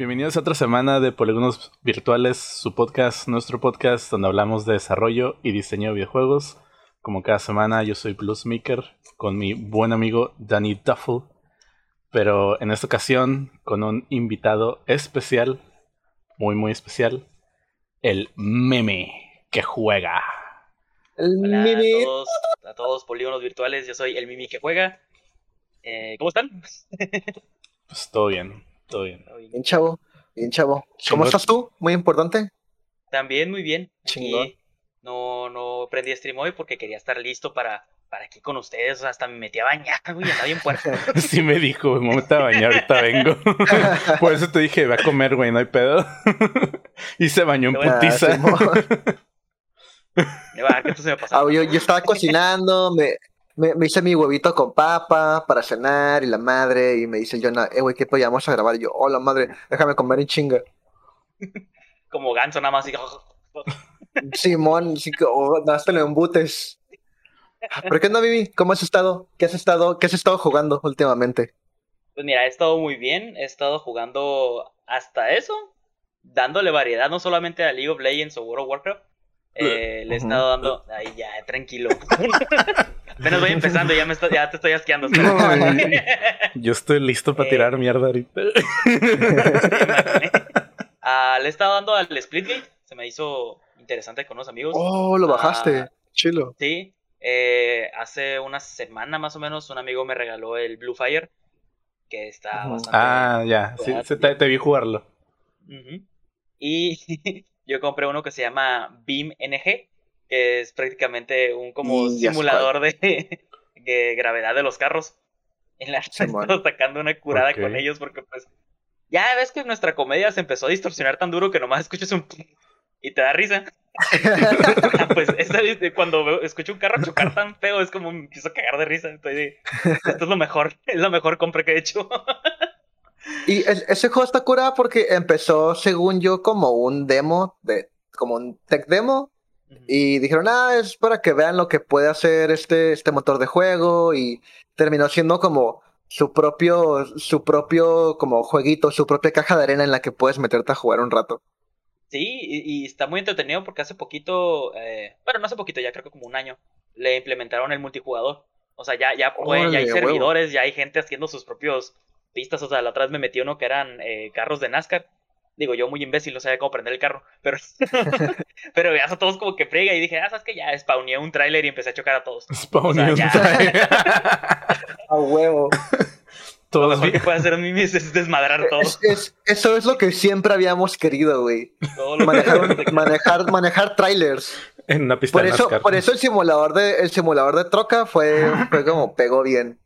Bienvenidos a otra semana de Polígonos Virtuales, su podcast, nuestro podcast donde hablamos de desarrollo y diseño de videojuegos. Como cada semana, yo soy Bluesmaker con mi buen amigo Danny Duffel, pero en esta ocasión con un invitado especial, muy muy especial, el meme que juega. El meme. A todos, a todos polígonos virtuales, yo soy el meme que juega. Eh, ¿Cómo están? pues todo bien. Todo bien. Bien, chavo. Bien, chavo. ¿Cómo estás tú? Muy importante. También muy bien. Chingón. no, no prendí stream hoy porque quería estar listo para, para aquí con ustedes. hasta me metí a bañar, güey, está bien puerco. sí me dijo, me metí a bañar, ahorita vengo. Por eso te dije, va a comer, güey, no hay pedo. y se bañó en putiza. ¿qué se me pasó? Ah, yo, yo estaba cocinando, me, me, hice mi huevito con papa para cenar y la madre, y me dice Jonah, eh, güey, ¿qué podíamos a grabar? Y yo, hola madre, déjame comer en chinga. Como ganso nada más. Y... Simón, sí, oh, hasta lo embutes. ¿Por qué no, Vivi? ¿Cómo has estado? ¿Qué has estado, qué has estado jugando últimamente? Pues mira, he estado muy bien, he estado jugando hasta eso, dándole variedad no solamente a League of Legends o World of Warcraft, eh, le he estado dando. Ahí ya, tranquilo. Apenas voy empezando, ya, me ya te estoy asqueando. yo estoy listo para tirar mierda ahorita. Ah, le he estado dando al Splitgate. Se me hizo interesante con unos amigos. Oh, lo bajaste. Ah, Chilo. Sí. Eh, hace una semana más o menos, un amigo me regaló el Blue Fire. Que está bastante. Ah, ya. Sí, te, vi jugarlo. Y yo compré uno que se llama Beam NG, que es prácticamente un como simulador de, gravedad de los carros. En la sí, sacando una curada con ellos porque pues ya ves que nuestra comedia se empezó a distorsionar tan duro que nomás escuchas un y te da risa. pues cuando escucho un carro chocar tan feo es como me empiezo a cagar de risa. Estoy esto es lo mejor, es la mejor compra que he hecho. Y ese juego está curado porque empezó, según yo, como un demo, de, como un tech demo. Y dijeron, ah, es para que vean lo que puede hacer este, este motor de juego. Y terminó siendo como su propio, su propio como jueguito, su propia caja de arena en la que puedes meterte a jugar un rato. Sí, y, está muy entretenido porque hace poquito, eh, bueno, no hace poquito, ya creo que como un año, le implementaron el multijugador. O sea, ya, ya, ya hay servidores, ya hay gente haciendo sus propios pistas. O sea, la otra vez me metí uno que eran eh, carros de NASCAR. Digo, yo muy imbécil, no sabía cómo prender el carro. Pero, pero ya a todos como que frega. Y dije, ah, sabes que ya spawné un tráiler y empecé a chocar a todos. Spawné un tráiler. a huevo. Todo lo mejor que puede hacer un mimi es desmadrar todo. eso es lo que siempre habíamos querido, güey. Manejar, manejar, manejar trailers. En una pista por eso, Por eso el simulador de, el simulador de troca fue, fue como pegó bien.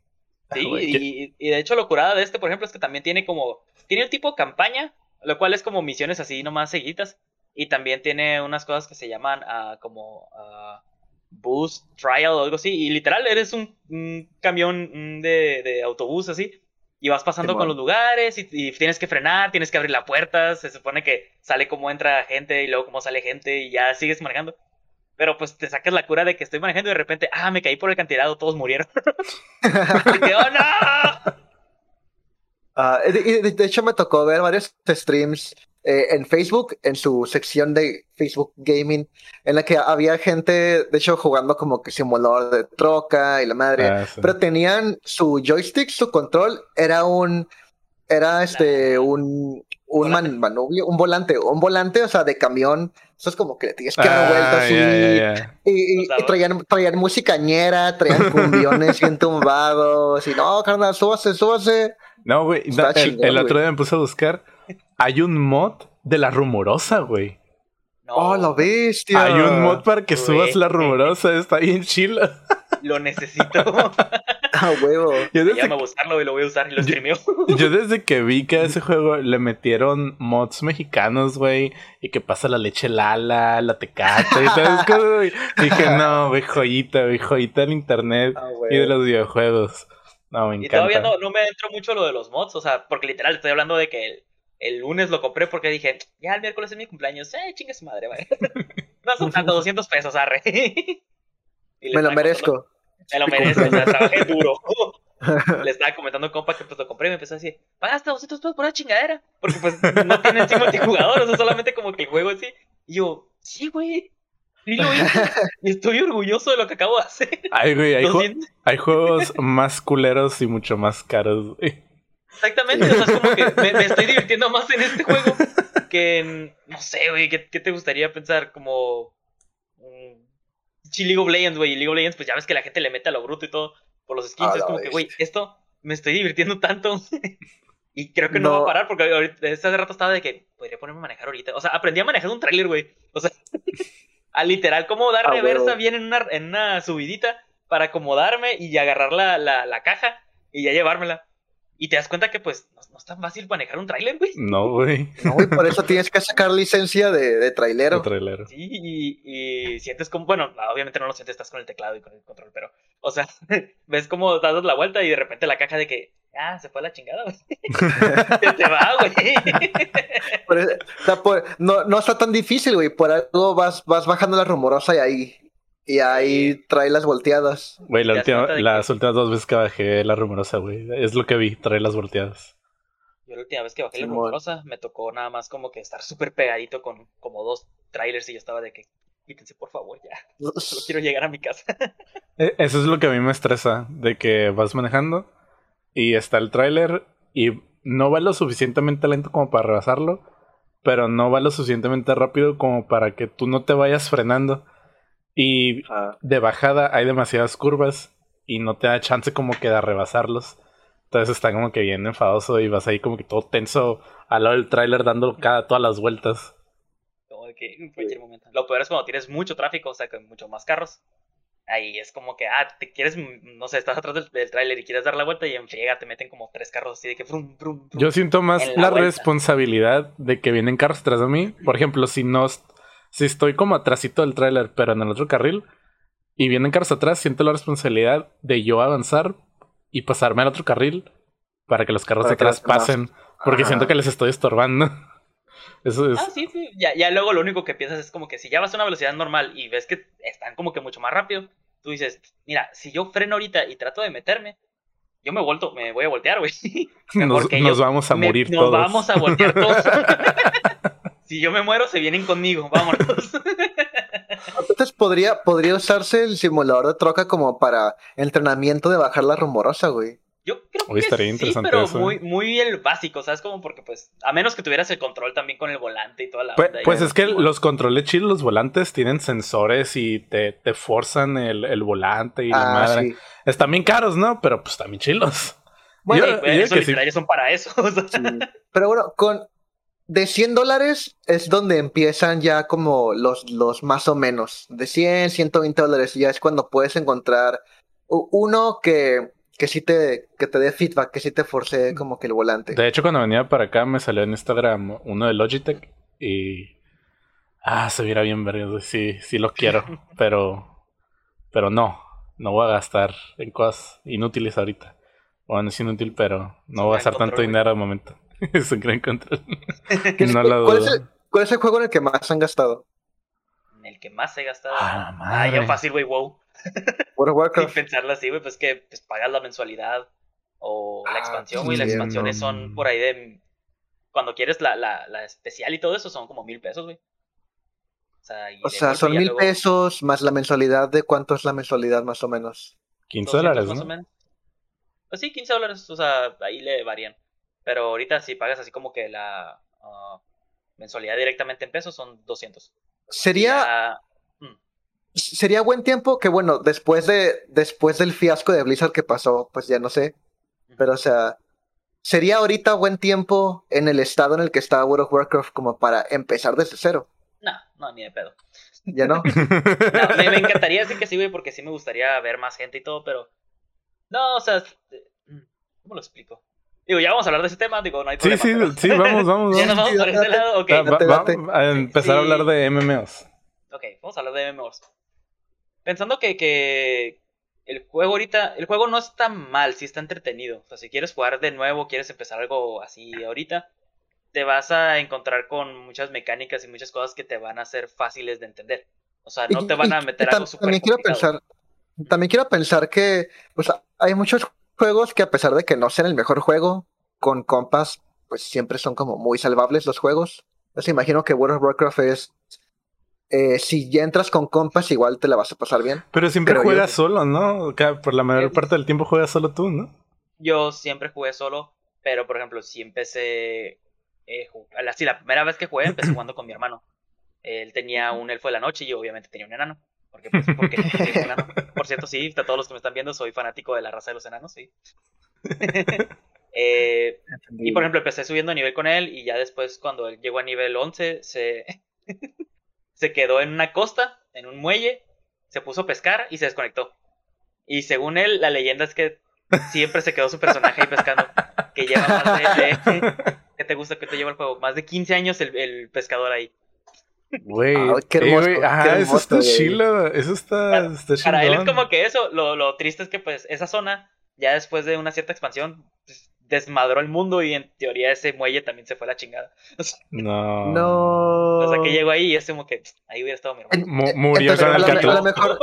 Sí, y, de hecho lo curada de este, por ejemplo, es que también tiene como, tiene un tipo campaña, lo cual es como misiones así nomás seguidas, y también tiene unas cosas que se llaman uh, como uh, boost trial o algo así, y literal eres un, camión de, de, autobús así, y vas pasando con los lugares y, y, tienes que frenar, tienes que abrir la puerta, se supone que sale como entra gente y luego como sale gente y ya sigues manejando. Pero pues te sacas la cura de que estoy manejando y de repente, ah, me caí por el cantilado, todos murieron. ¡Oh, no! Ah, de, hecho, me tocó ver varios streams eh, en Facebook, en su sección de Facebook Gaming, en la que había gente, de hecho, jugando como que simulador de troca y la madre. Ah, pero tenían su joystick, su control, era un. Era este, un, un man, manubrio, un volante, un volante, o sea, de camión. Eso es como que le tienes que dar vueltas y, traían, traían musicañera, traían cumbiones bien tumbados. Y no, carnal, súbase, súbase. No, güey. el, otro día me puse a buscar. Hay un mod de la rumorosa, güey. Oh, la bestia. Hay un mod para que subas la rumorosa. Está bien chila. Lo necesito. Ah, huevo. Yo desde... a buscarlo y lo voy a usar y lo streameo. Yo, desde que vi que a ese juego le metieron mods mexicanos, güey, y que pasa la leche Lala, la tecate y todo Dije, no, güey, joyita, güey, joyita en internet ah, y de los videojuegos. No, me Y encanta. todavía no, no me entro mucho lo de los mods, o sea, porque literal estoy hablando de que el, lunes lo compré porque dije, ya el miércoles es mi cumpleaños, eh, chingue su madre, vaya. no son tanto, 200 pesos, arre. Y Me lo merezco. Me lo merezco, o sea, trabajé duro. le estaba comentando a un compa que pues lo compré y me empezó a decir, pagaste 200 pesos por una chingadera. Porque pues no tiene encima multijugador, o sea, solamente como que el juego así. Y yo, sí, güey. Sí lo hice. Y estoy orgulloso de lo que acabo de hacer. Ay, güey, hay, ju- 200 hay juegos más culeros y mucho más caros. güey. Exactamente, o sea, es como que me, me estoy divirtiendo más en este juego que en, no sé, güey, ¿qué, qué te gustaría pensar? Como... mm, sí, League of Legends, güey, y League of Legends, pues ya ves que la gente le mete a lo bruto y todo por los skins, es como que, güey, esto me estoy divirtiendo tanto y creo que no, No. va a parar porque ahorita, hace rato estaba de que podría ponerme a manejar ahorita, o sea, aprendí a manejar un tráiler, güey, o sea, a literal cómo dar A reversa bien en una, en una subidita para acomodarme y agarrar la, la, la caja y ya llevármela. Y te das cuenta que, pues, no, no es tan fácil manejar un tráiler, güey. No, güey. No, y por eso tienes que sacar licencia de, de trailero. El trailero. Sí, y, y sientes como, bueno, obviamente no lo sientes, estás con el teclado y con el control, pero, o sea, ves como das la vuelta y de repente la caja de que, ah, se fue a la chingada, güey. Se te va, güey. Por eso- o sea, por- no, no está tan difícil, güey. Por algo vas, vas bajando la rumorosa y ahí. Y ahí trae las volteadas. Güey, la última- las que- últimas dos veces que bajé la rumorosa, güey. Es lo que vi, trae las volteadas. Yo la última vez que bajé la rumorosa me tocó nada más como que estar súper pegadito con como dos trailers y yo estaba de que, quítense por favor ya, solo quiero llegar a mi casa. E- Eso es lo que a mí me estresa, de que vas manejando y está el tráiler y no va lo suficientemente lento como para rebasarlo, pero no va lo suficientemente rápido como para que tú no te vayas frenando. Y de bajada hay demasiadas curvas y no te da chance como que de rebasarlos. Entonces está como que bien enfadoso y vas ahí como que todo tenso al lado del tráiler dando cada, todas las vueltas. Como de que en cualquier momento. Lo peor es cuando tienes mucho tráfico, o sea, con mucho más carros. Ahí es como que, ah, te quieres, mm, no sé, estás atrás del, del tráiler y quieres dar la vuelta y en friega te meten como tres carros así de que brum, brum, brum. Yo siento más la responsabilidad de que vienen carros atrás de mí. Por ejemplo, si no, si estoy como atrásito del tráiler, pero en el otro carril, y vienen carros atrás, siento la responsabilidad de yo avanzar y pasarme al otro carril para que los carros Para de que atrás pasen, porque Ajá. siento que les estoy estorbando. Eso es. Ah, sí, sí. Ya, ya luego lo único que piensas es como que si ya vas a una velocidad normal y ves que están como que mucho más rápido, tú dices, mira, si yo freno ahorita y trato de meterme, yo me vuelto, me voy a voltear, güey. nos, nos yo- vamos a Me- morir nos todos. vamos a voltear todos. si yo me muero, se vienen conmigo, vámonos. Entonces podría, podría usarse el simulador de troca como para entrenamiento de bajar la rumorosa, güey. Yo creo que estaría sí, interesante pero eso. muy, muy el básico, ¿sabes? Como porque, pues, a menos que tuvieras el control también con el volante y toda la Pues, onda, pues es que los controles chidos, los volantes tienen sensores y te, te forzan el, el volante y la Ah, madre. sí. Están bien caros, ¿no? Pero pues también chilos. Bueno, Yo- Sí, pues, yo eso que son para eso. o sea. Sí. Pero bueno, con de 100 dólares es donde empiezan ya como los, los más o menos. De 100, 120 dólares ya es cuando puedes encontrar uno que, que sí te, que te dé feedback, que sí te force como que el volante. De hecho, cuando venía para acá me salió en Instagram uno de Logitech y... Ah, se viera bien verga. Sí, sí lo quiero, pero... Pero no, no voy a gastar en cosas inútiles ahorita. Bueno, es inútil, pero no voy a gastar tanto dinero de momento. es un gran control. ¿Qué- no ¿Cuál, es el, cuál es el juego en el que más han gastado? En el que más he gastado. Ah, Ah, madre. fácil, güey, wow. Sin pensarlo así, güey, pues que pues, pagas la mensualidad o la Ah, expansión, güey. Las expansiones son por ahí de. Cuando quieres la, la, la especial y todo eso, son como mil pesos, güey. O sea, y O sea, son mil luego pesos más la mensualidad de cuánto es la mensualidad más o menos. 15 200 dólares, más ¿no? o menos. Pues sí, 15 dólares, o sea, ahí le varían. Pero ahorita si pagas así como que la ah, mensualidad directamente en pesos son 200. Sería, mm, sería buen tiempo que bueno, después de, después del fiasco de Blizzard que pasó, pues ya no sé, pero o sea, sería ahorita buen tiempo en el estado en el que está World of Warcraft como para empezar desde cero, No, no, ni de pedo. ¿ya no? No, me, me encantaría decir que sí, güey, porque sí me gustaría ver más gente y todo, pero. No, o sea. eh, ¿Cómo lo explico? Digo, ya vamos a hablar de ese tema, digo, no hay Sí, problema. sí, pero- sí, vamos, vamos. ¿Ya nos vamos. vamos por ese lado? Ok, Va- va- Date, va- date. a empezar a Sí. hablar de MMOs. ok, vamos a hablar de MMOs. Pensando que, que el juego ahorita, el juego no está mal, sí está entretenido. O sea, si quieres jugar de nuevo, quieres empezar algo así ahorita, te vas a encontrar con muchas mecánicas y muchas cosas que te van a ser fáciles de entender. O sea, no Y- te van a y- meter y algo tam- súper También quiero pensar, también quiero pensar que pues, hay muchos juegos que a pesar de que no sean el mejor juego, con compas, pues siempre son como muy salvables los juegos. Entonces imagino que World of Warcraft es, eh, si ya entras con compas, igual te la vas a pasar bien. Pero siempre yo- juegas solo, ¿no? Por la mayor Es- parte del tiempo juegas solo tú, ¿no? Yo siempre jugué solo, pero por ejemplo, si empecé. Eh, ju- la, sí, la primera vez que jugué empecé jugando con mi hermano. Él tenía un elfo de la noche y yo obviamente tenía un enano. Porque, pues, porque. Por cierto, sí, a todos los que me están viendo, soy fanático de la raza de los enanos, sí. Eh, y por ejemplo, empecé subiendo a nivel con él y ya después cuando él llegó a nivel 11 se, se quedó en una costa, en un muelle, se puso a pescar y se desconectó. Y según él, la leyenda es que siempre se quedó su personaje ahí pescando, que lleva más de... de- ¿Qué te gusta que te lleva el juego? Más de 15 años el, el pescador ahí. Güey, Ah, qué eh, güey, hermoso, qué ajá, eso está güey. chilo, eso está, está Para él es como que eso, lo, lo triste es que pues esa zona, ya después de una cierta expansión, pues, desmadró el mundo y en teoría ese muelle también se fue a la chingada. O sea, No. No. O sea, que llegó ahí y es como que ahí hubiera estado mi hermano. Mu- Eh, murió entonces, con el a, lo, a Catlán. lo mejor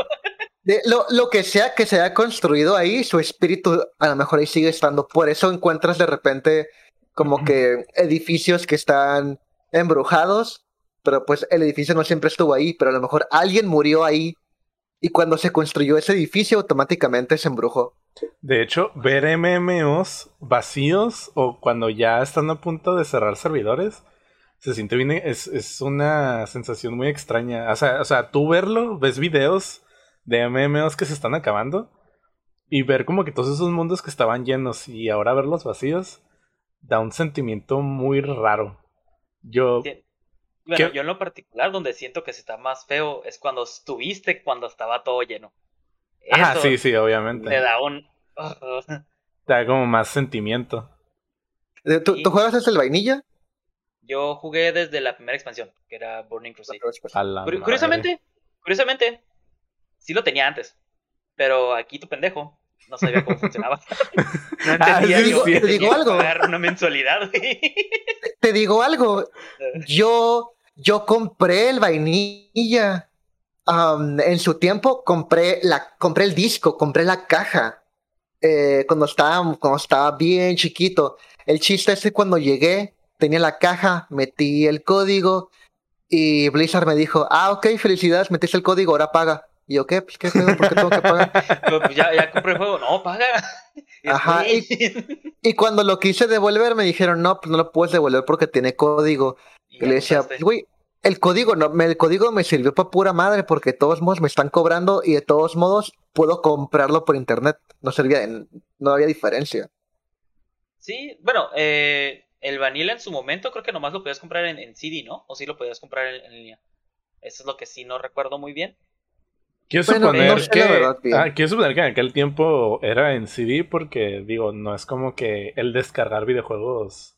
de- lo, lo que sea que se haya construido ahí, su espíritu a lo mejor ahí sigue estando. Por eso encuentras de repente como que edificios que están embrujados, pero pues el edificio no siempre estuvo ahí, pero a lo mejor alguien murió ahí y cuando se construyó ese edificio automáticamente se embrujó. De hecho, ver MMOs vacíos o cuando ya están a punto de cerrar servidores, se siente bien, es, es una sensación muy extraña. O sea, o sea, tú verlo, ves videos de MMOs que se están acabando y ver como que todos esos mundos que estaban llenos y ahora verlos vacíos, da un sentimiento muy raro. Yo, Sí. Bueno, ¿Qué? yo en lo particular, donde siento que se está más feo, es cuando estuviste cuando estaba todo lleno. ah, sí, sí, obviamente. Te da un. Da como más sentimiento. Eh, ¿Tú, Sí. tú juegas desde el vainilla? Yo jugué desde la primera expansión, que era Burning Crusade. A la Curi- madre. curiosamente, curiosamente, sí lo tenía antes. Pero aquí tu pendejo no sabía cómo funcionaba. No Ah, entendía sí, yo sí. que Te digo que algo. pagar una mensualidad, güey. Te digo algo, yo, yo compré el vainilla. Am, en su tiempo compré, la, compré el disco, compré la caja. eh, cuando, estaba, cuando estaba bien chiquito. El chiste es que cuando llegué, tenía la caja, metí el código y Blizzard me dijo, ah, ok, felicidades, metiste el código, ahora paga. Y yo, ¿qué? Pues, ¿qué pedo? ¿Por qué tengo que pagar? Pero, pues, ya, ya compré el juego, no, paga. Ajá. Y cuando lo quise devolver, me dijeron, no, pues no lo puedes devolver porque tiene código. Y le decía, compraste. "Pues, güey, el código no, me- el código me sirvió para pura madre porque de todos modos me están cobrando y de todos modos puedo comprarlo por internet. No servía, no había diferencia. Sí, bueno, eh, el Vanilla en su momento creo que nomás lo podías comprar en, en CD, ¿no? O sí lo podías comprar en, en línea. Eso es lo que sí no recuerdo muy bien. Quiero Bueno, suponer no sé que. ah, quiero suponer que en aquel tiempo era en CD porque, digo, no es como que el descargar videojuegos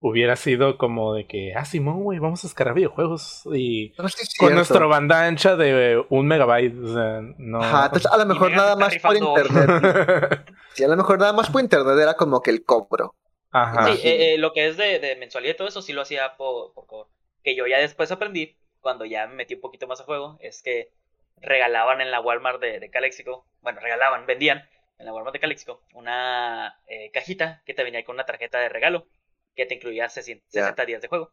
hubiera sido como de que, ah, Simón, güey, vamos a descargar videojuegos y No sé si es con nuestra banda ancha de un megabyte. O sea, no. Ajá, entonces a lo mejor nada más por internet. Sí, a lo mejor nada más por internet era como que el cobro. Ajá. Sí, eh, eh, lo que es de, de mensualidad y todo eso sí lo hacía por, por. Que yo ya después aprendí, cuando ya me metí un poquito más a juego, es que regalaban en la Walmart de, de Calexico, bueno, regalaban, vendían en la Walmart de Calexico una eh, cajita que te venía con una tarjeta de regalo que te incluía 60 Ya. 60 días de juego.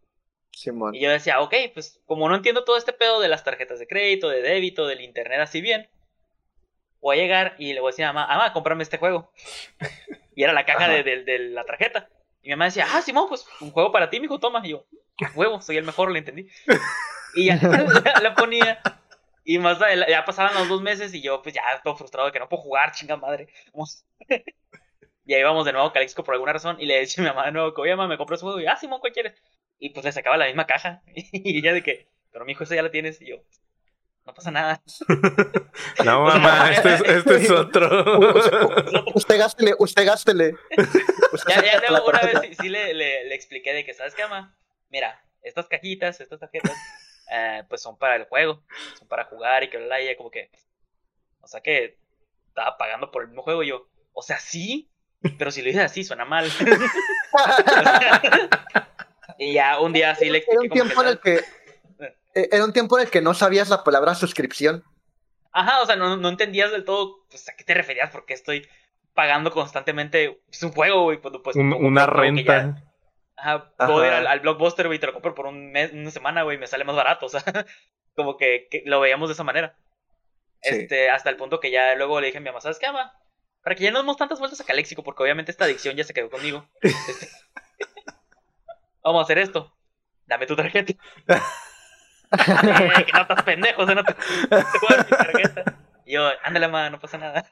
Simón. Y yo decía, ok, pues como no entiendo todo este pedo de las tarjetas de crédito, de débito, del internet así bien, voy a llegar y le voy a decir a mamá, mamá, cómprame este juego. Y era la caja de, de- de la tarjeta. Y mi mamá decía, ah, Simón, pues un juego para ti, mijo, toma. Y yo, huevo, soy el mejor, le entendí. Y ya la, la ponía. Y más adela- ya pasaban los dos meses y yo, pues ya todo frustrado de que no puedo jugar, chinga madre. Vamos. Y ahí íbamos de nuevo a Calixco por alguna razón y le decía a mi mamá de nuevo, que, oye, mamá, me compré ese juego. Y ah, Simón, ¿cuál quieres? Y pues le sacaba la misma caja. Y ella de que, pero mi hijo, esa ya la tienes. Y yo, no pasa nada. No, mamá, este es, este es otro. Usted gástele, usted gástele. Ya, ya luego una vez sí, sí le, le, le expliqué de que, ¿sabes qué, mamá? Mira, estas cajitas, estas tarjetas, eh, pues son para el juego, son para jugar y que la y como que, o sea que estaba pagando por el mismo juego. Y yo, o sea, sí, pero si lo dices así, suena mal. y ya un día así le Era un tiempo en el que. eh, Era un tiempo en el que no sabías la palabra suscripción. Ajá, o sea, no, no entendías del todo pues, a qué te referías, porque estoy pagando constantemente pues, un juego, güey. Pues, pues, Un- una renta. Ajá, puedo ir Ajá. al, al blockbuster, güey, y te lo compro por un mes, una semana, güey, me sale más barato, o sea, como que, que lo veíamos de esa manera. Sí. Este, hasta el punto que ya luego le dije a mi mamá, ¿sabes qué, mamá? Para que ya no demos tantas vueltas a Caléxico, porque obviamente esta adicción ya se quedó conmigo. Este, Vamos a hacer esto. Dame tu tarjeta. Eh, que no estás pendejo, o sea, no te, te voy mi tarjeta. Y yo, ándale, mamá, no pasa nada.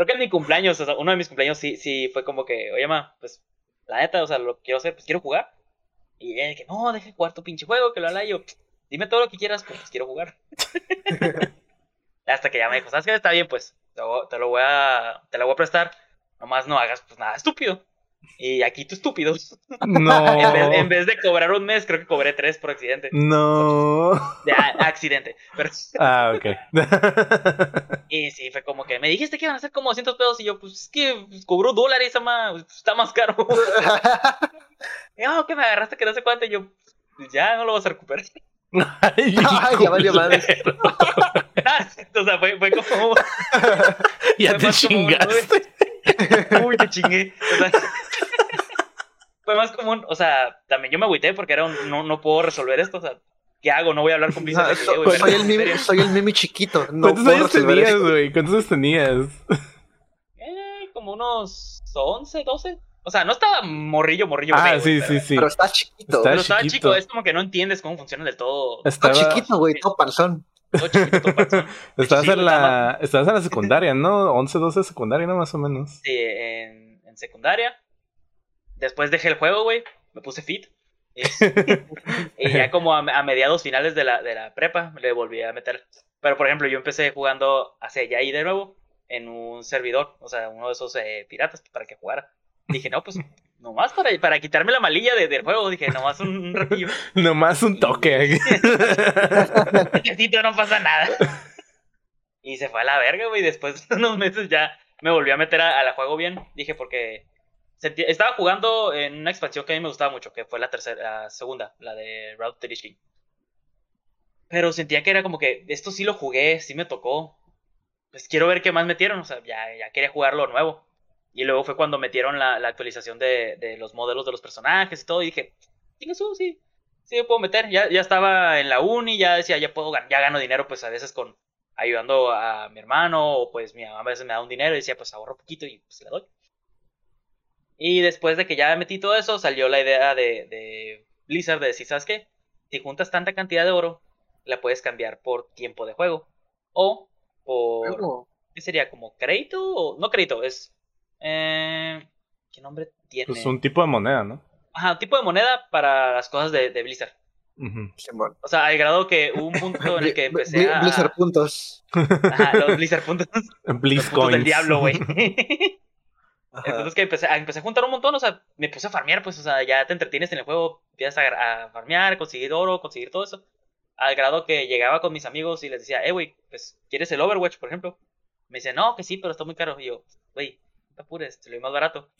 Creo que en mi cumpleaños, o sea, uno de mis cumpleaños sí, sí fue como que, oye, ma, pues, la neta, o sea, lo quiero hacer, pues quiero jugar. Y él que, no, deje jugar tu pinche juego, que lo habla yo, dime todo lo que quieras, pues, quiero jugar. Hasta que ya me dijo, ¿sabes qué? Está bien, pues, te lo, te lo voy a, te lo voy a prestar, nomás no hagas, pues, nada estúpido. Y aquí tú estúpido. No. En vez, en vez de cobrar un mes, creo que cobré tres por accidente. No. De accidente. Pero, Ah, ok. y sí, fue como que me dijiste que iban a ser como 200 pesos. Y yo, pues es que pues, cobró dólares, ama, pues, está más caro. Y, "Ah, que me agarraste que no sé cuánto. Y yo, pues ya no lo vas a recuperar. Ay, Ay, ya valió madre. O sea, fue, fue como, ya fue te como, chingaste. uy, te chingué. O sea, fue más común, o sea, también yo me agüité porque era un, no, no puedo resolver esto. O sea, ¿qué hago? No voy a hablar con Blizzard. No, de que, so- "Eh, güey, soy, el mimi, ven". soy el mimi chiquito. No ¿Cuántos puedo años tenías, güey? ¿Cuántos años tenías? Eh, como unos 11, 12. O sea, no estaba morrillo, morrillo. Ah, sí, güey, sí, pero- sí. Pero está chiquito. Está Pero estaba chiquito. chico, es como que no entiendes cómo funciona del todo. Está Estaba, chiquito, güey, todo panzón. Todo chiquito, estabas, Sí, en la, estabas en la secundaria, ¿no? 11, 12 secundaria, ¿no? Más o menos. Sí, en, en secundaria. Después dejé el juego, güey. Me puse fit. Y, y ya como a, a mediados finales de la, de la prepa le volví a meter. Pero por ejemplo, yo empecé jugando hacia allá y de nuevo en un servidor, o sea, uno de esos eh, piratas para que jugara. Dije, no, pues nomás para, para quitarme la malilla de- del juego. Dije, nomás un, un ratillo. Nomás un toque. No pasa nada. Y se fue a la verga, güey. Después de unos meses ya me volví a meter a, a la juego bien. Dije, porque sentí- estaba jugando en una expansión que a mí me gustaba mucho, que fue la tercera, la segunda, la de Route to the Lich King. Pero sentía que era como que esto sí lo jugué, sí me tocó. Pues quiero ver qué más metieron, o sea, ya, ya quería jugarlo nuevo. Y luego fue cuando metieron la, la actualización de, de los modelos de los personajes y todo. Y dije, "Chinga su, sí, sí me puedo meter. Ya, ya estaba en la uni, ya decía, ya puedo ya gano dinero, pues a veces con ayudando a mi hermano, o pues mi mamá a veces me da un dinero y decía, pues ahorro poquito y pues le doy. Y después de que ya metí todo eso, salió la idea de, de Blizzard de decir, ¿sabes qué? Si juntas tanta cantidad de oro, la puedes cambiar por tiempo de juego. O por... ¿Qué sería? ¿Como crédito? O, no crédito, es... Eh, ¿Qué nombre tiene? Pues un tipo de moneda, ¿no? Ajá, un tipo de moneda para las cosas de, de Blizzard. Ujú. Simón. O sea, al grado que hubo un punto en el que empecé a... Blizzard puntos. Ajá, los Blizzard puntos. Los puntos del diablo, güey. Entonces que empecé a, empecé a juntar un montón, o sea, me puse a farmear, pues, o sea, ya te entretienes en el juego, empiezas a, a farmear, conseguir oro, conseguir todo eso. Al grado que llegaba con mis amigos y les decía, eh, güey, pues, ¿quieres el Overwatch, por ejemplo? Me dice, no, que sí, pero está muy caro. Y yo, güey, te apures, te lo doy más barato.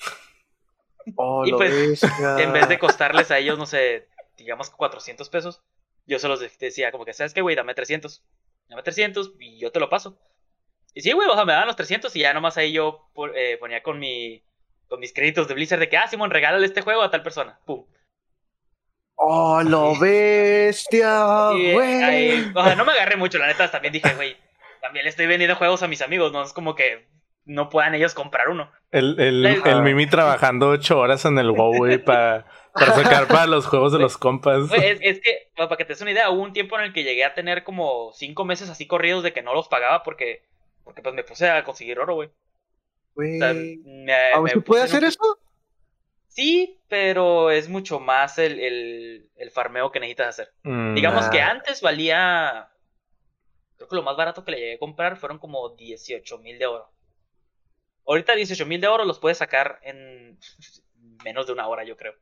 Oh, Y pues, bestia. En vez de costarles a ellos, no sé, digamos 400 pesos, yo se los de- decía como que, ¿sabes qué, güey? Dame 300. Dame 300 y yo te lo paso. Y sí, güey, o sea, me daban los 300 y ya nomás ahí yo eh, ponía con mi con mis créditos de Blizzard de que, ah, Simón, regálale este juego a tal persona. Pum. Oh, lo bestia, Y, güey. ahí- o sea, no me agarré mucho, la neta, también dije, güey, también le estoy vendiendo juegos a mis amigos, no es como que no puedan ellos comprar uno. El, el, el Mimi trabajando ocho horas en el WoW, güey, para, para sacar para los juegos de los compas. Güey, es, es que, para que te des una idea, hubo un tiempo en el que llegué a tener como cinco meses así corridos de que no los pagaba porque, porque pues me puse a conseguir oro, güey. O sea, Güey. me- ¿Aún me se puede un- hacer eso? Sí, pero es mucho más el, el, el farmeo que necesitas hacer. Mm, Digamos que antes valía. Creo que lo más barato que le llegué a comprar fueron como 18 mil de oro. Ahorita 18 mil de oro los puedes sacar en menos de una hora, yo creo.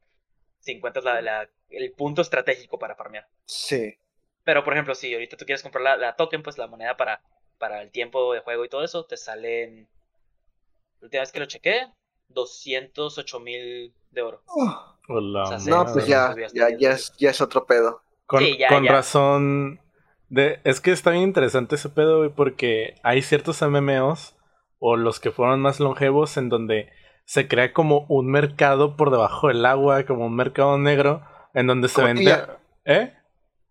Si encuentras la- la- el punto estratégico para farmear. Sí. Pero, por ejemplo, si ahorita tú quieres comprar la, la token, pues la moneda para para el tiempo de juego y todo eso, te salen, la última vez que lo chequé, 208 mil de oro. Hola, O sea, No, pues ya, ya, ya, es, ya es otro pedo. Con, Sí, ya, con ya. razón. De, es que está bien interesante ese pedo, güey, porque hay ciertos MMOs o los que fueron más longevos en donde se crea como un mercado por debajo del agua, como un mercado negro, en donde se vende. tibia. ¿Eh?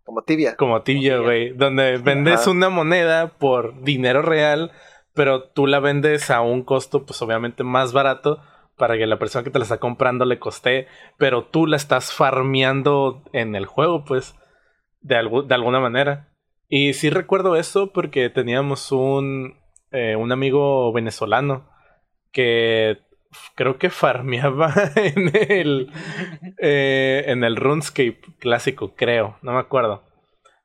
Como tibia. Como tibia, güey. Donde vendes Ajá. una moneda por dinero real, pero tú la vendes a un costo, pues obviamente más barato, para que la persona que te la está comprando le coste, pero tú la estás farmeando en el juego, pues, de, de alguna manera. Y sí recuerdo eso porque teníamos un, eh, un amigo venezolano que creo que farmeaba en el, eh, en el RuneScape clásico, creo, no me acuerdo.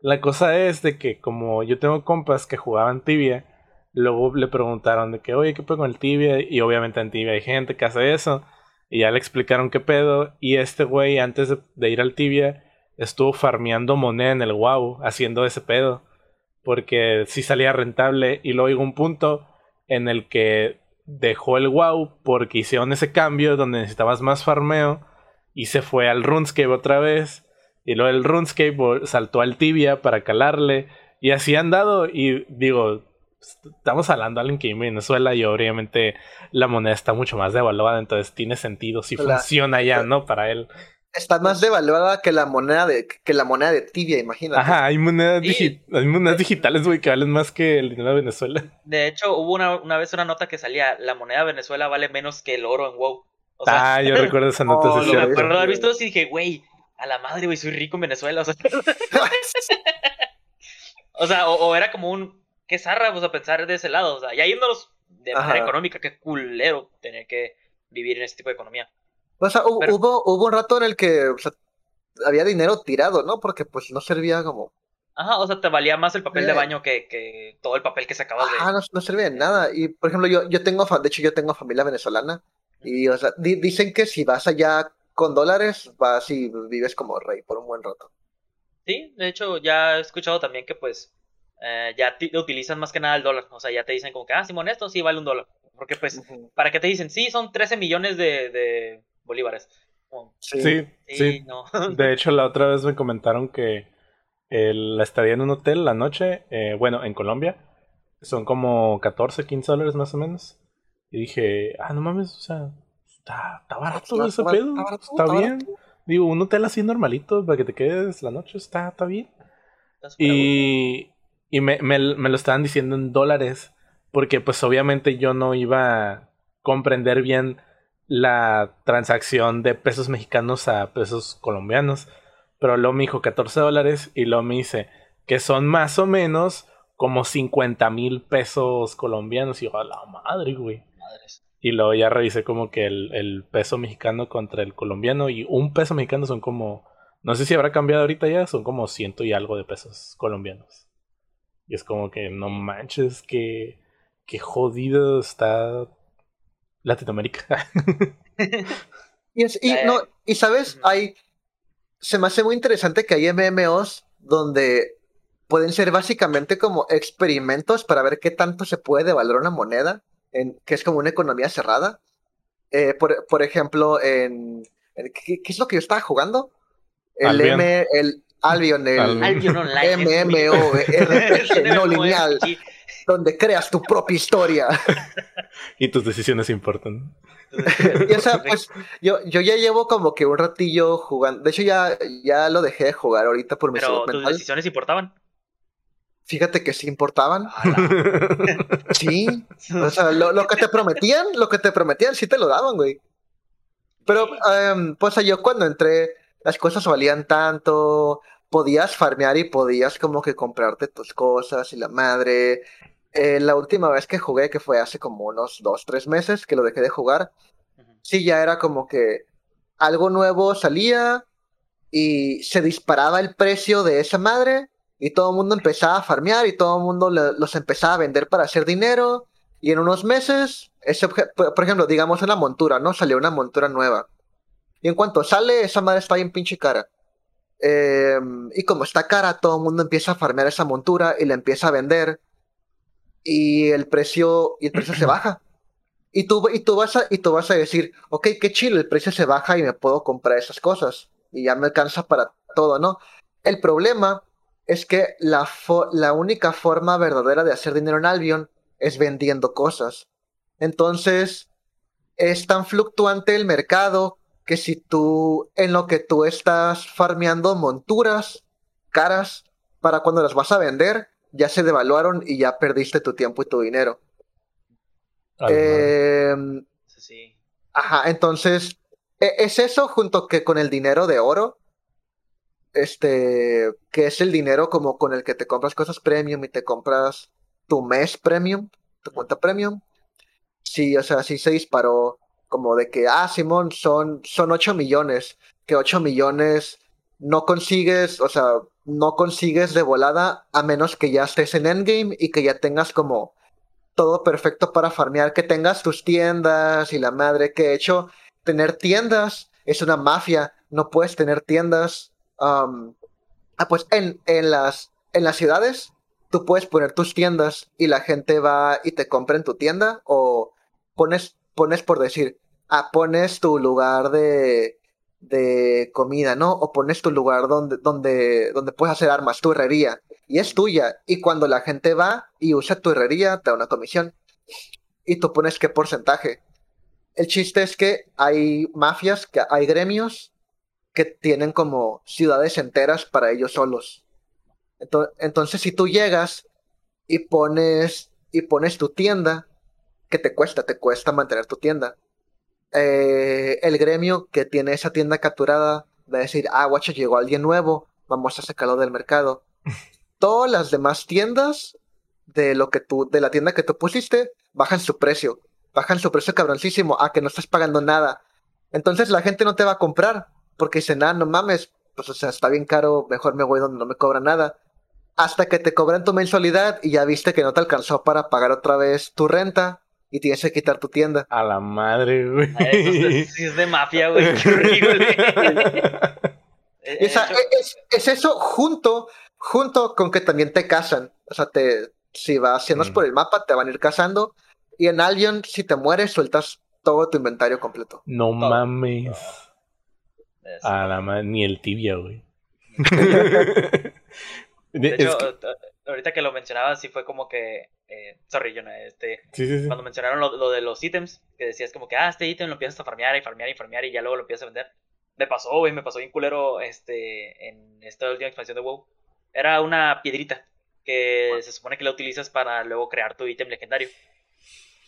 La cosa es de que como yo tengo compas que jugaban tibia, luego le preguntaron de que, oye, ¿qué pedo con el tibia? Y obviamente en tibia hay gente que hace eso. Y ya le explicaron qué pedo. Y este güey, antes de, de ir al tibia, estuvo farmeando moneda en el WoW, haciendo ese pedo. Porque sí salía rentable. Y luego llegó un punto en el que dejó el WoW porque hicieron ese cambio donde necesitabas más farmeo. Y se fue al RuneScape otra vez. Y luego el RuneScape saltó al Tibia para calarle. Y así han dado. Y digo, estamos hablando de alguien que vive en Venezuela y obviamente la moneda está mucho más devaluada. Entonces tiene sentido si La- funciona ya, ¿no? Para él. Está más devaluada que la moneda de, que la moneda de tibia, imagínate. Ajá, hay monedas, digi- hay monedas digitales, güey, que valen más que el dinero de Venezuela. De hecho, hubo una, una vez una nota que salía, la moneda de Venezuela vale menos que el oro en WoW. O sea, ah, yo recuerdo esa nota. Oh, sí, y acuerdo de haber visto eso y dije, güey, a la madre, güey, soy rico en Venezuela. O sea, o, sea, o, o era como un, qué zarra, pues, a pensar de ese lado. O sea, ya yéndonos de manera Ajá. económica, qué culero tener que vivir en este tipo de economía. O sea, Pero- hubo, hubo un rato en el que o sea, había dinero tirado, ¿no? Porque pues no servía como... Ajá, o sea, te valía más el papel de Eh. baño que, que todo el papel que sacabas de... Ah, no, no servía de nada. Y por ejemplo, yo, yo tengo, fa- de hecho, yo tengo familia venezolana. Y o sea, di- dicen que si vas allá con dólares, vas y vives como rey por un buen rato. Sí, de hecho, ya he escuchado también que pues eh, ya ti- utilizan más que nada el dólar. O sea, ya te dicen como que, ah, Simón, esto sí vale un dólar. Porque pues. ¿para qué te dicen? Sí, son 13 millones de, de bolívares. Sí. Sí, no. De hecho, la otra vez me comentaron que el- la estadía en un hotel la noche, eh, bueno, en Colombia, son como 14, 15 dólares más o menos. Y dije, ah, no mames, o sea, está, está barato Está- ese está- pedo, está barato, está está bien. Digo, un hotel así normalito para que te quedes la noche, está, está bien. Y, y me, me- me lo estaban diciendo en dólares, porque pues obviamente yo no iba a comprender bien la transacción de pesos mexicanos a pesos colombianos. Pero luego me dijo 14 dólares y luego me dice que son más o menos como 50 mil pesos colombianos. Y yo, a la madre, güey. Madres. Y luego ya revisé como que el, el peso mexicano contra el colombiano y un peso mexicano son como, no sé si habrá cambiado ahorita ya, son como ciento y algo de pesos colombianos. Y es como que no manches, que, que jodido está Latinoamérica. Y, es- y, no, y sabes, hay, se me hace muy interesante que hay MMOs donde pueden ser básicamente como experimentos para ver qué tanto se puede devaluar una moneda, en, que es como una economía cerrada. Eh, por, por ejemplo, en, en- ¿qué, qué es lo que yo estaba jugando? El Albion. M, el Albion, el Albion. Albion Online. es muy- MMORPG no lineal. Donde creas tu propia historia. y tus decisiones importan. Y o sea, pues yo, yo ya llevo como que un ratillo jugando. De hecho, ya, ya lo dejé de jugar ahorita por mi Pero salud tus mental. decisiones importaban. Fíjate que sí importaban. Sí. O sea, lo, lo que te prometían, lo que te prometían, sí te lo daban, güey. Pero, em, pues yo cuando entré, las cosas valían tanto, podías farmear y podías como que comprarte tus cosas y la madre. Eh, la última vez que jugué, que fue hace como unos dos, tres meses que lo dejé de jugar, sí, ya era como que algo nuevo salía y se disparaba el precio de esa madre y todo el mundo empezaba a farmear y todo el mundo los empezaba a vender para hacer dinero y en unos meses, ese por ejemplo, digamos una montura, ¿no? Salió una montura nueva y en cuanto sale, esa madre está bien pinche cara. Em, y como está cara, todo el mundo empieza a farmear esa montura y la empieza a vender. y el precio, y el precio se baja. Y tú, y, tú vas a, y tú vas a decir, ok, qué chido, el precio se baja y me puedo comprar esas cosas. Y ya me alcanza para todo, ¿no? El problema es que la, la única forma verdadera de hacer dinero en Albion es vendiendo cosas. Entonces, es tan fluctuante el mercado que si tú, en lo que tú estás farmeando monturas caras, para cuando las vas a vender, ya se devaluaron y ya perdiste tu tiempo y tu dinero. Em, sí. Ajá, entonces, e, es eso junto que con el dinero de oro, este, que es el dinero como con el que te compras cosas premium y te compras tu mes premium, tu cuenta premium. Sí, o sea, sí se disparó como de que, ah, Simón, son, son 8 millones, que 8 millones no consigues, o sea, no consigues de volada a menos que ya estés en endgame y que ya tengas como todo perfecto para farmear, que tengas tus tiendas y la madre que he hecho, tener tiendas es una mafia, no puedes tener tiendas. ah, pues en, en, las, en las ciudades tú puedes poner tus tiendas y la gente va y te compra en tu tienda o pones, pones por decir, ah, pones tu lugar de, de comida, ¿no? O pones tu lugar donde, donde, donde puedes hacer armas, tu herrería, y es tuya. Y cuando la gente va y usa tu herrería, te da una comisión. Y tú pones qué porcentaje. El chiste es que hay mafias, que hay gremios que tienen como ciudades enteras para ellos solos. Entonces, si tú llegas y pones y pones tu tienda, ¿qué te cuesta? Te cuesta mantener tu tienda. Eh, el gremio que tiene esa tienda capturada va a decir, ah, guacho, llegó alguien nuevo, vamos a sacarlo del mercado. Todas las demás tiendas de lo que tú, de la tienda que tú pusiste, bajan su precio. Bajan su precio cabroncísimo a que no estás pagando nada. Entonces la gente no te va a comprar. Porque dicen, ah, no mames, pues o sea, está bien caro, mejor me voy donde no me cobra nada. Hasta que te cobran tu mensualidad y ya viste que no te alcanzó para pagar otra vez tu renta y tienes que quitar tu tienda. A la madre, güey. Eso es de mafia, güey. Qué horrible. es, es, eso junto, junto con que también te casan. O sea, te, si vas, si mm. por el mapa, te van a ir cazando. Y en Albion, si te mueres, sueltas todo tu inventario completo. No mames. A la madre, ni el tibia, güey. de hecho, ahorita que lo mencionabas, sí fue como que. Eh, sorry, Jonah, este. Cuando mencionaron lo, de los ítems, que decías como que, ah, este ítem lo empiezas a farmear y farmear y farmear y ya luego lo empiezas a vender. Me pasó, güey, me pasó bien culero este, en esta última expansión de WoW. Era una piedrita que se supone que la utilizas para luego crear tu ítem legendario.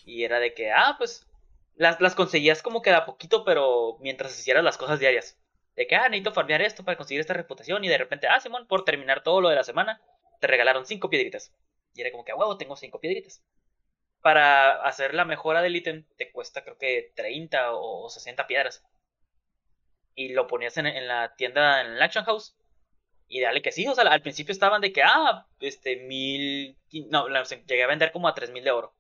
Y era de que, ah, pues las, las conseguías como que a poquito, pero mientras hicieras las cosas diarias. De que, ah, necesito farmear esto para conseguir esta reputación. Y de repente, ah, Simón, por terminar todo lo de la semana, te regalaron cinco piedritas. Y era como que, huevo, tengo cinco piedritas. Para hacer la mejora del ítem te cuesta creo que 30 o 60 piedras. Y lo ponías en, la tienda, en el Action House. Y dale que sí, o sea, al principio estaban de que, ah, este, mil... No, llegué a vender como a tres mil de oro.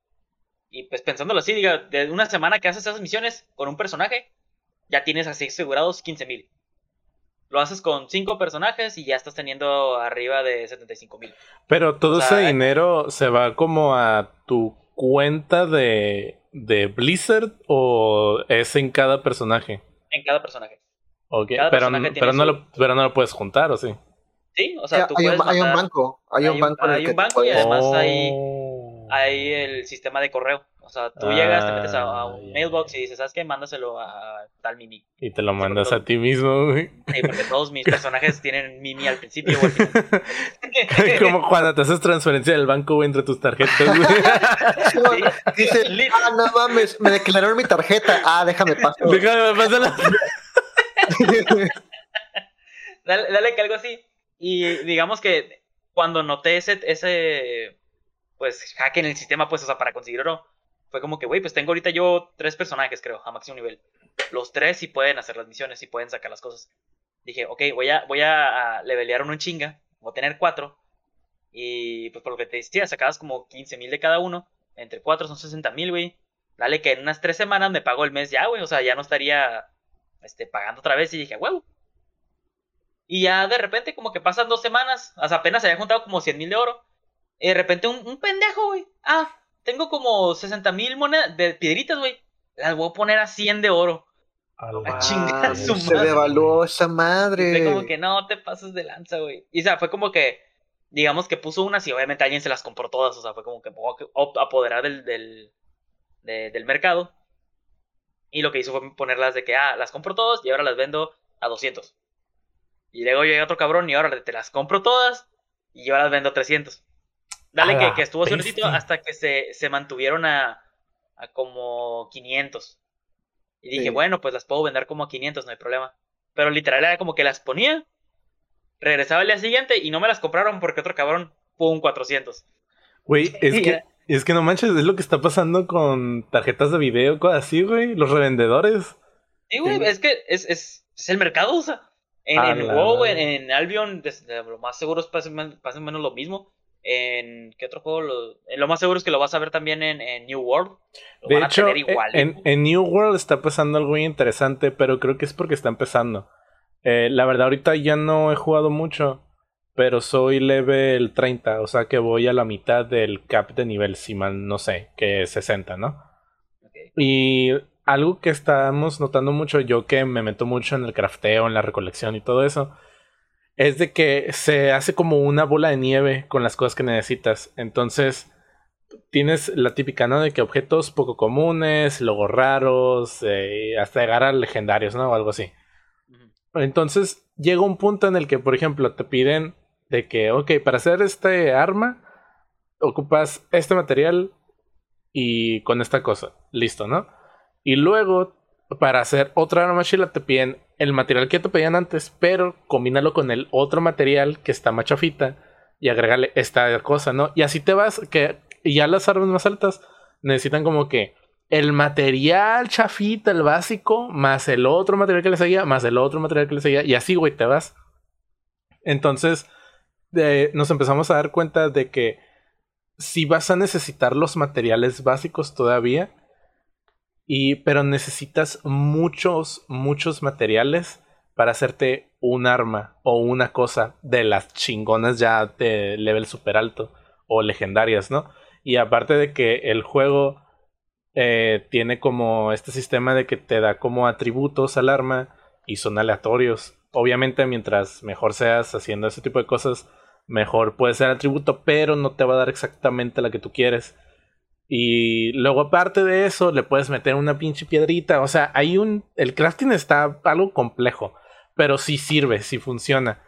Y pues pensándolo así, diga, de una semana que haces esas misiones con un personaje, ya tienes así asegurados 15 mil. Lo haces con cinco personajes y ya estás teniendo arriba de 75 mil. Pero todo ese dinero se va como a tu cuenta de, de Blizzard o es en cada personaje? En cada personaje. Ok, pero, pero, no lo, pero no lo puedes juntar, ¿o sí? Sí, o sea, tú hay, puedes un, hay un banco. Hay, un banco, hay un banco y además hay, oh. hay el sistema de correo. O sea, tú llegas, te metes a, un mailbox y dices, ¿sabes qué? Mándaselo a tal Mimi. Y te lo mandas a ti mismo, güey. Sí, porque todos mis personajes tienen Mimi al principio final. Como cuando te haces transferencia del banco, güey, entre tus tarjetas, güey. Dice, ah, no mames, me declararon mi tarjeta. Ah, déjame pasar. Déjame pasar. dale, dale que algo así. Y digamos que cuando noté ese, ese pues hack en el sistema, pues, o sea, para conseguir oro, fue como que, güey, pues tengo ahorita yo tres personajes, creo, a máximo nivel. Los tres sí pueden hacer las misiones, sí pueden sacar las cosas. Dije, ok, voy a, voy a levelear uno en chinga, voy a tener cuatro. Y pues por lo que te decía, sacabas como 15 mil de cada uno. Entre cuatro son 60 mil, güey. Dale que en unas tres semanas me pago el mes ya, güey. O sea, ya no estaría este, pagando otra vez. Y dije, huevo. Y ya de repente, como que pasan dos semanas. Sea, apenas había juntado como 100 mil de oro. Y de repente un, un pendejo, güey. Ah, tengo como 60 mil monedas de piedritas, güey. Las voy a poner a 100 de oro. A chingar a su Se madre. devaluó esa madre. Fue como que no te pases de lanza, güey. Y o sea, fue como que, digamos que puso unas y obviamente alguien se las compró todas. O sea, fue como que a apoderar del, del, de- del mercado. Y lo que hizo fue ponerlas de que, ah, las compro todas y ahora las vendo a 200. Y luego llega otro cabrón y ahora te las compro todas y yo las vendo a 300. Dale que, que estuvo bestia. hasta que se, se mantuvieron a, a como 500. Y dije, Sí. bueno, pues las puedo vender como a 500, no hay problema. Pero literal era como que las ponía, regresaba el día siguiente y no me las compraron porque otro cabrón pum 400. Güey, es que, es que no manches, es lo que está pasando con tarjetas de video, cosas así, güey. Los revendedores. Sí, güey, Sí. es que es, es, es el mercado, o sea. En, A en la WoW, en, en Albion, lo más seguro es pasa men- pasa menos lo mismo. En ¿qué otro juego? Lo, en lo más seguro es que lo vas a ver también en, en New World. Lo De van a hecho, tener igual. en, en New World está pasando algo muy interesante, pero creo que es porque está empezando. Eh, la verdad, ahorita ya no he jugado mucho, pero soy level 30, o sea que voy a la mitad del cap de nivel, si mal no sé, que es 60, ¿no? Y algo que estamos notando mucho, yo que me meto mucho en el crafteo, en la recolección y todo eso, es de que se hace como una bola de nieve con las cosas que necesitas. Entonces, tienes la típica, ¿no? De que objetos poco comunes, logos raros, eh, hasta llegar a legendarios, ¿no? O algo así. Entonces, llega un punto en el que, por ejemplo, te piden de que, ok, para hacer este arma, ocupas este material y con esta cosa. Listo, ¿no? Y luego, para hacer otra arma chila, te piden el material que te pedían antes, pero combínalo con el otro material que está más chafita y agrégale esta cosa, ¿no? Y así te vas, que ya las armas más altas necesitan como que el material chafita, el básico, más el otro material que le seguía, más el otro material que le seguía, y así, güey, te vas. Entonces, nos empezamos a dar cuenta de que si vas a necesitar los materiales básicos todavía, y, pero necesitas muchos, muchos materiales para hacerte un arma o una cosa de las chingonas ya de level super alto o legendarias, ¿no? Y aparte de que el juego eh, tiene como este sistema de que te da como atributos al arma y son aleatorios. Obviamente mientras mejor seas haciendo ese tipo de cosas, mejor puede ser atributo, pero no te va a dar exactamente la que tú quieres. Y luego aparte de eso, le puedes meter una pinche piedrita. O sea, hay un... El crafting está algo complejo, pero sí sirve, sí funciona.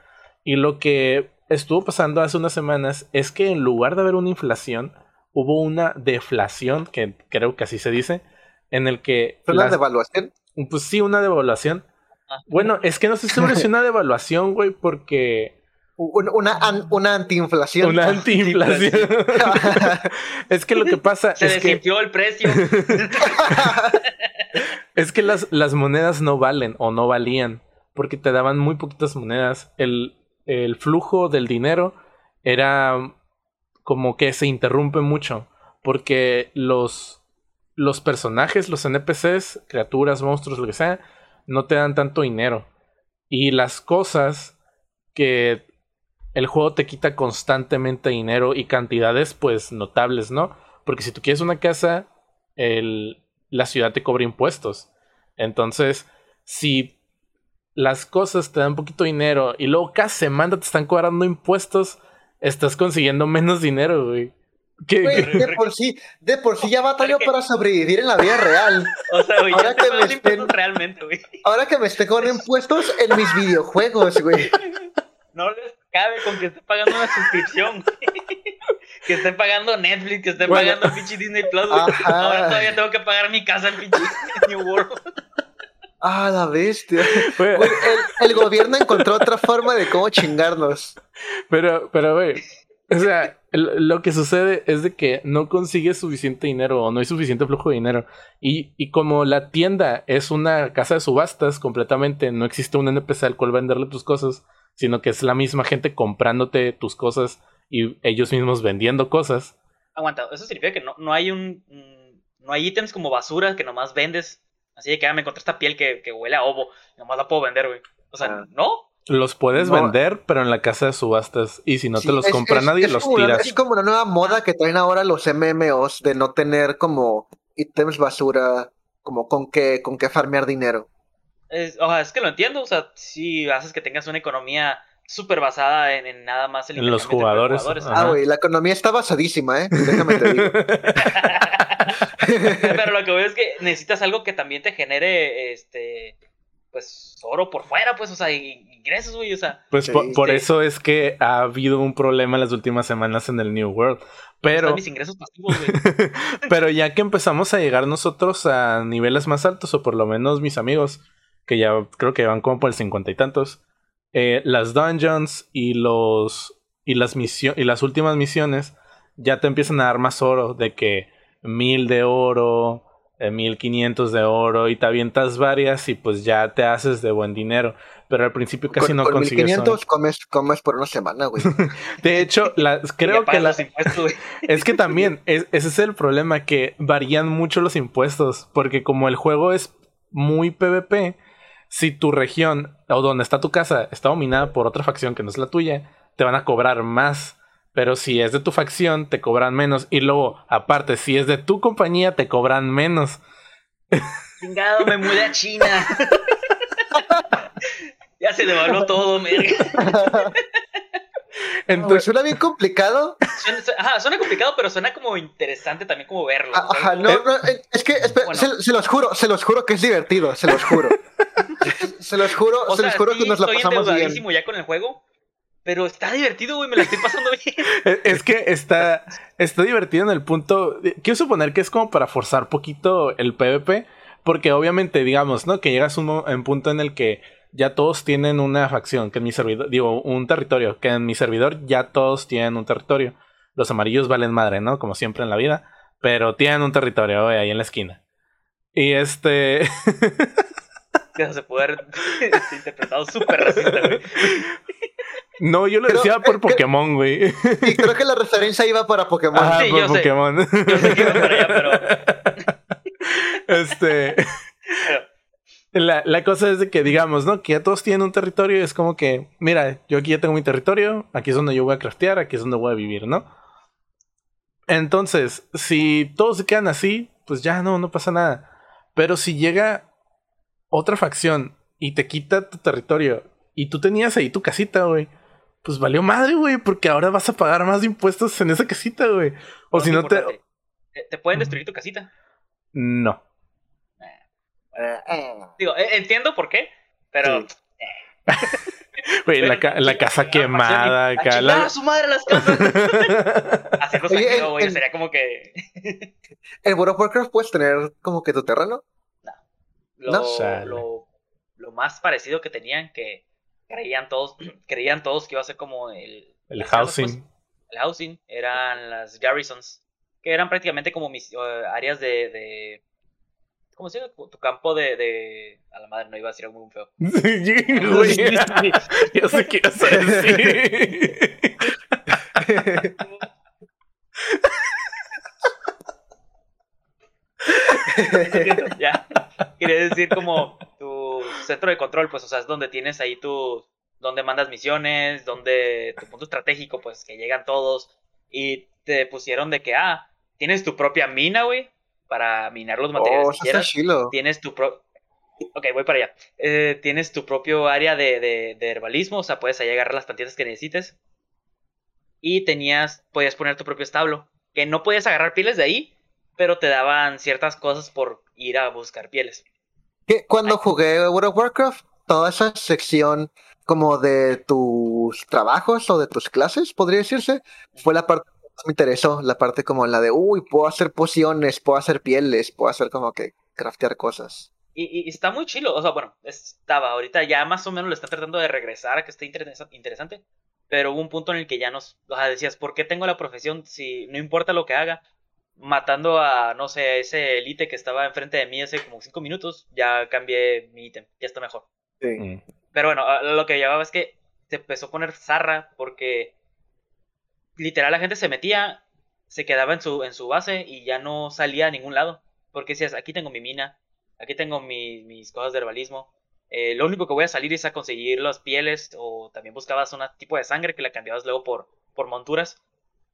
Y lo que estuvo pasando hace unas semanas es que en lugar de haber una inflación, hubo una deflación, que creo que así se dice, en el que... ¿Fue una las- devaluación? Pues sí, una devaluación. Ah. Bueno, es que no sé si es una devaluación, güey, porque... Un- Una, an- una antiinflación. Una antiinflación. es que lo que pasa Se es que... desinfló el precio. Es que las, las monedas no valen o no valían porque te daban muy poquitas monedas. El, el flujo del dinero era como que se interrumpe mucho porque los, los personajes, los NPCs, criaturas, monstruos, lo que sea, no te dan tanto dinero. Y las cosas que el juego te quita constantemente dinero y cantidades pues notables, ¿no? Porque si tú quieres una casa, el, la ciudad te cobra impuestos. Entonces, si las cosas te dan poquito dinero y luego cada semana te están cobrando impuestos, estás consiguiendo menos dinero, güey. ¿Qué- Güey, qué- de por sí, de por sí ya batallo para sobrevivir en la vida real. O sea, güey, Ahora que me estén- realmente, güey. Ahora que me esté con impuestos en mis videojuegos, güey. No les cabe con que estén pagando una suscripción. Que estén pagando Netflix, que estén Bueno. pagando pinche Disney Plus. Ajá. Ahora todavía tengo que pagar mi casa en pinche New World. Ah, la bestia. El, el gobierno encontró otra forma de cómo chingarnos. Pero, pero, güey. O sea, el- lo que sucede es de que no consigues suficiente dinero o no hay suficiente flujo de dinero. Y, y como la tienda es una casa de subastas completamente, no existe un NPC al cual venderle tus cosas, sino que es la misma gente comprándote tus cosas y ellos mismos vendiendo cosas. Aguanta, eso significa que no, no hay un. mm, No hay ítems como basura que nomás vendes. Así de que ah, me encontré esta piel que, que huele a ovo. Nomás la puedo vender, güey. O sea, Ah. ¿no? Los puedes vender, pero en la casa de subastas. Y si no te los compra nadie, los tiras. es como una nueva moda que traen ahora los MMOs de no tener como ítems basura, como con qué, con qué farmear dinero. Es, o sea, es que lo entiendo. O sea, si haces que tengas una economía súper basada en, nada más el en los jugadores. ah, güey, la economía está basadísima, ¿eh? Déjame te digo. Pero lo que veo es que necesitas algo que también te genere este pues oro por fuera, pues, o sea, ingresos, güey, o sea. Pues por, eso es que ha habido un problema en las últimas semanas en el New World. Pero. mis ingresos pasivos, güey. pero ya que empezamos a llegar nosotros a niveles más altos, o por lo menos mis amigos, que ya creo que van como por el cincuenta y tantos, eh, las dungeons y los. y las misiones. y las últimas misiones ya te empiezan a dar más oro de que mil de oro, 1500 de oro y te avientas varias y pues ya te haces de buen dinero. Pero al principio casi no consigues. 1500 comes, comes por una semana, güey. de hecho, creo que las es que también ese es el problema que varían mucho los impuestos porque como el juego es muy PvP, si tu región o donde está tu casa está dominada por otra facción que no es la tuya, te van a cobrar más. Pero si es de tu facción, te cobran menos. Y luego, aparte, si es de tu compañía, te cobran menos. Chingado, me mudé a China. ya se devaluó todo, merga. Entonces, suena bien complicado. Suena, ajá, suena complicado, pero suena como interesante también como verlo. Ajá, no, no, es que se, los juro, se los juro que es divertido, se los juro. se los juro, se los juro que nos la pasamos bien. ya con el juego, pero está divertido, güey, me la estoy pasando bien. es que está, está divertido en el punto. Quiero suponer que es como para forzar poquito el PvP. Porque obviamente, digamos, ¿no? Que llegas a un, punto en el que ya todos tienen una facción, que en mi servidor, digo, un territorio, que en mi servidor ya todos tienen un territorio. Los amarillos valen madre, ¿no? Como siempre en la vida. Pero tienen un territorio ahí en la esquina. Y este. que se puede haber interpretado súper racista, güey. No, yo lo decía por Pokémon, güey. Y creo que la referencia iba para Pokémon. Ah, sí, por yo Pokémon. Sé. Yo sé que iba para allá, pero. Este. La, la, cosa es de que, digamos, ¿no? Que ya todos tienen un territorio y es como que, mira, yo aquí ya tengo mi territorio, aquí es donde yo voy a craftear, aquí es donde voy a vivir, ¿no? Entonces, si todos se quedan así, pues ya no, no pasa nada. Pero si llega otra facción y te quita tu territorio y tú tenías ahí tu casita, güey pues valió madre, güey, porque ahora vas a pagar más impuestos en esa casita, güey. O si no te... ¿Te pueden destruir tu casita? No. Eh, eh. Digo, eh, entiendo por qué, pero... Güey, la, la, casa quemada, acá. La... su madre las casas! Güey, sería como que. ¿En World of Warcraft puedes tener como que tu terreno? Lo, ¿No? lo, lo más parecido que tenían que creían todos, creían todos que iba a ser como el, el housing. el housing eran las garrisons, que eran prácticamente como mis áreas de, de ¿cómo se llama? Tu campo de, de, A la madre, no iba a decir algo muy feo. Yo sé qué ibas a decir. ya. Quería decir como tu centro de control, pues, o sea, es donde tienes ahí tu. donde mandas misiones, donde tu punto estratégico, pues, que llegan todos. Y te pusieron de que, ah, tienes tu propia mina, güey, para minar los materiales oh, que quieras. Tienes tu propio. Ok, voy para allá. Eh, tienes tu propio área de, de, de, herbalismo, o sea, puedes ahí agarrar las plantitas que necesites. Y tenías, podías poner tu propio establo, que no podías agarrar pieles de ahí, pero te daban ciertas cosas por ir a buscar pieles. Cuando jugué World of Warcraft, toda esa sección como de tus trabajos o de tus clases, podría decirse, fue la parte que más me interesó, la parte como la de, uy, puedo hacer pociones, puedo hacer pieles, puedo hacer como que craftear cosas. Y, está muy chilo, o sea, bueno, estaba, ahorita ya más o menos lo está tratando de regresar a que esté interesante, pero hubo un punto en el que ya nos, o sea, decías, ¿por qué tengo la profesión si no importa lo que haga? Matando a, no sé, ese elite que estaba enfrente de mí hace como cinco minutos, ya cambié mi ítem, ya está mejor. Sí. Mm. Pero bueno, lo que llevaba es que se empezó a poner zarra porque literal la gente se metía, se quedaba en su, en su base y ya no salía a ningún lado. Porque decías, aquí tengo mi mina, aquí tengo mis cosas de herbalismo. eh, lo único que voy a salir es a conseguir las pieles o también buscabas un tipo de sangre que la cambiabas luego por, por monturas.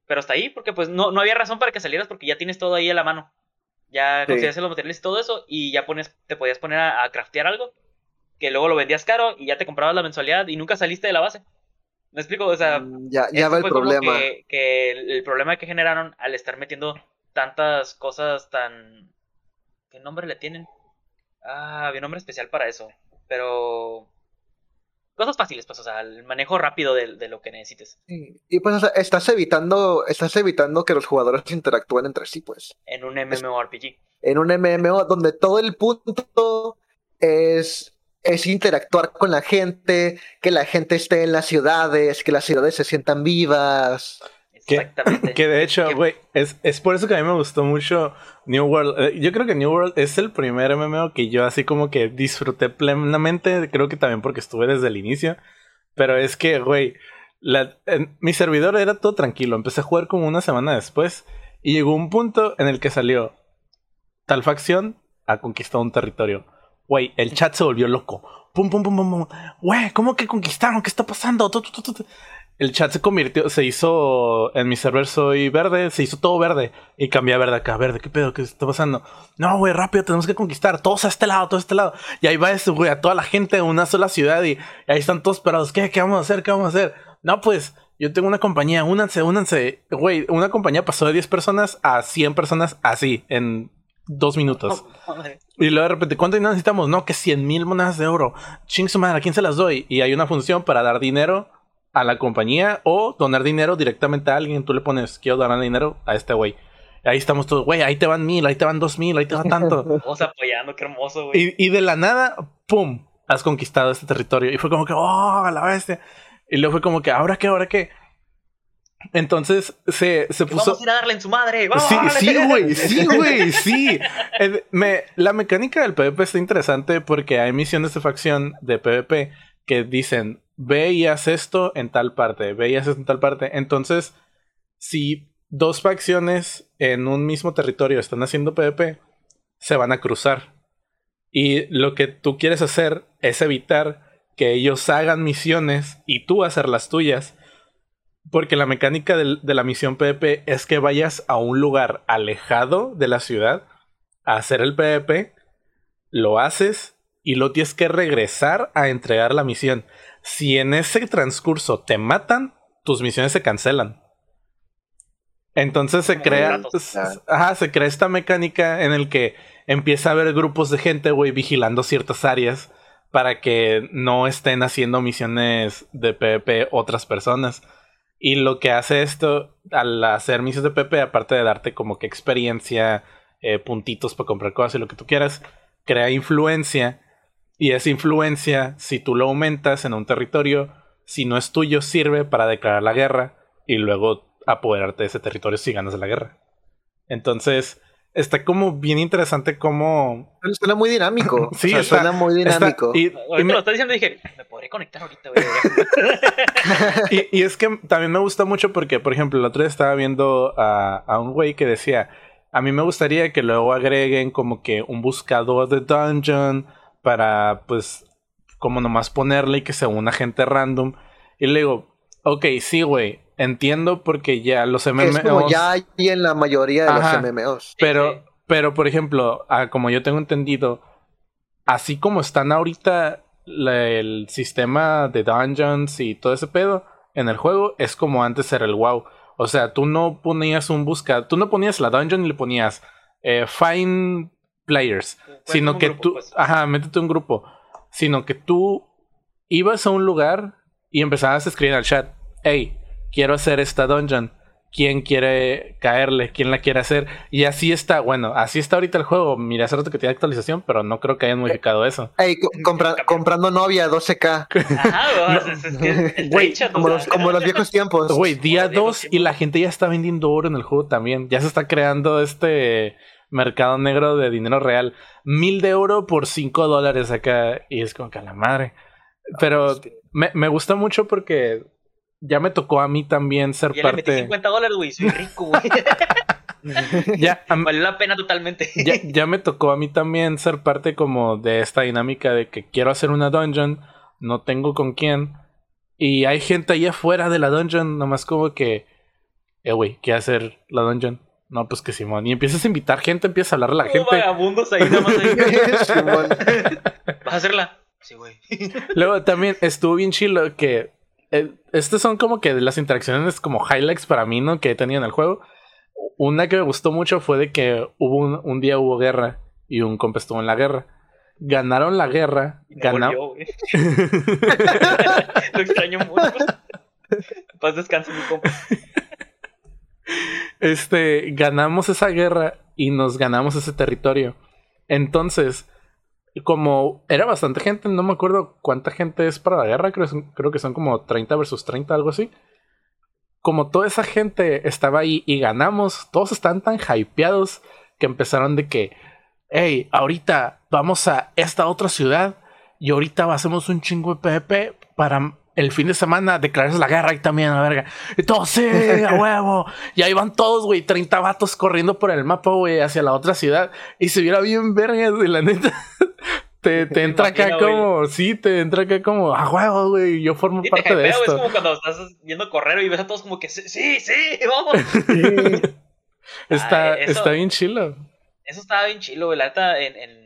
Pero hasta ahí, porque pues no, no había razón para que salieras porque ya tienes todo ahí a la mano. Ya Sí. conseguías los materiales y todo eso y ya pones, te podías poner a, a craftear algo que luego lo vendías caro y ya te comprabas la mensualidad y nunca saliste de la base. ¿Me explico? O sea, Mm, ya, ya va el problema. Que, que el, el problema que generaron al estar metiendo tantas cosas tan... ¿Qué nombre le tienen? Ah, había un nombre especial para eso. Pero... Cosas fáciles, pues, o sea, el manejo rápido de, de lo que necesites. Sí. Y pues o sea, estás evitando, estás evitando que los jugadores interactúen entre sí, pues. En un MMORPG. En un MMO donde todo el punto es, es interactuar con la gente, que la gente esté en las ciudades, que las ciudades se sientan vivas. Que- Exactamente. Que de hecho, güey, es, es por eso que a mí me gustó mucho New World. Eh, Yo creo que New World es el primer MMO que yo así como que disfruté plenamente. Creo que también porque estuve desde el inicio. Pero es que, güey, mi servidor era todo tranquilo. Empecé a jugar como una semana después. Y llegó un punto en el que salió tal facción ha conquistado un territorio. Güey, el chat se volvió loco. Pum, pum, pum, pum, pum. Güey, ¿cómo que conquistaron? ¿Qué está pasando? El chat se convirtió, se hizo, en mi server soy verde, se hizo todo verde. Y cambié a verde acá, verde, ¿qué pedo? ¿Qué está pasando? No, güey, rápido, tenemos que conquistar. Todos a este lado, todos a este lado. Y ahí va eso, güey, a toda la gente de una sola ciudad. Y, ahí están todos parados. ¿Qué? ¿Qué vamos a hacer? ¿Qué vamos a hacer? No, pues, yo tengo una compañía, únanse, únanse. Güey, una compañía pasó de 10 personas a 100 personas así, en dos minutos. Y luego de repente, ¿cuánto dinero necesitamos? No, que 100 mil monedas de oro. Ching su madre, ¿a quién se las doy? Y hay una función para dar dinero a la compañía o donar dinero directamente a alguien. Tú le pones, quiero donar dinero a este güey. Ahí estamos todos, güey, ahí te van mil, ahí te van dos mil, ahí te va tanto. Todos apoyando, qué hermoso, güey. y, y de la nada, ¡pum! Has conquistado este territorio. Y fue como que, ¡oh, la bestia! Y luego fue como que, ¿ahora qué? ¿Ahora qué? Entonces se, se puso. Vamos a ir a darle en su madre. ¡Vamos Sí, a darle! sí, güey, sí, güey, sí. Me- la mecánica del PvP está interesante porque hay misiones de facción de PvP que dicen, ve y haz esto en tal parte, ve y haz esto en tal parte. Entonces, si dos facciones en un mismo territorio están haciendo PvP, se van a cruzar. Y lo que tú quieres hacer es evitar que ellos hagan misiones y tú hacer las tuyas. Porque la mecánica del- de, la misión PvP es que vayas a un lugar alejado de la ciudad a hacer el PvP, lo haces y lo tienes que regresar a entregar la misión. Si en ese transcurso te matan, tus misiones se cancelan. Entonces se Como crea, ajá, se crea esta mecánica en el que empieza a haber grupos de gente, güey, vigilando ciertas áreas para que no estén haciendo misiones de PvP otras personas. Y lo que hace esto al hacer misiones de PvP, aparte de darte como que experiencia, eh, puntitos para comprar cosas y lo que tú quieras, crea influencia. Y esa influencia, si tú lo aumentas en un territorio, si no es tuyo, sirve para declarar la guerra y luego apoderarte de ese territorio si ganas la guerra. Entonces, está como bien interesante cómo... Suena muy dinámico. Sí, o sea, está- suena muy está- dinámico. y- y Ahorita me- lo estás diciendo y dije, me podré conectar ahorita, güey. y, y es que también me gusta mucho porque, por ejemplo, el otro día estaba viendo a, a un güey que decía, a mí me gustaría que luego agreguen como que un buscador de dungeon para, pues, como nomás ponerle y que se una gente random. Y le digo, ok, sí, güey, entiendo porque ya los MMOs... es como ya hay en la mayoría de Ajá. los MMOs. Pero, pero por ejemplo, ah, como yo tengo entendido, así como están ahorita la- el sistema de dungeons y todo ese pedo en el juego, es como antes era el WoW. O sea, tú no ponías un busca, tú no ponías la dungeon y le ponías eh, find players, sino que grupo, tú, pues. ajá, métete un grupo, sino que tú ibas a un lugar y empezabas a escribir al chat, hey, quiero hacer esta dungeon. ¿Quién quiere caerle? ¿Quién la quiere hacer? Y así está, bueno, así está ahorita el juego. Mira, hace rato que tiene actualización, pero no creo que hayan modificado eso. Ey, co- compra- comprando novia 12k. Ajá, güey, es, es que hecho, Como los, como los viejos tiempos. Güey, día Como digo, 2 y la gente ya está vendiendo oro en el juego también. Ya se está creando este mercado negro de dinero real. Mil de oro por cinco dólares acá. Y es como que a la madre. Pero hostia. me, me gusta mucho porque ya me tocó a mí también ser Ya le metí parte. 50 dólares, güey, soy rico, güey. ya, Valió la pena totalmente. ya, ya me tocó a mí también ser parte como de esta dinámica de que quiero hacer una dungeon, no tengo con quién. Y hay gente ahí afuera de la dungeon, nomás como que, eh, güey, ¿qué hacer la dungeon? No, pues que Simón. Y empiezas a invitar gente, empiezas a hablar a la gente. vagabundos ahí, nada más ahí. ¿Vas a hacerla? Sí, güey. Luego también estuvo bien chilo que eh, estas son como que las interacciones como highlights para mí, ¿no? Que he tenido en el juego. Una que me gustó mucho fue de que hubo un, un día hubo guerra y un compa estuvo en la guerra. Ganaron la guerra. Y me gana- volvió, güey. Lo extraño mucho. Paz descanse, mi compa. Este, ganamos esa guerra y nos ganamos ese territorio. Entonces, como era bastante gente, no me acuerdo cuánta gente es para la guerra, creo, que son como 30 versus 30, algo así. Como toda esa gente estaba ahí y ganamos, todos están tan hypeados que empezaron de que, hey, ahorita vamos a esta otra ciudad y ahorita hacemos un chingo de PvP para el fin de semana declararse la guerra y también a la verga. Y todos, sí, a huevo. Y ahí van todos, güey, 30 vatos corriendo por el mapa, güey, hacia la otra ciudad. Y se viera bien vergas, güey, la neta. Te, te entra acá imagino, como, sí, te entra acá como, a huevo, güey, yo formo Sí, te parte de hypeo, es esto. como cuando estás yendo a correr y ves a todos como que sí, sí, sí, vamos. Está, Ah, eso- está bien chilo. Eso estaba bien chilo, güey. La neta, en, en-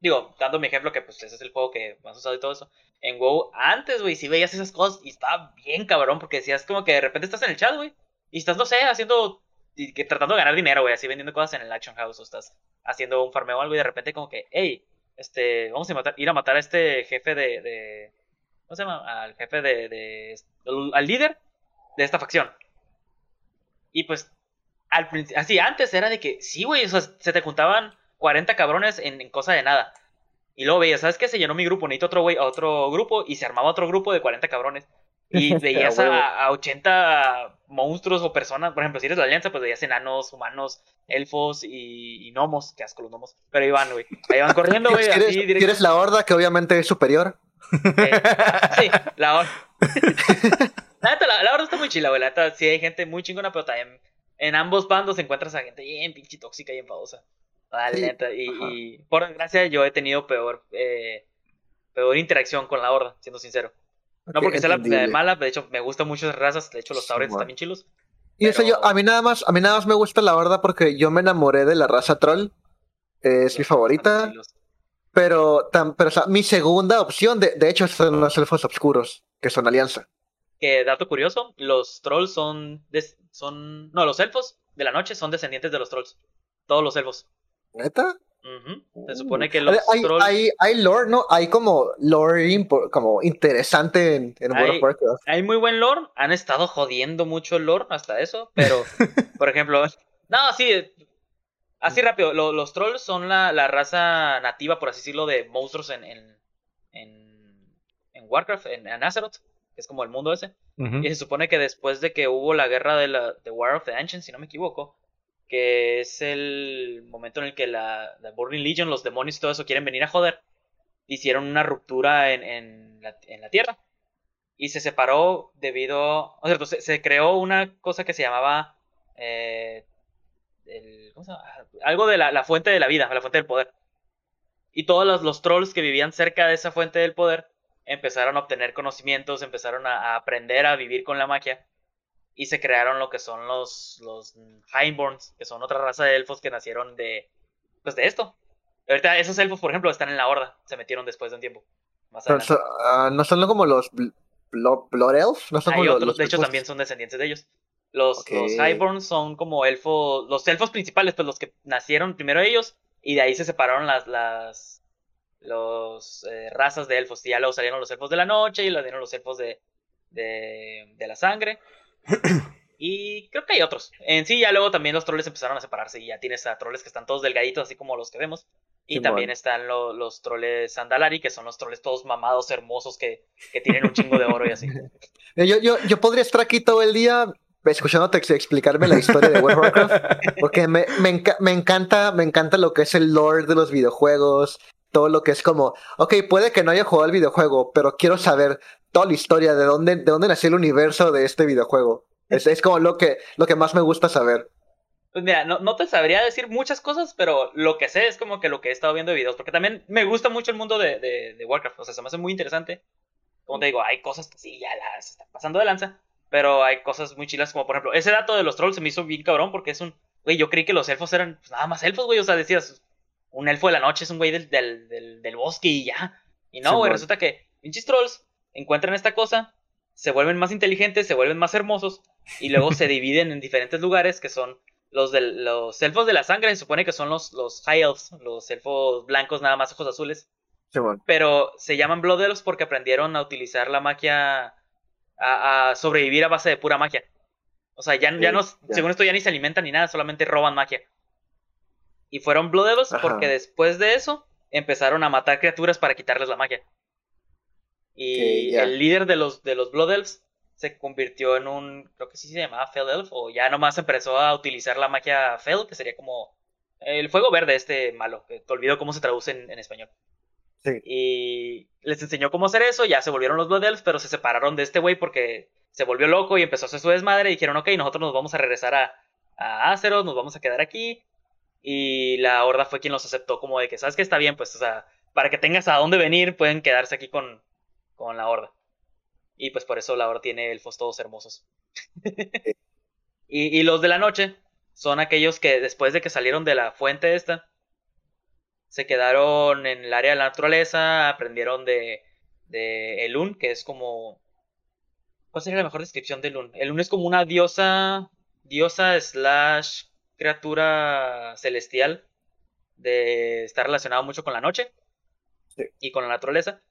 Digo, dando mi ejemplo, que pues ese es el juego que más usado y todo eso. En WoW, antes, güey, si veías esas cosas y estaba bien cabrón, porque decías como que de repente estás en el chat, güey, y estás, no sé, haciendo. y que tratando de ganar dinero, güey, así vendiendo cosas en el Action House, o estás haciendo un farmeo o algo, y de repente, como que, hey, este, vamos a ir a matar a este jefe de. de ¿Cómo se llama? Al jefe de. de al líder de esta facción. Y pues, al así antes era de que, sí, güey, o sea, se te juntaban 40 cabrones en, en cosa de nada. Y luego veías, ¿sabes qué? Se llenó mi grupo, necesito otro güey, otro grupo, y se armaba otro grupo de 40 cabrones. Y veías A a, a 80 monstruos o personas, por ejemplo, si eres la alianza, pues veías enanos, humanos, elfos y, y gnomos, que asco los gnomos. Pero ahí van, güey. Ahí van corriendo, güey, ¿Quieres, directo. quieres la horda, que obviamente es superior? Eh, sí, la hora. la la, la hora está muy chila, güey. La neta, sí hay gente muy chingona, pero también en ambos bandos encuentras a gente bien pinche tóxica y enfadosa. La Sí, neta. Y, y por desgracia, yo he tenido peor, eh, peor interacción con la horda, siendo sincero. No porque sea la, mala, de hecho, me gustan muchas razas. De hecho, los Sí, están bien chilos. Y eso yo, a mí nada más, a mí nada más me gusta la horda porque yo me enamoré de la raza troll. Es mi favorita. Pero, tam- pero o sea, mi segunda opción, de, de hecho, son los elfos oscuros, que son alianza. Que dato curioso, los trolls son, des- son. No, los elfos de la noche son descendientes de los trolls. Todos los elfos. ¿Neta? Se supone Uh. que los hay, trolls. hay, hay lore, ¿no? Hay como lore como interesante en, en World Hay- of Warcraft. Hay muy buen lore, han estado jodiendo mucho el lore hasta eso, pero, por ejemplo, no, sí, así rápido, lo- los trolls son la, la raza nativa, por así decirlo, de monstruos en, en, en, en Warcraft, en, Azeroth, que es como el mundo ese, y se supone que después de que hubo la guerra de la de War of the Ancients, si no me equivoco, que es el momento en el que la, la Burning Legion, los demonios y todo eso quieren venir a joder, hicieron una ruptura en, en, la, tierra y se separó debido, o sea, entonces, se creó una cosa que se llamaba eh, el- ¿cómo se llama? algo de la, fuente de la vida, la fuente del poder. Y todos los, trolls que vivían cerca de esa fuente del poder empezaron a obtener conocimientos, empezaron a aprender a vivir con la magia y se crearon lo que son los, los Highborns, que son otra raza de elfos que nacieron de, pues de esto. Ahorita esos elfos, por ejemplo, están en la horda, se metieron después de un tiempo. Más Pero, so- ah, ¿No son como los bl- blo- Blood Elf? ¿No son Hay como otros, los de hecho, elfos? también son descendientes de ellos. Los, Ok. los Highborns son como elfos, los elfos principales, pues los que nacieron primero ellos, y de ahí se separaron las, las los eh, razas de elfos. Y ya luego salieron los elfos de la noche y luego salieron los elfos de, de, de la sangre. Y creo que hay otros. En sí, ya luego también los troles empezaron a separarse y ya tienes a troles que están todos delgaditos, así como los que vemos. Y Simón. también están lo- los troles Sandalari, que son los troles todos mamados, hermosos, que, que tienen un chingo de oro y así. Yo, yo, yo podría estar aquí todo el día escuchándote ex- explicarme la historia de World of Warcraft, porque me, me, enca- me encanta, me encanta lo que es el lore de los videojuegos, todo lo que es como, ok, puede que no haya jugado el videojuego, pero quiero saber toda la historia de dónde, de dónde nació el universo de este videojuego. Es, es como lo que, lo que más me gusta saber. Pues mira, no, no, te sabría decir muchas cosas, pero lo que sé es como que lo que he estado viendo de videos, porque también me gusta mucho el mundo de, de, de Warcraft, o sea, se me hace muy interesante. Como te digo, hay cosas que sí, ya las están pasando de lanza, pero hay cosas muy chilas, como por ejemplo, ese dato de los trolls se me hizo bien cabrón, porque es un, güey, yo creí que los elfos eran pues, nada más elfos, güey, o sea, decías, un elfo de la noche es un güey del, del, del, del bosque y ya. Y no, güey, resulta que pinches trolls encuentran esta cosa, se vuelven más inteligentes, se vuelven más hermosos, y luego se dividen en diferentes lugares que son los, de, los elfos de la sangre se supone que son los, los high elves, los elfos blancos, nada más ojos azules. Sí, bueno. Pero se llaman Blood Elves porque aprendieron a utilizar la magia, a, a sobrevivir a base de pura magia. O sea, ya, sí, ya no, ya. según esto ya ni se alimentan ni nada, solamente roban magia. Y fueron Blood Elves Ajá. porque después de eso empezaron a matar criaturas para quitarles la magia. Y okay, yeah. el líder de los, de los Blood Elves se convirtió en un, creo que sí se llamaba Fell Elf, o ya nomás empezó a utilizar la magia Fell, que sería como el fuego verde este malo, que te olvido cómo se traduce en, en español. Sí. Y les enseñó cómo hacer eso, ya se volvieron los Blood Elves, pero se separaron de este güey porque se volvió loco y empezó a hacer su desmadre y dijeron, ok, nosotros nos vamos a regresar a, a Azeroth, nos vamos a quedar aquí. Y la Horda fue quien los aceptó como de que, ¿sabes que Está bien, pues, o sea, para que tengas a dónde venir, pueden quedarse aquí con, con la Horda. Y pues por eso la Horda tiene elfos todos hermosos. y, y, los de la noche son aquellos que después de que salieron de la fuente esta, se quedaron en el área de la naturaleza, aprendieron de, de Elun, que es como... ¿Cuál sería la mejor descripción de Elun? Elun es como una diosa, diosa slash criatura celestial de estar relacionado mucho con la noche sí. y con la naturaleza.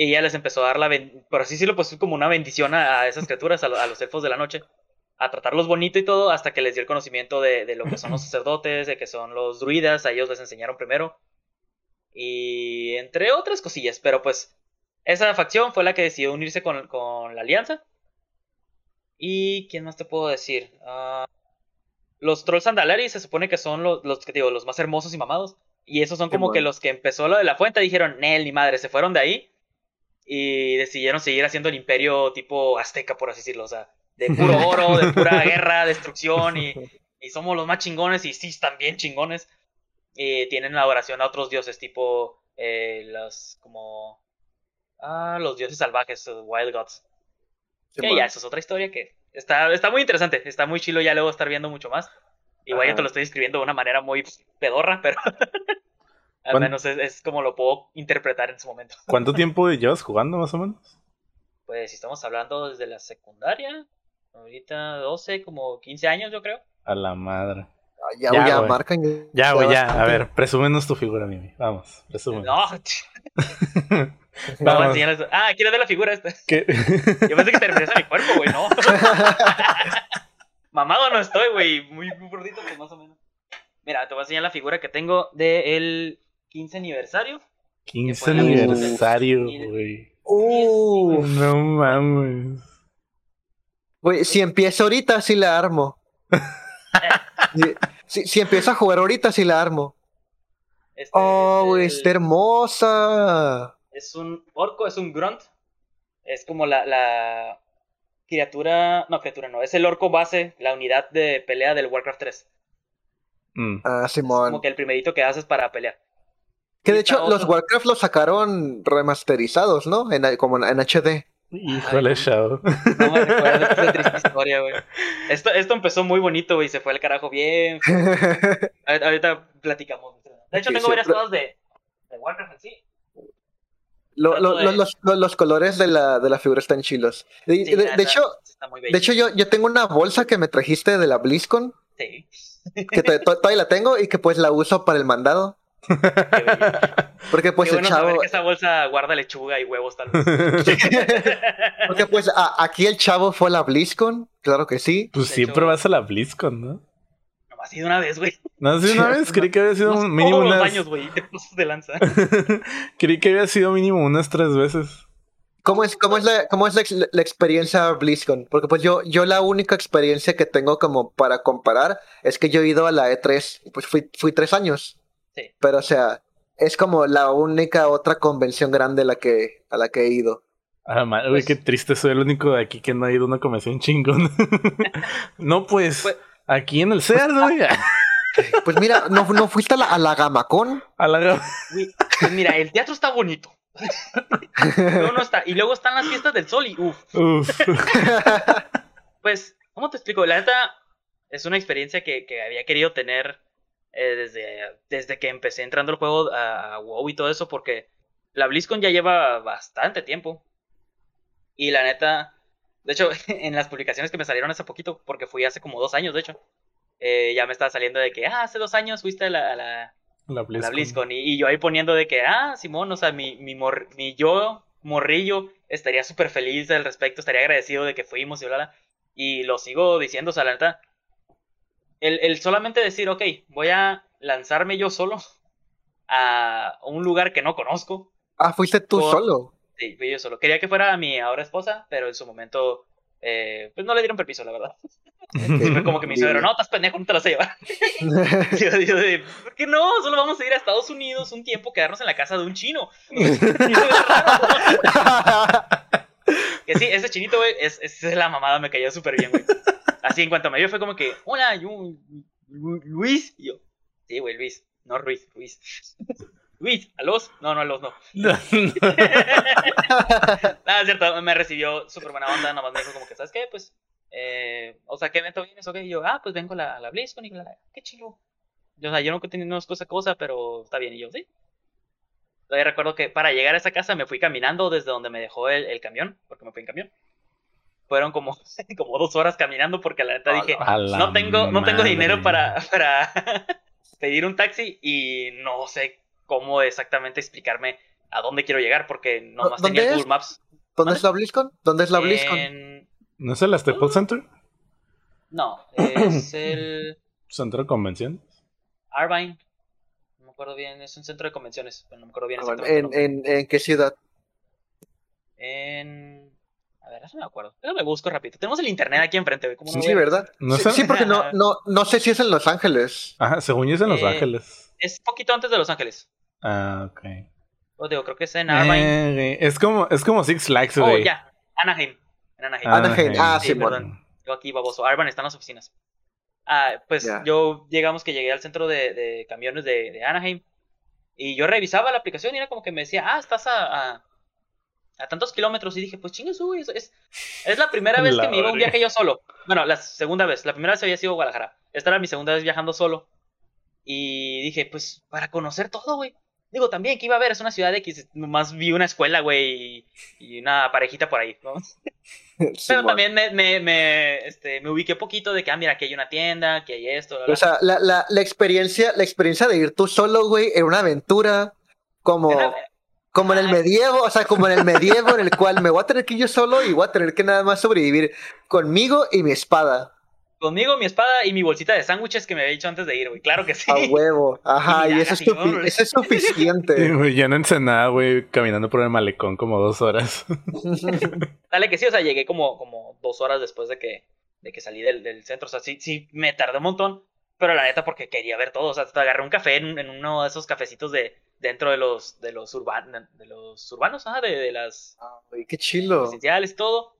Y ella les empezó a dar la, por así decirlo, pues como una bendición a, a esas criaturas, a, a, los elfos de la noche, a tratarlos bonito y todo, hasta que les dio el conocimiento de, de, lo que son los sacerdotes, de que son los druidas, a ellos les enseñaron primero. Y entre otras cosillas, pero pues esa facción fue la que decidió unirse con, con la alianza. ¿Y quién más te puedo decir? Uh, los trolls Andalari se supone que son los, los, digo, los más hermosos y mamados. Y esos son como bueno. que los que empezó lo de la fuente dijeron, Nel, ni madre, se fueron de ahí y decidieron seguir haciendo el imperio tipo azteca, por así decirlo, o sea, de puro oro, de pura guerra, destrucción, y, y, somos los más chingones, y sí, están bien chingones. Y tienen adoración a otros dioses, tipo eh, los, como, ah, los dioses salvajes, Wild Gods. Sí, que bueno. ya, eso es otra historia que está, está muy interesante, está muy chilo ya luego estar viendo mucho más. Igual Ajá. yo te lo estoy escribiendo de una manera muy pedorra, pero... Al menos es, es, como lo puedo interpretar en su momento. ¿Cuánto tiempo llevas jugando más o menos? Pues si estamos hablando desde la secundaria, ahorita 12, como 15 años yo creo. A la madre. Ah, ya, ya, ya marcan. Ya, güey, ya. A ver, presúmenos tu figura, Mimi. Vamos, presúmenos. No, Vamos. No, ah, ¿quieres ver la figura esta? ¿Qué? Yo pensé que te referías a mi cuerpo, güey, no. Mamado no estoy, güey. Muy, muy gordito, pues más o menos. Mira, te voy a enseñar la figura que tengo del 15 aniversario. 15 aniversario, güey. Uh, no mames. Güey, si empiezo ahorita, sí la armo. si, si, empiezo a jugar ahorita, sí la armo. Este oh, güey, el... está hermosa. Es un orco, es un grunt. Es como la, la criatura. No, criatura no. Es el orco base, la unidad de pelea del Warcraft 3. Mm. Ah, Simón. Es como que el primerito que haces para pelear. Que de hecho otro... los Warcraft los sacaron remasterizados, ¿no? En, como en HD. Híjole, Shadow. No me recuerdo, triste historia, güey. Esto, esto empezó muy bonito, güey, se fue al carajo bien. Ahorita platicamos. De hecho, tengo sí, varias cosas de, de Warcraft en sí. Lo, lo, lo, los, los, colores de la, de la figura están chilos. De, sí, de, de hecho, de hecho yo, yo tengo una bolsa que me trajiste de la BlizzCon. Sí. Que todavía la tengo y que pues la uso para el mandado. Porque pues Qué bueno el chavo. que esa bolsa guarda lechuga y huevos tal vez. Porque pues a, aquí el chavo fue a la BlizzCon, claro que sí. Pues de siempre hecho, vas a la BlizzCon, ¿no? No ha sido una vez, güey. ¿No ha sido una vez? Creí que había sido no, mínimo unas... años, güey, de lanza. Creí que había sido mínimo unas tres veces. ¿Cómo es, cómo es, la, cómo es la, la, experiencia BlizzCon? Porque pues yo, yo la única experiencia que tengo como para comparar es que yo he ido a la E3, pues fui, fui tres años. Sí. Pero o sea, es como la única otra convención grande a la que, a la que he ido. Ah, madre, pues, qué triste, soy el único de aquí que no ha ido a una convención chingón. no, pues, pues, Aquí en el Sears, güey. Pues mira, ¿no, no fuiste a la, a la Gamacón? A la gama. Güey, pues mira, el teatro está bonito. No, no está. Y luego están las fiestas del sol y uff. Uf. Pues, ¿cómo te explico? La neta es una experiencia que, que había querido tener eh, desde, desde que empecé entrando al juego a, a WoW y todo eso, porque la BlizzCon ya lleva bastante tiempo. Y la neta, de hecho, en las publicaciones que me salieron hace poquito, porque fui hace como dos años, de hecho, eh, ya me estaba saliendo de que, ah, hace dos años fuiste a la, a la, BlizzCon. la BlizzCon. Y, y yo ahí poniendo de que, ah, Simón, o sea, mi, mi, mor- mi yo, morrillo, estaría súper feliz al respecto, estaría agradecido de que fuimos y bla, bla. Y lo sigo diciendo, o sea, la neta, el, el solamente decir, ok, voy a lanzarme yo solo a un lugar que no conozco. Ah, fuiste tú solo. Sí, fui yo solo. Quería que fuera mi ahora esposa, pero en su momento, eh, pues no le dieron permiso, la verdad. Fue como que mi suegro, no, estás pendejo, no te la a llevar. Yo de, ¿por qué no? Solo vamos a ir a Estados Unidos un tiempo, quedarnos en la casa de un chino. Que sí, ese chinito, güey, es, es la mamada, me cayó súper bien, güey. Así, en cuanto me vio, fue como que, hola, yo, Lu- Luis. Y yo, sí, güey, Luis, no Ruiz, Luis. Luis, ¿a los? No, no, a los no. Nada, es cierto, me recibió súper buena onda, nada más me dijo como que, ¿sabes qué? Pues, eh, o sea, ¿qué evento vienes? Ok, y yo, ah, pues vengo a la, a la BlizzCon y la, qué chido. Yo, o sea, yo no tenía cosa cosa, pero está bien, y yo, sí. Todavía recuerdo que para llegar a esa casa me fui caminando desde donde me dejó el, el camión, porque me fui en camión. Fueron como, como dos horas caminando porque la neta dije, A la no tengo, no tengo madre. dinero para, para pedir un taxi y no sé cómo exactamente explicarme a dónde quiero llegar porque nomás ¿Dónde tenía es? Google Maps. ¿Dónde es la BlizzCon? ¿Dónde es la BlizzCon? En- ¿No es el Staples Center? No, es el ¿Centro de convención? Irvine. No me acuerdo bien, es un centro de convenciones, pero no me acuerdo bien Ah, exactamente. el ¿En, nombre. en, ¿En qué ciudad? En... A ver, eso no me acuerdo. Déjame busco rápido. Tenemos el internet aquí enfrente, güey. ¿Cómo no Sí, ¿verdad? No sí, porque no, no, no sé si es en Los Ángeles. Ajá, según yo es en Los Eh, Ángeles. Es poquito antes de Los Ángeles. Ah, ok. O digo, creo que es en Irvine. Eh, es como, es como Six Flags, oh, güey. ya. Anaheim. En Anaheim. Anaheim. Ah, Sí, sí, perdón. Yo aquí, baboso. Irvine están las oficinas. Ah, pues yo digamos que llegué al centro de, de camiones de, de Anaheim y yo revisaba la aplicación y era como que me decía, ah, estás a, a, a tantos kilómetros y dije, pues chingues, güey, es, es, es la primera vez La que me iba un viaje yo solo. Bueno, la segunda vez, la primera vez había sido Guadalajara, esta era mi segunda vez viajando solo y dije, pues para conocer todo, güey. Digo, también, que iba a ver? Es una ciudad X, nomás vi una escuela, güey, y, una parejita por ahí, ¿no? Pero Simón. también me, me, me, este, me ubiqué poquito de que, ah, mira, aquí hay una tienda, que hay esto, bla, bla. O sea, la, la, la experiencia, la experiencia de ir tú solo, güey, en una aventura, como, Era- como en el medievo, o sea, como en el medievo en el cual me voy a tener que ir yo solo y voy a tener que nada más sobrevivir conmigo y mi espada. Conmigo, mi espada y mi bolsita de sándwiches que me había dicho antes de ir, güey. Claro que sí. A huevo. Ajá, Y eso es, eso es suficiente. Güey, ya en Ensenada, güey, caminando por el malecón como dos horas. Dale que sí, o sea, llegué como, como dos horas después de que, de que salí del, del centro. O sea, sí, sí, me tardé un montón. Pero la neta, porque quería ver todo. O sea, hasta agarré un café en, en uno de esos cafecitos de dentro de los, de los, urban, de los urbanos, ajá, de, de las Ay, qué chilo. residenciales y todo.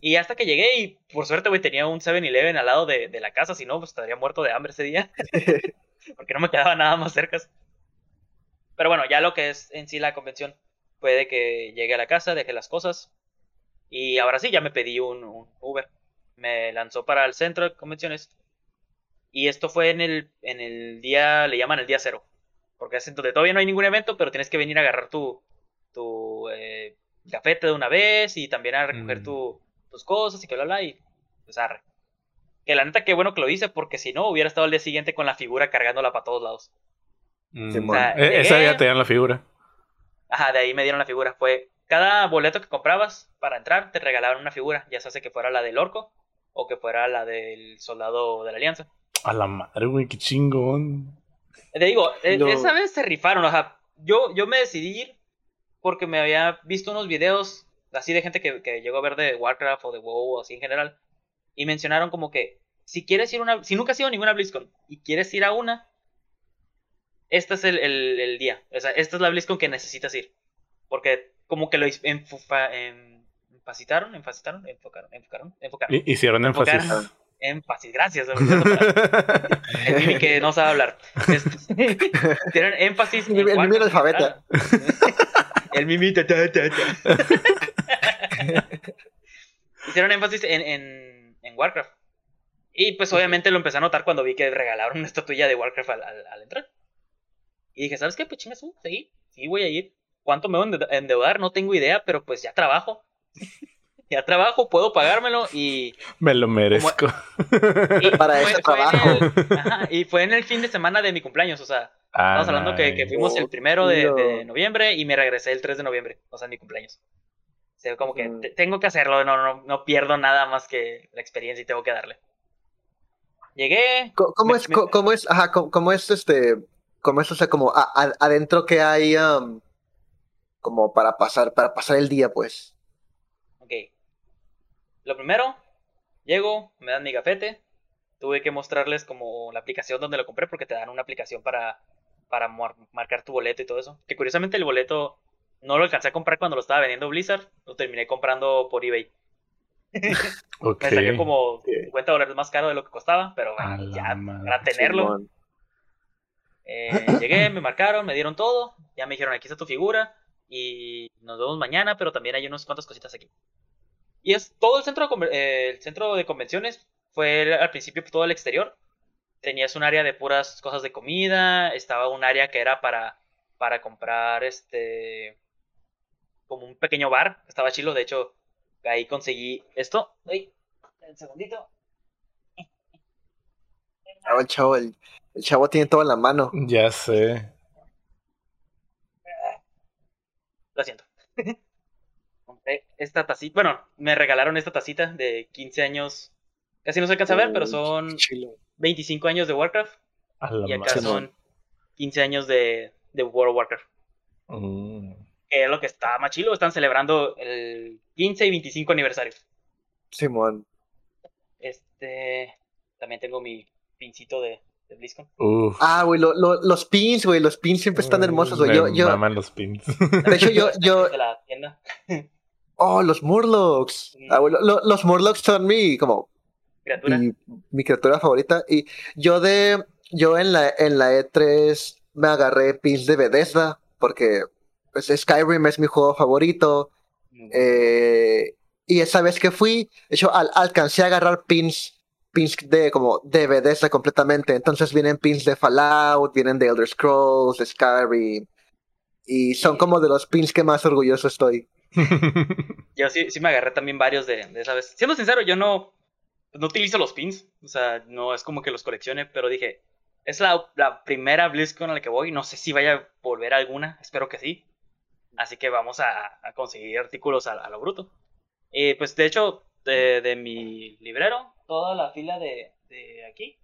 Y hasta que llegué y por suerte, güey, tenía un 7-Eleven al lado de, de la casa. Si no, pues estaría muerto de hambre ese día. porque no me quedaba nada más cerca. Pero bueno, ya lo que es en sí la convención fue de que llegué a la casa, dejé las cosas y ahora sí ya me pedí un, un Uber. Me lanzó para el centro de convenciones y esto fue en el, en el día, le llaman el día cero, porque es en donde todavía no hay ningún evento, pero tienes que venir a agarrar tu, tu eh, gafete de una vez y también a recoger Mm. tu- tus cosas y que bla bla y pues arre. Que la neta, qué bueno que lo hice, porque si no, hubiera estado al día siguiente con la figura cargándola para todos lados. Mm. O sea, eh, ese llegué- día te dan la figura. Ajá, de ahí me dieron la figura. Fue cada boleto que comprabas para entrar, te regalaban una figura, ya sea que fuera la del orco o que fuera la del soldado de la alianza. A la madre, güey, qué chingón. Te digo, e- esa vez se rifaron, o sea, yo, yo me decidí ir porque me había visto unos videos así de gente que, que llegó a ver de Warcraft o de WoW o así en general, y mencionaron como que si quieres ir a una, si nunca has ido a ninguna BlizzCon y quieres ir a una, este es el, el- el día, o sea, esta es la BlizzCon que necesitas ir, porque como que lo enfufa, en, enfacitaron, enfacitaron, enfocaron, enfocaron, enfocaron. Hicieron énfasis. Enfocaron. Énfasis, gracias. El Mimi que no sabe hablar. Este, tienen énfasis. El, el Mimi alfabeta. El Mimi. Ta, ta, ta, Hicieron énfasis en, en, en, Warcraft. Y pues obviamente lo empecé a notar cuando vi que regalaron una estatuilla de Warcraft al, al, entrar. Y dije, ¿sabes qué? Pues chingas, sí, sí voy a ir. ¿Cuánto me voy a endeudar? No tengo idea, pero pues ya trabajo ya trabajo, puedo pagármelo y... Me lo merezco. y Para fue, ese trabajo. y fue en el fin de semana de mi cumpleaños, o sea, ah, estamos hablando que, fuimos el primero de, noviembre y me regresé el 3 de noviembre, o sea, en mi cumpleaños. O sea, como que tengo que hacerlo, no, no, no pierdo nada más que la experiencia y tengo que darle. Llegué. ¿Cómo, es, cómo, es, ajá, cómo, es este, cómo es, o sea, como adentro que hay, um, como para pasar, para pasar el día, pues? Lo primero, llego, me dan mi gafete. Tuve que mostrarles como la aplicación donde lo compré porque te dan una aplicación para, para marcar tu boleto y todo eso. Que curiosamente el boleto no lo alcancé a comprar cuando lo estaba vendiendo Blizzard. Lo terminé comprando por eBay. Me salió como 50 dólares más caro de lo que costaba, pero bueno, ya para tenerlo. Eh, llegué, me marcaron, me dieron todo. Ya me dijeron, aquí está tu figura. Y nos vemos mañana, pero también hay unas cuantas cositas aquí. Y es todo el centro de, eh, el centro de convenciones. Fue al principio todo el exterior. Tenías un área de puras cosas de comida. Estaba un área que era para, para comprar este. Como un pequeño bar. Estaba chilo. De hecho, ahí conseguí esto. Ay, un segundito. el chavo, el, el chavo tiene todo en la mano. Ya sé. Lo siento. esta tacita. Bueno, me regalaron esta tacita de 15 años. Casi no se alcanza a ver, pero son 25 años de Warcraft. y acá son 15 años de, de World of Warcraft. Mm. Que es lo que está más chilo. Están celebrando el 15 y 25 aniversario. Simón. Este. También tengo mi pincito de, de BlizzCon. Ah, güey, los pins, güey. Los pins siempre están hermosos, güey. Yo, yo... los pins. De hecho, yo. yo... De la tienda. Oh, los Murlocs. Ah, los Murlocs son mi, como, Mi, criatura favorita. Y yo de, yo en la, en la E3 me agarré pins de Bethesda, porque pues, Skyrim es mi juego favorito. Eh, y esa vez que fui, de hecho, alcancé a agarrar pins, pins de como de Bethesda completamente. Entonces vienen pins de Fallout, vienen de Elder Scrolls, de Skyrim. Y son como de los pins que más orgulloso estoy. Yo sí, sí me agarré también varios de, esa vez. Siendo sincero, yo no, no utilizo los pins. O sea, no es como que los coleccione, pero dije, es la, la primera BlizzCon a la que voy. No sé si vaya a volver alguna, espero que sí. Así que vamos a, conseguir artículos a, lo bruto. Y pues de hecho, de, mi librero, toda la fila de, de, aquí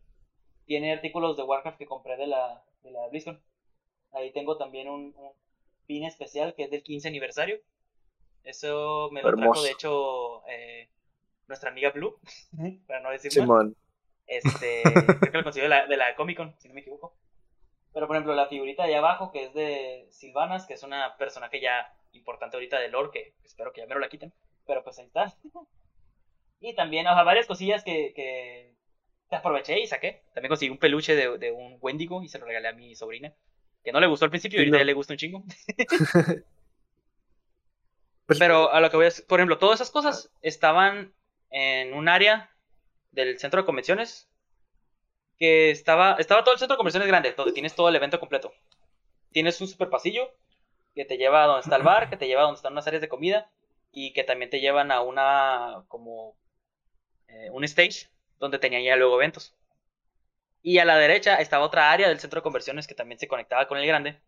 tiene artículos de Warcraft que compré de la, de la BlizzCon. Ahí tengo también un pin especial que es del 15 aniversario eso me lo trajo, de hecho, eh, nuestra amiga Blue, para no decir Simón. Este, creo que lo consiguió de la, de la Comic Con, si no me equivoco. Pero, por ejemplo, la figurita de abajo, que es de Silvanas, que es una personaje ya importante ahorita de lore, que espero que ya me lo la quiten. Pero pues ahí está. y también, o sea, varias cosillas que, que aproveché y saqué. También conseguí un peluche de, de, un Wendigo y se lo regalé a mi sobrina. Que no le gustó al principio y ahorita ya le gusta un chingo. Pues, Pero a lo que voy a decir, por ejemplo, todas esas cosas estaban en un área del centro de convenciones que estaba, estaba todo el centro de convenciones grande, donde tienes todo el evento completo. Tienes un super pasillo que te lleva a donde está el bar, que te lleva a donde están unas áreas de comida y que también te llevan a una, como, eh, un stage donde tenían ya luego eventos. Y a la derecha estaba otra área del centro de convenciones que también se conectaba con el grande,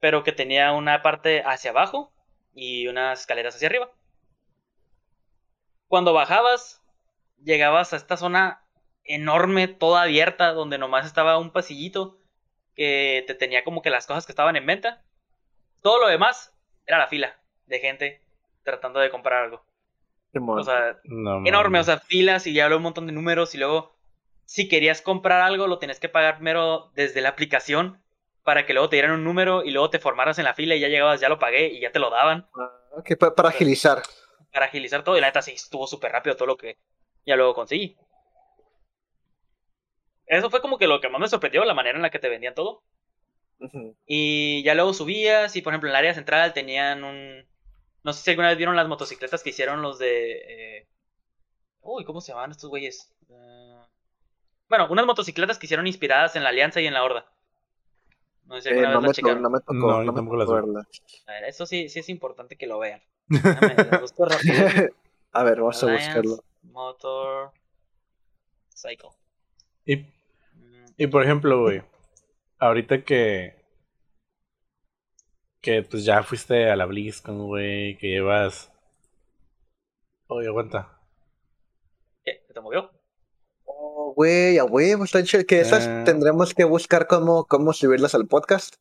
pero que tenía una parte hacia abajo y unas escaleras hacia arriba. Cuando bajabas, llegabas a esta zona enorme, toda abierta, donde nomás estaba un pasillito que te tenía como que las cosas que estaban en venta. Todo lo demás era la fila de gente tratando de comprar algo. O sea, enorme, o sea, filas y ya habló un montón de números y luego si querías comprar algo lo tenías que pagar primero desde la aplicación para que luego te dieran un número y luego te formaras en la fila y ya llegabas, ya lo pagué y ya te lo daban. Ah, ok, para, agilizar. Para agilizar todo y la neta sí estuvo súper rápido todo lo que ya luego conseguí. eso fue como que lo que más me sorprendió, la manera en la que te vendían todo. Y ya luego subías y por ejemplo en el área central tenían un... No sé si alguna vez vieron las motocicletas que hicieron los de... eh, Uy, ¿cómo se llamaban estos güeyes? Eh, Bueno, unas motocicletas que hicieron inspiradas en la Alianza y en la Horda. No sé si Eh, no, me checaron. no me tocó. No, no me tocó vi. verlas. A ver, eso sí, sí es importante que lo vean. Busco rápido. A ver, vamos a buscarlo. Motor Cycle. Y, Mm, y por ejemplo, güey, ahorita que. Que pues ya fuiste a la BlizzCon, güey, que llevas. Oye, aguanta. ¿Qué? ¿Se te movió? Güey, a huevo, están chidas. Que esas Eh. tendremos que buscar cómo, cómo subirlas al podcast.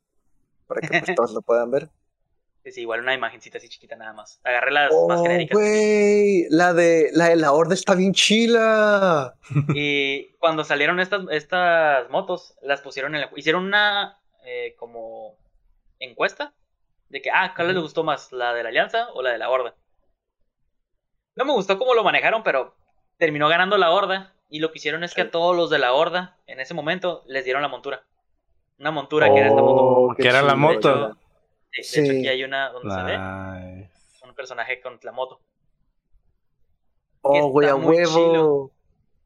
Para que pues, todos lo puedan ver. Sí, sí, igual una imagencita así chiquita nada más. Agarré las más Oh, genéricas. güey, la de la de la horda está bien chila. Y cuando salieron estas, estas motos, las pusieron en la... Hicieron una eh, como encuesta de que, ah, ¿cuál les gustó más? ¿La de la Alianza o la de la Horda? No me gustó cómo lo manejaron, pero terminó ganando la Horda. Y lo que hicieron es que a todos los de la Horda, en ese momento, les dieron la montura. Una montura que era esta moto. Oh, qué que era la moto. De, de Sí. hecho, aquí hay una donde se ve un personaje con la moto. Oh, güey, a huevo.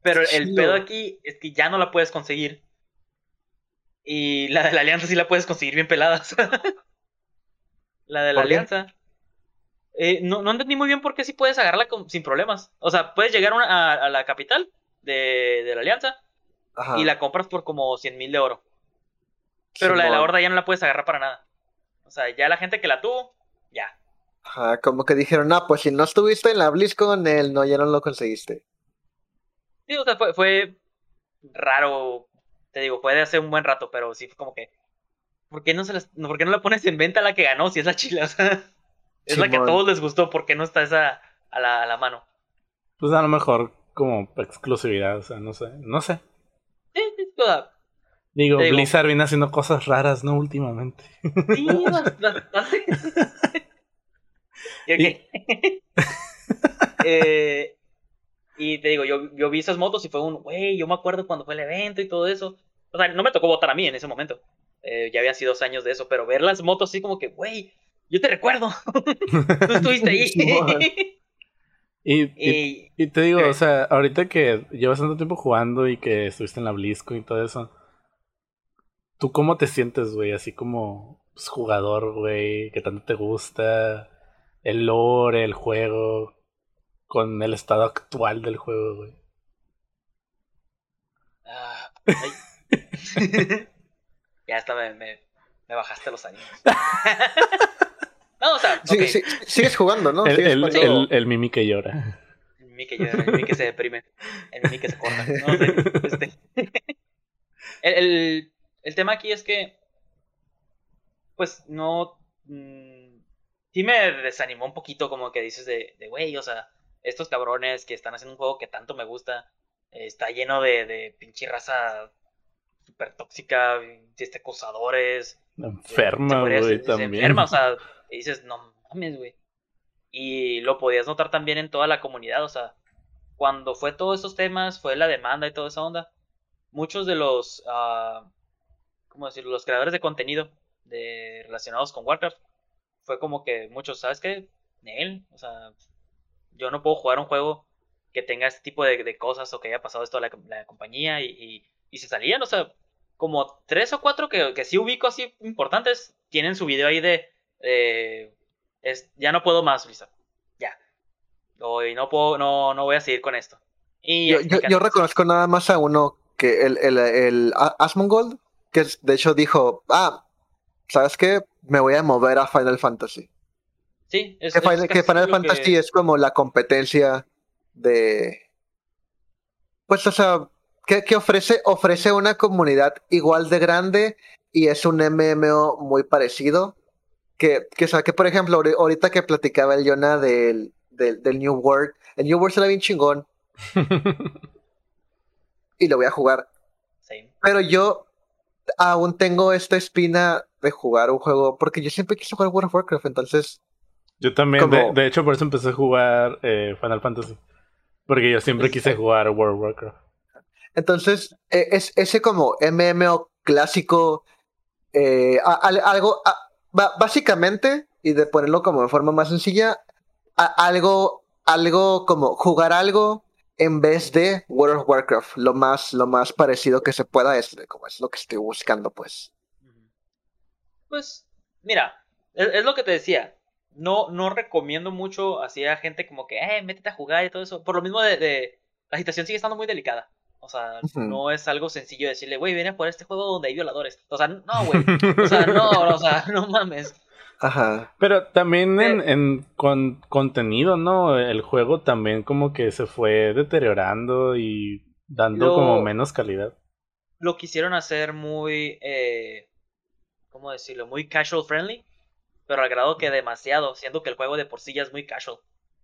Pero el pedo aquí es que ya no la puedes conseguir. Y la de la alianza sí la puedes conseguir bien peladas. la de la alianza. eh, no, no entendí muy bien por qué sí puedes agarrarla con- sin problemas. O sea, puedes llegar una- a, a la capital de, de la alianza Ajá. y la compras por como 100 mil de oro. Pero la de la horda ya no la puedes agarrar para nada. O sea, ya la gente que la tuvo, ya. Ajá, como que dijeron, ah, pues si no estuviste en la BlizzCon, él no, ya no lo conseguiste. Sí, o sea, fue, fue raro. Te digo, fue de hace un buen rato, pero sí fue como que. ¿Por qué no, se las, no, ¿por qué no la pones en venta la que ganó si es la chila? O sea, es la que a todos les gustó, ¿por qué no está esa a la, a la mano? Pues a lo mejor como exclusividad, o sea, no sé. No sé. Sí, Digo, Te digo- Blizzard viene haciendo cosas raras, ¿no? Últimamente. sí, bast- bastante. Eh, y te digo, yo, yo vi esas motos y fue un, güey, yo me acuerdo cuando fue el evento y todo eso. O sea, no me tocó votar a mí en ese momento. Eh, ya habían sido dos años de eso, pero ver las motos así como que, güey, yo te recuerdo. Tú estuviste ahí. Y, y, y y te digo, o sea, ahorita que llevas tanto tiempo jugando y que estuviste en la BlizzCon y todo eso, ¿tú cómo te sientes, güey? Así como pues, jugador, güey, que tanto te gusta el lore, el juego, con el estado actual del juego, güey. Ah, ya hasta me, me, me bajaste los ánimos. no, o sea, Sí, ok, sí, sigues jugando, ¿no? El, el, el, el Mimi que llora. el Mimi que llora, el Mimi que se deprime, el Mimi que se corta. No sé, este. el, el, el tema aquí es que, pues, no. mm, sí me desanimó un poquito, como que dices de, de, güey, o sea, estos cabrones que están haciendo un juego que tanto me gusta, eh, está lleno de, de pinche raza súper tóxica, este, acosadores. Enferma, güey, también. enferma, o sea, y dices, no mames, güey. Y lo podías notar también en toda la comunidad, o sea, cuando fue todos esos temas, fue la demanda y toda esa onda, muchos de los, ah, ¿cómo decirlo? Los creadores de contenido de, relacionados con Warcraft, fue como que muchos, ¿sabes qué? Nel, o sea, yo no puedo jugar un juego que tenga este tipo de, de cosas o que haya pasado esto a la, la compañía y, y, y se salían, o sea, como tres o cuatro que, que sí ubico así importantes, tienen su video ahí de, de, es, ya no puedo más, Blizzard, ya. O, y no puedo, no, no voy a seguir con esto. Y Yo, yo, yo reconozco nada más a uno que el, el, el Asmongold, que de hecho dijo, ah, ¿sabes qué? Me voy a mover a Final Fantasy. Sí, es, Que es Final, que Final Fantasy que- es como la competencia de... Pues, o sea, que, que ofrece, ofrece una comunidad igual de grande y es un MMO muy parecido. Que, que, o sea, que por ejemplo, ahori- ahorita que platicaba el Yona del, del, del New World, el New World será bien chingón y lo voy a jugar. Same. Pero yo aún tengo esta espina de jugar un juego, porque yo siempre quise jugar World of Warcraft, entonces Yo también, de hecho, por eso empecé a jugar eh, Final Fantasy. Porque yo siempre quise jugar World of Warcraft. Entonces, e, es ese como MMO clásico, eh, algo, básicamente, y de ponerlo como de forma más sencilla, algo, algo como jugar algo en vez de World of Warcraft, lo más, lo más parecido que se pueda es como es lo que estoy buscando, pues. Pues, mira, es, lo que te decía. No, no recomiendo mucho así a gente como que, eh, métete a jugar y todo eso. Por lo mismo de, la situación sigue estando muy delicada. O sea, no es algo sencillo decirle, güey, viene por este juego donde hay violadores. O sea, no, güey. O sea, no, o sea, no mames. Ajá. Pero también en, en con, contenido, ¿no? El juego también como que se fue deteriorando y dando como menos calidad. Lo quisieron hacer muy, eh, ¿cómo decirlo? Muy casual friendly, pero al grado que demasiado, siendo que el juego de por sí ya es muy casual.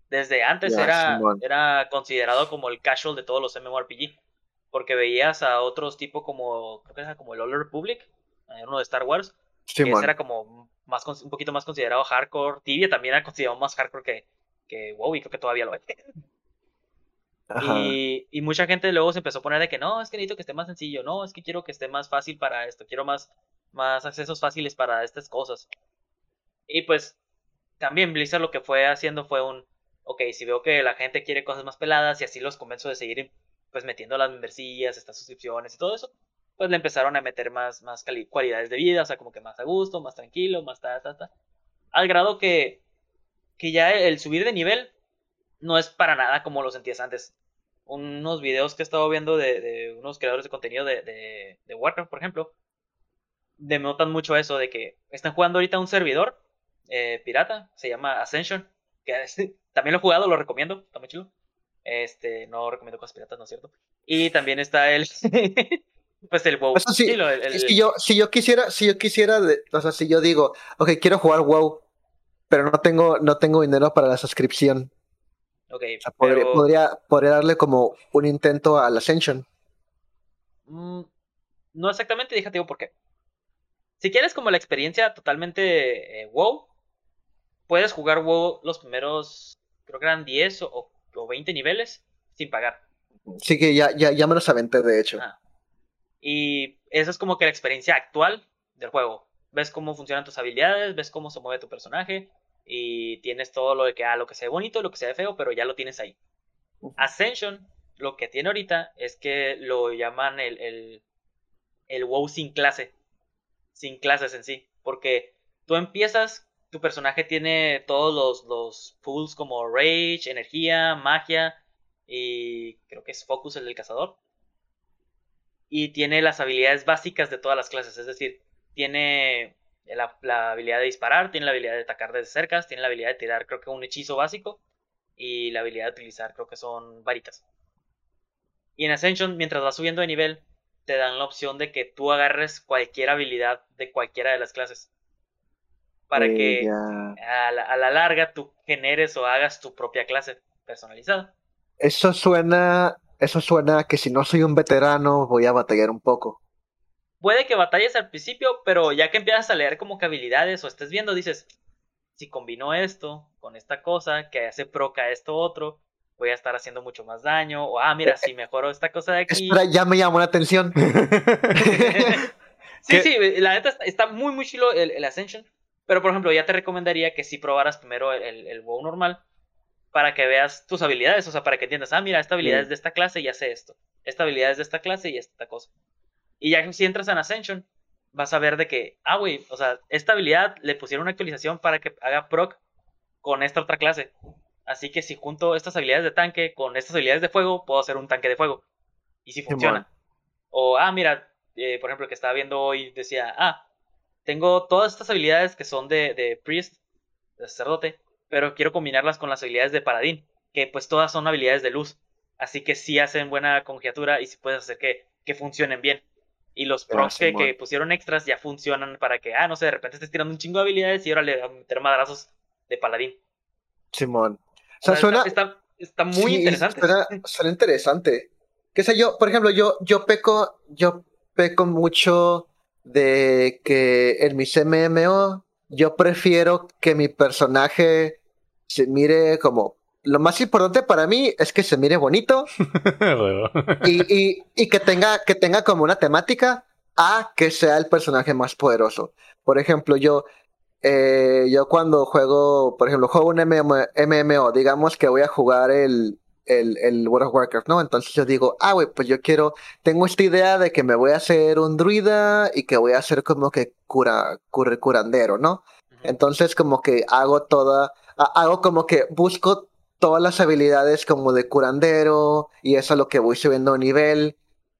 Desde antes era, era considerado como el casual de todos los MMORPG, porque veías a otros tipo como, creo que era como el Old Republic, eh, uno de Star Wars, que era como más, un poquito más considerado hardcore. Tibia también era considerado más hardcore que, que WoW y creo que todavía lo es. Y, y, mucha gente luego se empezó a poner de que no, es que necesito que esté más sencillo, no, es que quiero que esté más fácil para esto, quiero más, más accesos fáciles para estas cosas. Y pues también Blizzard lo que fue haciendo fue un, ok, si veo que la gente quiere cosas más peladas y así los convenzo de seguir pues metiendo las membresías, estas suscripciones y todo eso, pues le empezaron a meter más, más cualidades de vida, o sea, como que más a gusto, más tranquilo, más ta, ta, ta. Al grado que, que ya el subir de nivel no es para nada como lo sentías antes. Unos videos que he estado viendo de, unos creadores de contenido de, Warcraft, por ejemplo, denotan mucho eso de que están jugando ahorita un servidor eh, pirata, se llama Ascension, que también lo he jugado, lo recomiendo, está muy chido. Este, no recomiendo cosas piratas, ¿no es cierto? Y también está el pues el WoW. si, yo, si yo quisiera, si yo quisiera, o sea, si yo digo, ok, quiero jugar WoW, pero no tengo, no tengo dinero para la suscripción. Ok. podría, podría, darle como un intento al Ascension. Mm, no exactamente, déjate digo por qué. Si quieres como la experiencia totalmente eh, WoW, puedes jugar WoW los primeros, creo que eran 10 o, 20 niveles sin pagar. Sí, que ya, ya, ya me los aventé, de hecho. Ah. Y esa es como que la experiencia actual del juego. Ves cómo funcionan tus habilidades, ves cómo se mueve tu personaje y tienes todo lo de que, ah, lo que sea bonito, lo que sea feo, pero ya lo tienes ahí. Ascension, lo que tiene ahorita es que lo llaman el, el, el WoW sin clase sin clases en sí. Porque tú empiezas, tu personaje tiene todos los, los pools como Rage, Energía, Magia y creo que es Focus el del cazador. Y tiene las habilidades básicas de todas las clases, es decir, tiene la, la, habilidad de disparar, tiene la habilidad de atacar desde cerca, tiene la habilidad de tirar creo que un hechizo básico y la habilidad de utilizar creo que son varitas. Y en Ascension, mientras vas subiendo de nivel, te dan la opción de que tú agarres cualquier habilidad de cualquiera de las clases. Para que a la, larga tú generes o hagas tu propia clase personalizada. Eso suena, eso suena que si no soy un veterano voy a batallar un poco. Puede que batalles al principio, pero ya que empiezas a leer como que habilidades o estés viendo, dices, si combino esto con esta cosa que hace proca esto otro, voy a estar haciendo mucho más daño, o ah, mira, eh, si mejoro esta cosa de aquí. Espera, ya me llamó la atención. sí, sí, la neta está muy, muy chilo el, Ascension, pero por ejemplo, ya te recomendaría que si probaras primero el, el WoW normal, para que veas tus habilidades, o sea, para que entiendas, ah, mira, esta habilidad es de esta clase y hace esto, esta habilidad es de esta clase y esta cosa. Y ya si entras en Ascension, vas a ver de que, ah, güey, o sea, esta habilidad le pusieron una actualización para que haga proc con esta otra clase. Así que si junto estas habilidades de tanque con estas habilidades de fuego, puedo hacer un tanque de fuego. Y si funciona. O, ah, mira, eh, por ejemplo, que estaba viendo hoy decía, ah, tengo todas estas habilidades que son de, de priest, de sacerdote, pero quiero combinarlas con las habilidades de paladín, que pues todas son habilidades de luz. Así que sí hacen buena conjetura y sí puedes hacer que, que funcionen bien. Y los procs que, que, pusieron extras ya funcionan para que, ah, no sé, de repente estés tirando un chingo de habilidades y ahora le a meter madrazos de paladín. Simón suena. Está, muy interesante. Suena, interesante. ¿Qué sé yo? Por ejemplo, yo, yo peco, yo peco mucho de que en mis MMO yo prefiero que mi personaje se mire como lo más importante para mí es que se mire bonito y, y, que, tenga, que tenga como una temática a que sea el personaje más poderoso. Por ejemplo, yo, eh, yo cuando juego, por ejemplo, juego un MMO, digamos que voy a jugar el, el, el, World of Warcraft, ¿no? Entonces yo digo, ah, güey, pues yo quiero, tengo esta idea de que me voy a hacer un druida y que voy a hacer como que cura, curandero, ¿no? Entonces como que hago toda, hago como que busco todas las habilidades como de curandero y eso es lo que voy subiendo a nivel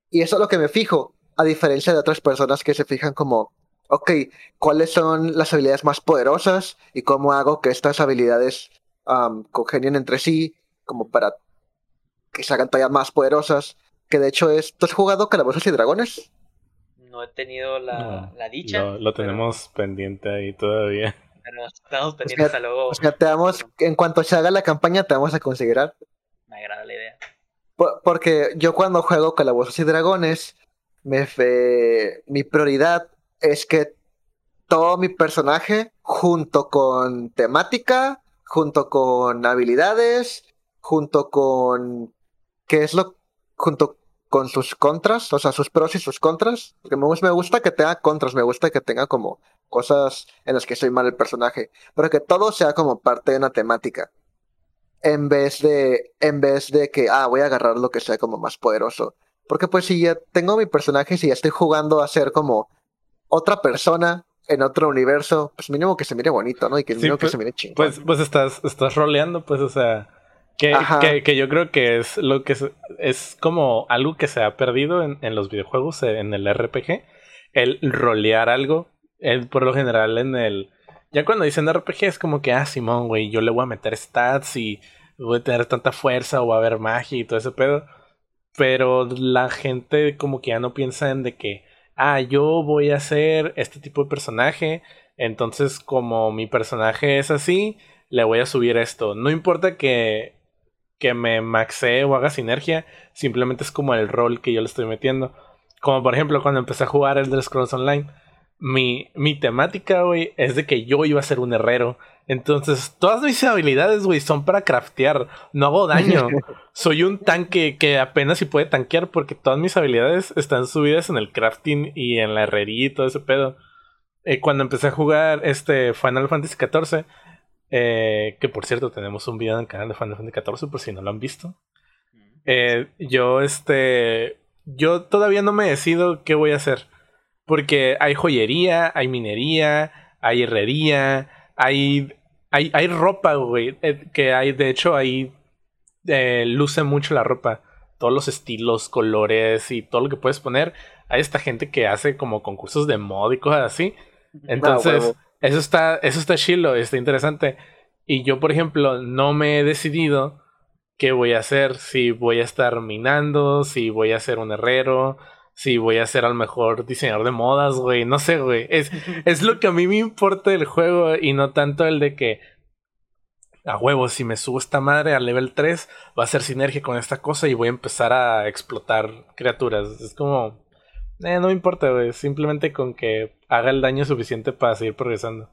y eso es lo que me fijo, a diferencia de otras personas que se fijan como, ok, ¿cuáles son las habilidades más poderosas y cómo hago que estas habilidades um, congenien entre sí como para que se hagan todavía más poderosas? Que de hecho es, ¿tú has jugado Calabozos y Dragones? No he tenido la, dicha. Lo, tenemos pendiente ahí todavía. Pero estamos pendientes a luego. O sea, te vamos, en cuanto se haga la campaña, te vamos a considerar. Me agrada la idea. porque yo cuando juego Calabozos y Dragones, me fe... mi prioridad es que todo mi personaje, junto con temática, junto con habilidades, junto con qué es lo junto con sus contras, o sea, sus pros y sus contras. Porque me, me gusta que tenga contras, me gusta que tenga como cosas en las que soy mal el personaje, pero que todo sea como parte de una temática. En vez de, en vez de que, ah, voy a agarrar lo que sea como más poderoso. Porque pues si ya tengo mi personaje, si ya estoy jugando a ser como otra persona en otro universo, pues mínimo que se mire bonito, ¿no? Y que mínimo que pues, se mire chingón. Pues, pues estás, estás roleando, pues, o sea, que, que, yo creo que es lo que es, como algo que se ha perdido en, en, los videojuegos, en el RPG, el rolear algo. por lo general en el... Ya cuando dicen RPG es como que, ah, Simón, güey, yo le voy a meter stats y voy a tener tanta fuerza o va a haber magia y todo ese pedo. Pero la gente como que ya no piensa en de que, ah, yo voy a ser este tipo de personaje. Entonces como mi personaje es así, le voy a subir esto. No importa que que me maxee o haga sinergia, simplemente es como el rol que yo le estoy metiendo. Como por ejemplo cuando empecé a jugar el Scrolls Online, mi, mi temática, güey, es de que yo iba a ser un herrero. Entonces, todas mis habilidades, güey, son para craftear. No hago daño. Soy un tanque que apenas si puede tanquear porque todas mis habilidades están subidas en el crafting y en la herrería y todo ese pedo. Eh, cuando empecé a jugar este Final Fantasy XIV, eh, que por cierto, tenemos un video en el canal de Final Fantasy XIV por si no lo han visto. Eh, yo, este. Yo todavía no me decido qué voy a hacer. Porque hay joyería, hay minería, hay herrería, hay. Hay, hay ropa, güey. Eh, que hay, de hecho, ahí luce mucho la ropa. Todos los estilos, colores y todo lo que puedes poner. Hay esta gente que hace como concursos de mod y cosas así. Entonces. Eso está, eso está chilo, está interesante. Y yo, por ejemplo, no me he decidido qué voy a hacer. Si voy a estar minando, si voy a ser un herrero, si voy a ser al mejor diseñador de modas, güey. No sé, güey. Es, es lo que a mí me importa del juego y no tanto el de que a huevo, si me subo esta madre al level 3, va a ser sinergia con esta cosa y voy a empezar a explotar criaturas. Es como, eh, no me importa, güey. Simplemente con que haga el daño suficiente para seguir progresando.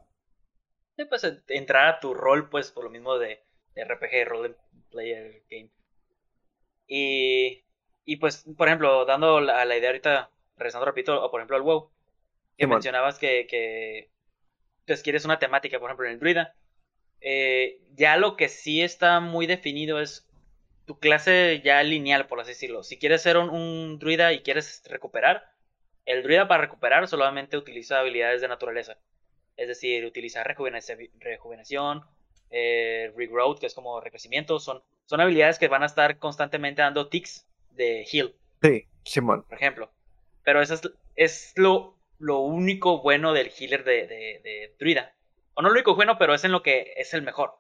Sí, pues entrar a tu rol, pues, por lo mismo de, RPG, Role Player Game. Y, y pues, por ejemplo, dando la, la idea ahorita, regresando repito, o por ejemplo al WoW, que mencionabas que, que pues, quieres una temática, por ejemplo, en el Druida. Eh, ya lo que sí está muy definido es tu clase ya lineal, por así decirlo. Si quieres ser un, un druida y quieres recuperar, el druida para recuperar solamente utiliza habilidades de naturaleza. Es decir, utiliza rejuvenación, eh, regrowth, que es como recrecimiento. Son, son habilidades que van a estar constantemente dando ticks de heal. Sí, Simón. Por ejemplo. Pero eso es, es lo, lo único bueno del healer de, de, druida. O no lo único bueno, pero es en lo que es el mejor.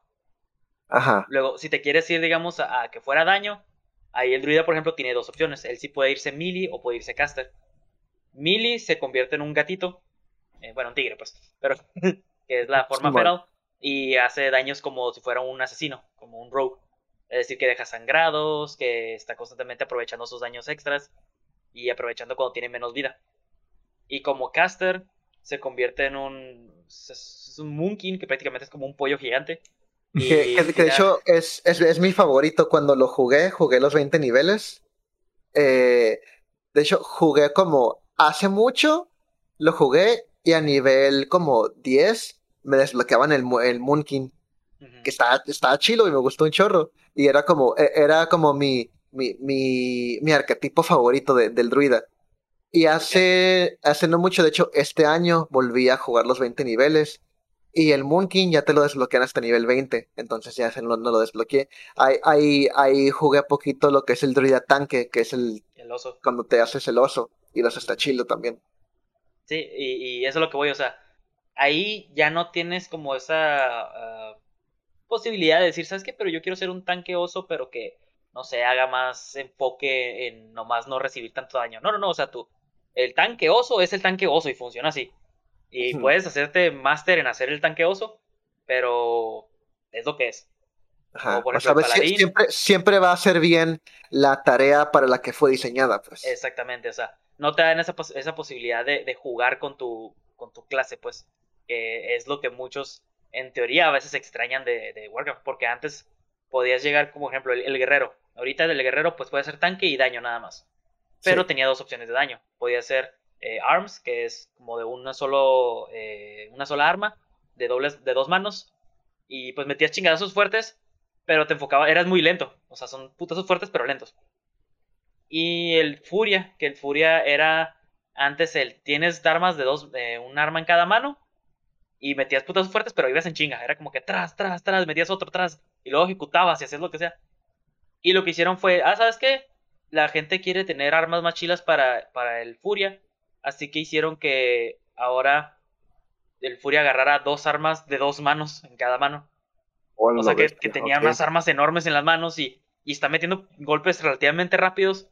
Ajá. Luego, si te quieres ir, digamos, a, a, que fuera daño, ahí el druida, por ejemplo, tiene dos opciones. Él sí puede irse melee o puede irse caster. Millie se convierte en un gatito, eh, bueno, un tigre, pues, pero que es la forma feral, y hace daños como si fuera un asesino, como un rogue. Es decir, que deja sangrados, que está constantemente aprovechando sus daños extras y aprovechando cuando tiene menos vida. Y como caster, se convierte en un. Es un moonkin, que prácticamente es como un pollo gigante. Que, de hecho es, es, mi favorito. Cuando lo jugué, jugué los 20 niveles. Eh, de hecho, jugué como hace mucho, lo jugué y a nivel como 10 me desbloqueaban el, el Moonkin. Que estaba, estaba chilo y me gustó un chorro. Y era como, e, era como mi, mi, mi, mi arquetipo favorito del druida. Y hace, hace no mucho, de hecho, este año volví a jugar los 20 niveles. Y el Moon King ya te lo desbloquean hasta nivel 20. Entonces ya no, no lo desbloqueé. Ahí, ahí, ahí jugué poquito lo que es el druida tanque, que es el, el oso. Cuando te haces el oso. Y los está chido también. Sí, y, eso es lo que voy, o sea, ahí ya no tienes como esa ah, posibilidad de decir, ¿sabes qué? Pero yo quiero ser un tanque oso, pero que, no sé, haga más enfoque en nomás no recibir tanto daño. No, no, no, o sea, tú, el tanque oso es el tanque oso y funciona así. Y puedes hacerte máster en hacer el tanque oso, pero es lo que es. siempre, siempre va a ser bien la tarea para la que fue diseñada. Pues. Exactamente, o sea, no te dan esa, esa posibilidad de, jugar con tu, con tu clase, pues, que es lo que muchos, en teoría, a veces extrañan de, de Warcraft, porque antes podías llegar, como ejemplo, el, guerrero. Ahorita el guerrero, pues puede hacer tanque y daño nada más pero tenía dos opciones de daño. Podía ser eh, ARMS, que es como de una, solo, eh, una sola arma, de, dobles, de dos manos, y pues metías chingadazos fuertes, pero te enfocaba, eras muy lento, o sea, son putazos fuertes pero lentos. Y el Furia, que el Furia era antes el tienes armas de dos, de un arma en cada mano, y metías putazos fuertes, pero ibas en chinga, era como que tras, tras, tras, metías otro tras, y luego ejecutabas y hacías lo que sea. Y lo que hicieron fue, ah, ¿sabes qué? la gente quiere tener armas más chilas para, para el Furia. Así que hicieron que ahora el Furia agarrara dos armas de dos manos en cada mano. o sea que, tenía unas armas enormes en las manos y, y, está metiendo golpes relativamente rápidos.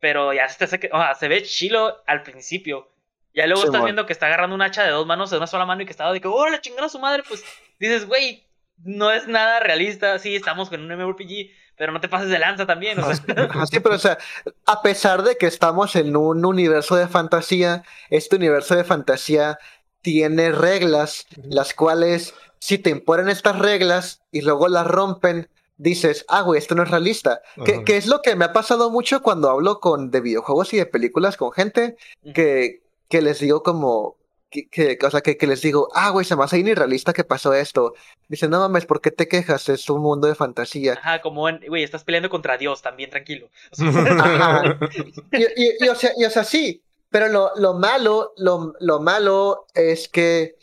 Pero ya se, se ve chilo al principio. Ya luego estás viendo que está agarrando un hacha de dos manos de una sola mano y que estaba de que, ¡oh, la chingada su madre! Pues dices, güey, no es nada realista. Sí, estamos con un MMORPG, pero no te pases de lanza también. O sea. Sí, pero o sea, a pesar de que estamos en un universo de fantasía, este universo de fantasía tiene reglas, las cuales, si te imponen estas reglas y luego las rompen, dices, ah, güey, esto no es realista. Que, es lo que me ha pasado mucho cuando hablo con de videojuegos y de películas con gente que, que les digo como, que, o sea, que, les digo, ah, güey, se me hace irrealista que pasó esto. Dicen, no mames, ¿por qué te quejas? Es un mundo de fantasía. Ajá, como, güey, estás peleando contra Dios también, tranquilo. Y, o sea, y, o sea, sí, pero lo, lo malo, lo, lo malo es que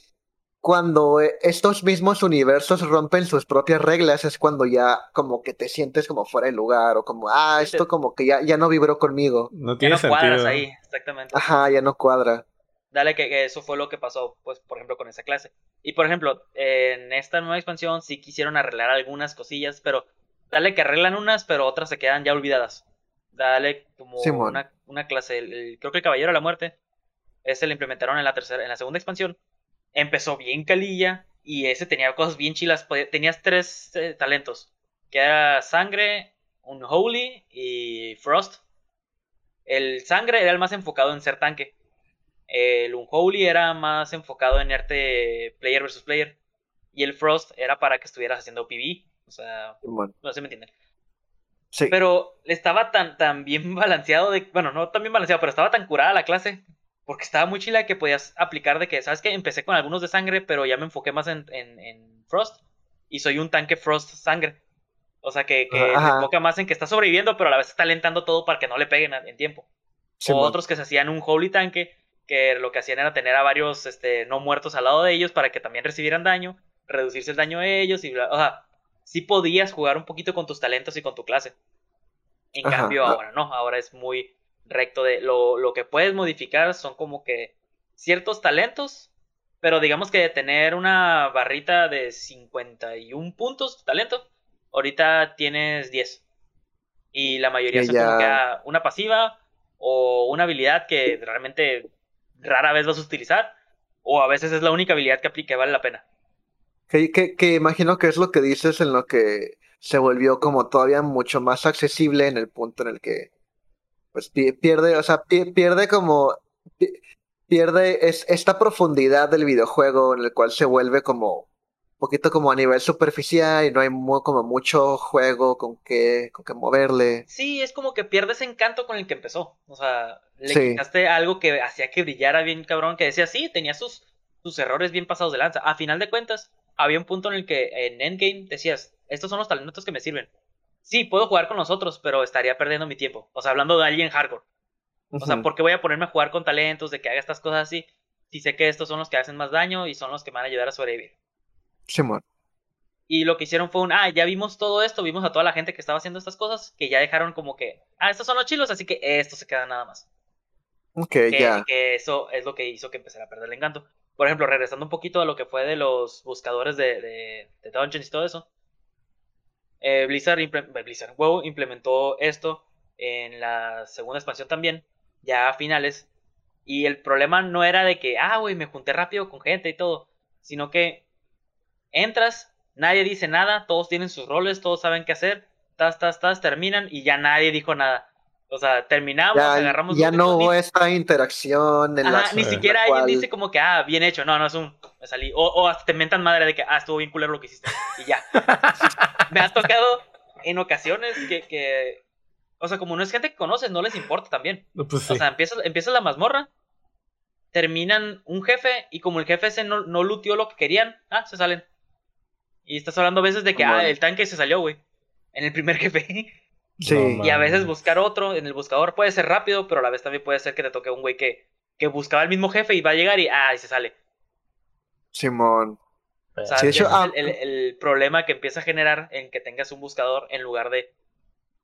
cuando estos mismos universos rompen sus propias reglas es cuando ya como que te sientes como fuera de lugar o como, ah, esto como que ya, ya no vibró conmigo. No tiene ya no cuadras ahí, exactamente. Ajá, ya no cuadra dale que, eso fue lo que pasó, pues, por ejemplo, con esa clase. Y, por ejemplo, en esta nueva expansión sí quisieron arreglar algunas cosillas, pero dale que arreglan unas, pero otras se quedan ya olvidadas. Dale como una, una, clase, creo que el Caballero de la Muerte, ese lo implementaron en la tercera, en la segunda expansión. Empezó bien calilla y ese tenía cosas bien chilas. Tenías tres eh, talentos, que era Sangre, Unholy y Frost. El Sangre era el más enfocado en ser tanque el Unholy era más enfocado en arte player versus player. Y el Frost era para que estuvieras haciendo PV. O sea, no sé me entienden. Sí. Pero estaba tan, tan bien balanceado de. Bueno, no tan bien balanceado, pero estaba tan curada la clase. Porque estaba muy chila que podías aplicar de que, ¿sabes qué? Empecé con algunos de sangre, pero ya me enfoqué más en, en, Frost. Y soy un tanque Frost sangre. O sea, que, que se enfoca más en que está sobreviviendo, pero a la vez está alentando todo para que no le peguen en tiempo. o otros que se hacían un Holy tanque, que lo que hacían era tener a varios este, no muertos al lado de ellos para que también recibieran daño, reducirse el daño de ellos y o sea, sí podías jugar un poquito con tus talentos y con tu clase. En cambio ahora no, ahora es muy recto de lo, lo, que puedes modificar son como que ciertos talentos, pero digamos que tener una barrita de 51 puntos talento, ahorita tienes 10. Y la mayoría son como que una pasiva o una habilidad que realmente rara vez vas a utilizar, o a veces es la única habilidad que aplique, vale la pena. Que, que, imagino que es lo que dices en lo que se volvió como todavía mucho más accesible en el punto en el que pues pierde, o sea, pierde como pierde es esta profundidad del videojuego en el cual se vuelve como poquito como a nivel superficial y no hay como mucho juego con que, con que moverle. Sí, es como que pierdes encanto con el que empezó. O sea, le quitaste algo que hacía que brillara bien cabrón, que decía, sí, tenía sus, sus errores bien pasados de lanza. A final de cuentas, había un punto en el que en Endgame decías, estos son los talentos que me sirven. Sí, puedo jugar con nosotros, pero estaría perdiendo mi tiempo. O sea, hablando de alguien hardcore. O sea, ¿por qué voy a ponerme a jugar con talentos, de que haga estas cosas así? Si sé que estos son los que hacen más daño y son los que me van a ayudar a sobrevivir. Y lo que hicieron fue un, ah, ya vimos todo esto, vimos a toda la gente que estaba haciendo estas cosas, que ya dejaron como que, ah, estos son los chilos, así que esto se queda nada más. Ok, ya. Que eso es lo que hizo que empezara a perder el encanto. Por ejemplo, regresando un poquito a lo que fue de los buscadores de, de, Dungeons y todo eso. Eh, Blizzard, Blizzard WoW implementó esto en la segunda expansión también, ya a finales. Y el problema no era de que, ah, güey, me junté rápido con gente y todo, sino que entras, nadie dice nada, todos tienen sus roles, todos saben qué hacer, tas, tas, tas, terminan y ya nadie dijo nada. O sea, terminamos, agarramos. Ya no hubo esta interacción. En Ajá, ni siquiera alguien dice como que, ah, bien hecho. No, no es un. Me salí. O, o, hasta te mentan madre de que, ah, estuvo bien culero lo que hiciste. Y ya. me ha tocado en ocasiones que, que. O sea, como no es gente que conoces, no les importa también. Pues o sea, empieza, empieza la mazmorra, terminan un jefe y como el jefe ese no, no luteó lo que querían, ah, se salen. Y estás hablando a veces de que, ah, el tanque se salió, güey. En el primer jefe. Sí. y a veces buscar otro en el buscador puede ser rápido, pero a la vez también puede ser que te toque un güey que, que buscaba el mismo jefe y va a llegar y, ah, y se sale. Simón. O sea, hecho, ah, el, el, problema que empieza a generar en que tengas un buscador en lugar de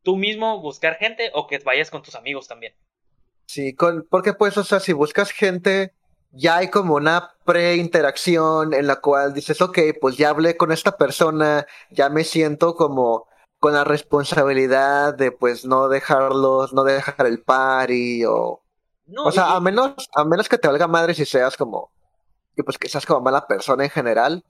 tú mismo buscar gente o que vayas con tus amigos también. Sí, con, porque pues, o sea, si buscas gente, ya hay como una pre-interacción en la cual dices, ok, pues ya hablé con esta persona, ya me siento como con la responsabilidad de pues no dejarlos, no dejar el party o... o sea, a menos, a menos que te valga madre si seas como, y pues que seas como mala persona en general,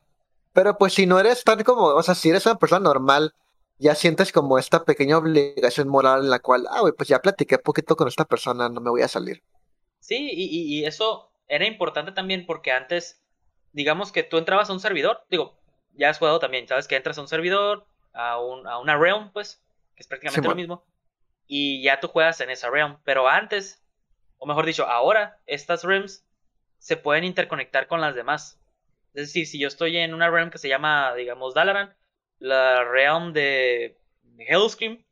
pero pues si no eres tan como, o sea, si eres una persona normal, ya sientes como esta pequeña obligación moral en la cual, ah, güey, pues ya platiqué poquito con esta persona, no me voy a salir. Sí, y, y eso era importante también porque antes, digamos que tú entrabas a un servidor, digo, ya has jugado también, sabes que entras a un servidor, a, un, a una realm, pues, que es prácticamente lo mismo, y ya tú juegas en esa realm, pero antes, o mejor dicho, ahora, estas realms se pueden interconectar con las demás. Es decir, si yo estoy en una realm que se llama, digamos, Dalaran, la realm de Hellscream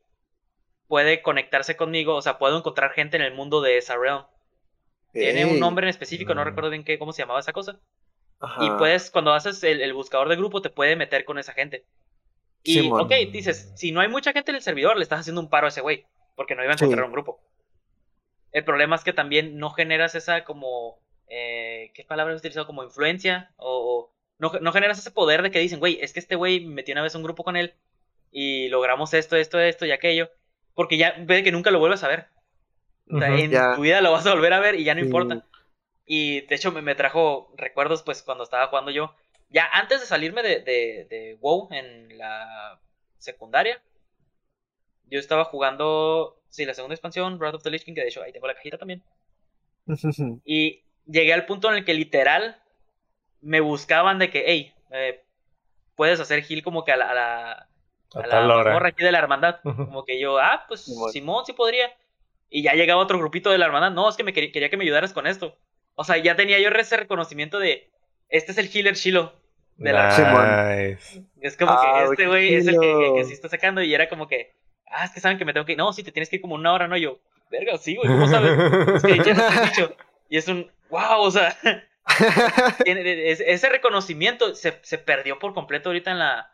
puede conectarse conmigo, o sea, puedo encontrar gente en el mundo de esa realm. Tiene un nombre en específico, no recuerdo bien qué, cómo se llamaba esa cosa. Y puedes, cuando haces el, buscador de grupo, te puede meter con esa gente. Y, ok, dices, si no hay mucha gente en el servidor, le estás haciendo un paro a ese güey, porque no iba a encontrar un grupo. El problema es que también no generas esa como, eh, ¿qué palabra he utilizado? Como influencia, o, no, no, generas ese poder de que dicen, güey, es que este güey metió una vez un grupo con él, y logramos esto, esto, esto y aquello, porque ya ve que nunca lo vuelves a ver en tu vida lo vas a volver a ver y ya no importa. Y de hecho me, me, trajo recuerdos pues cuando estaba jugando yo. Ya antes de salirme de, de, de WoW en la secundaria, yo estaba jugando, sí, la segunda expansión, Wrath of the Lich King, que de hecho ahí tengo la cajita también. y llegué al punto en el que literal me buscaban de que, hey, eh, puedes hacer heal como que a la, a la, a la aquí de la hermandad. Como que yo, ah, pues Simón sí podría. Y ya llegaba otro grupito de la hermana, no, es que me quería, que me ayudaras con esto. O sea, ya tenía yo ese reconocimiento de, este es el healer Shiloh. De la Es como que ah, este güey es el que, que, sí está sacando y era como que, ah, es que saben que me tengo que ir. No, sí, te tienes que ir como una hora, ¿no? Yo, verga, sí, güey, ¿cómo sabes? es que ya te dicho. Y es un, wow, o sea, ese reconocimiento se, se, perdió por completo ahorita en la,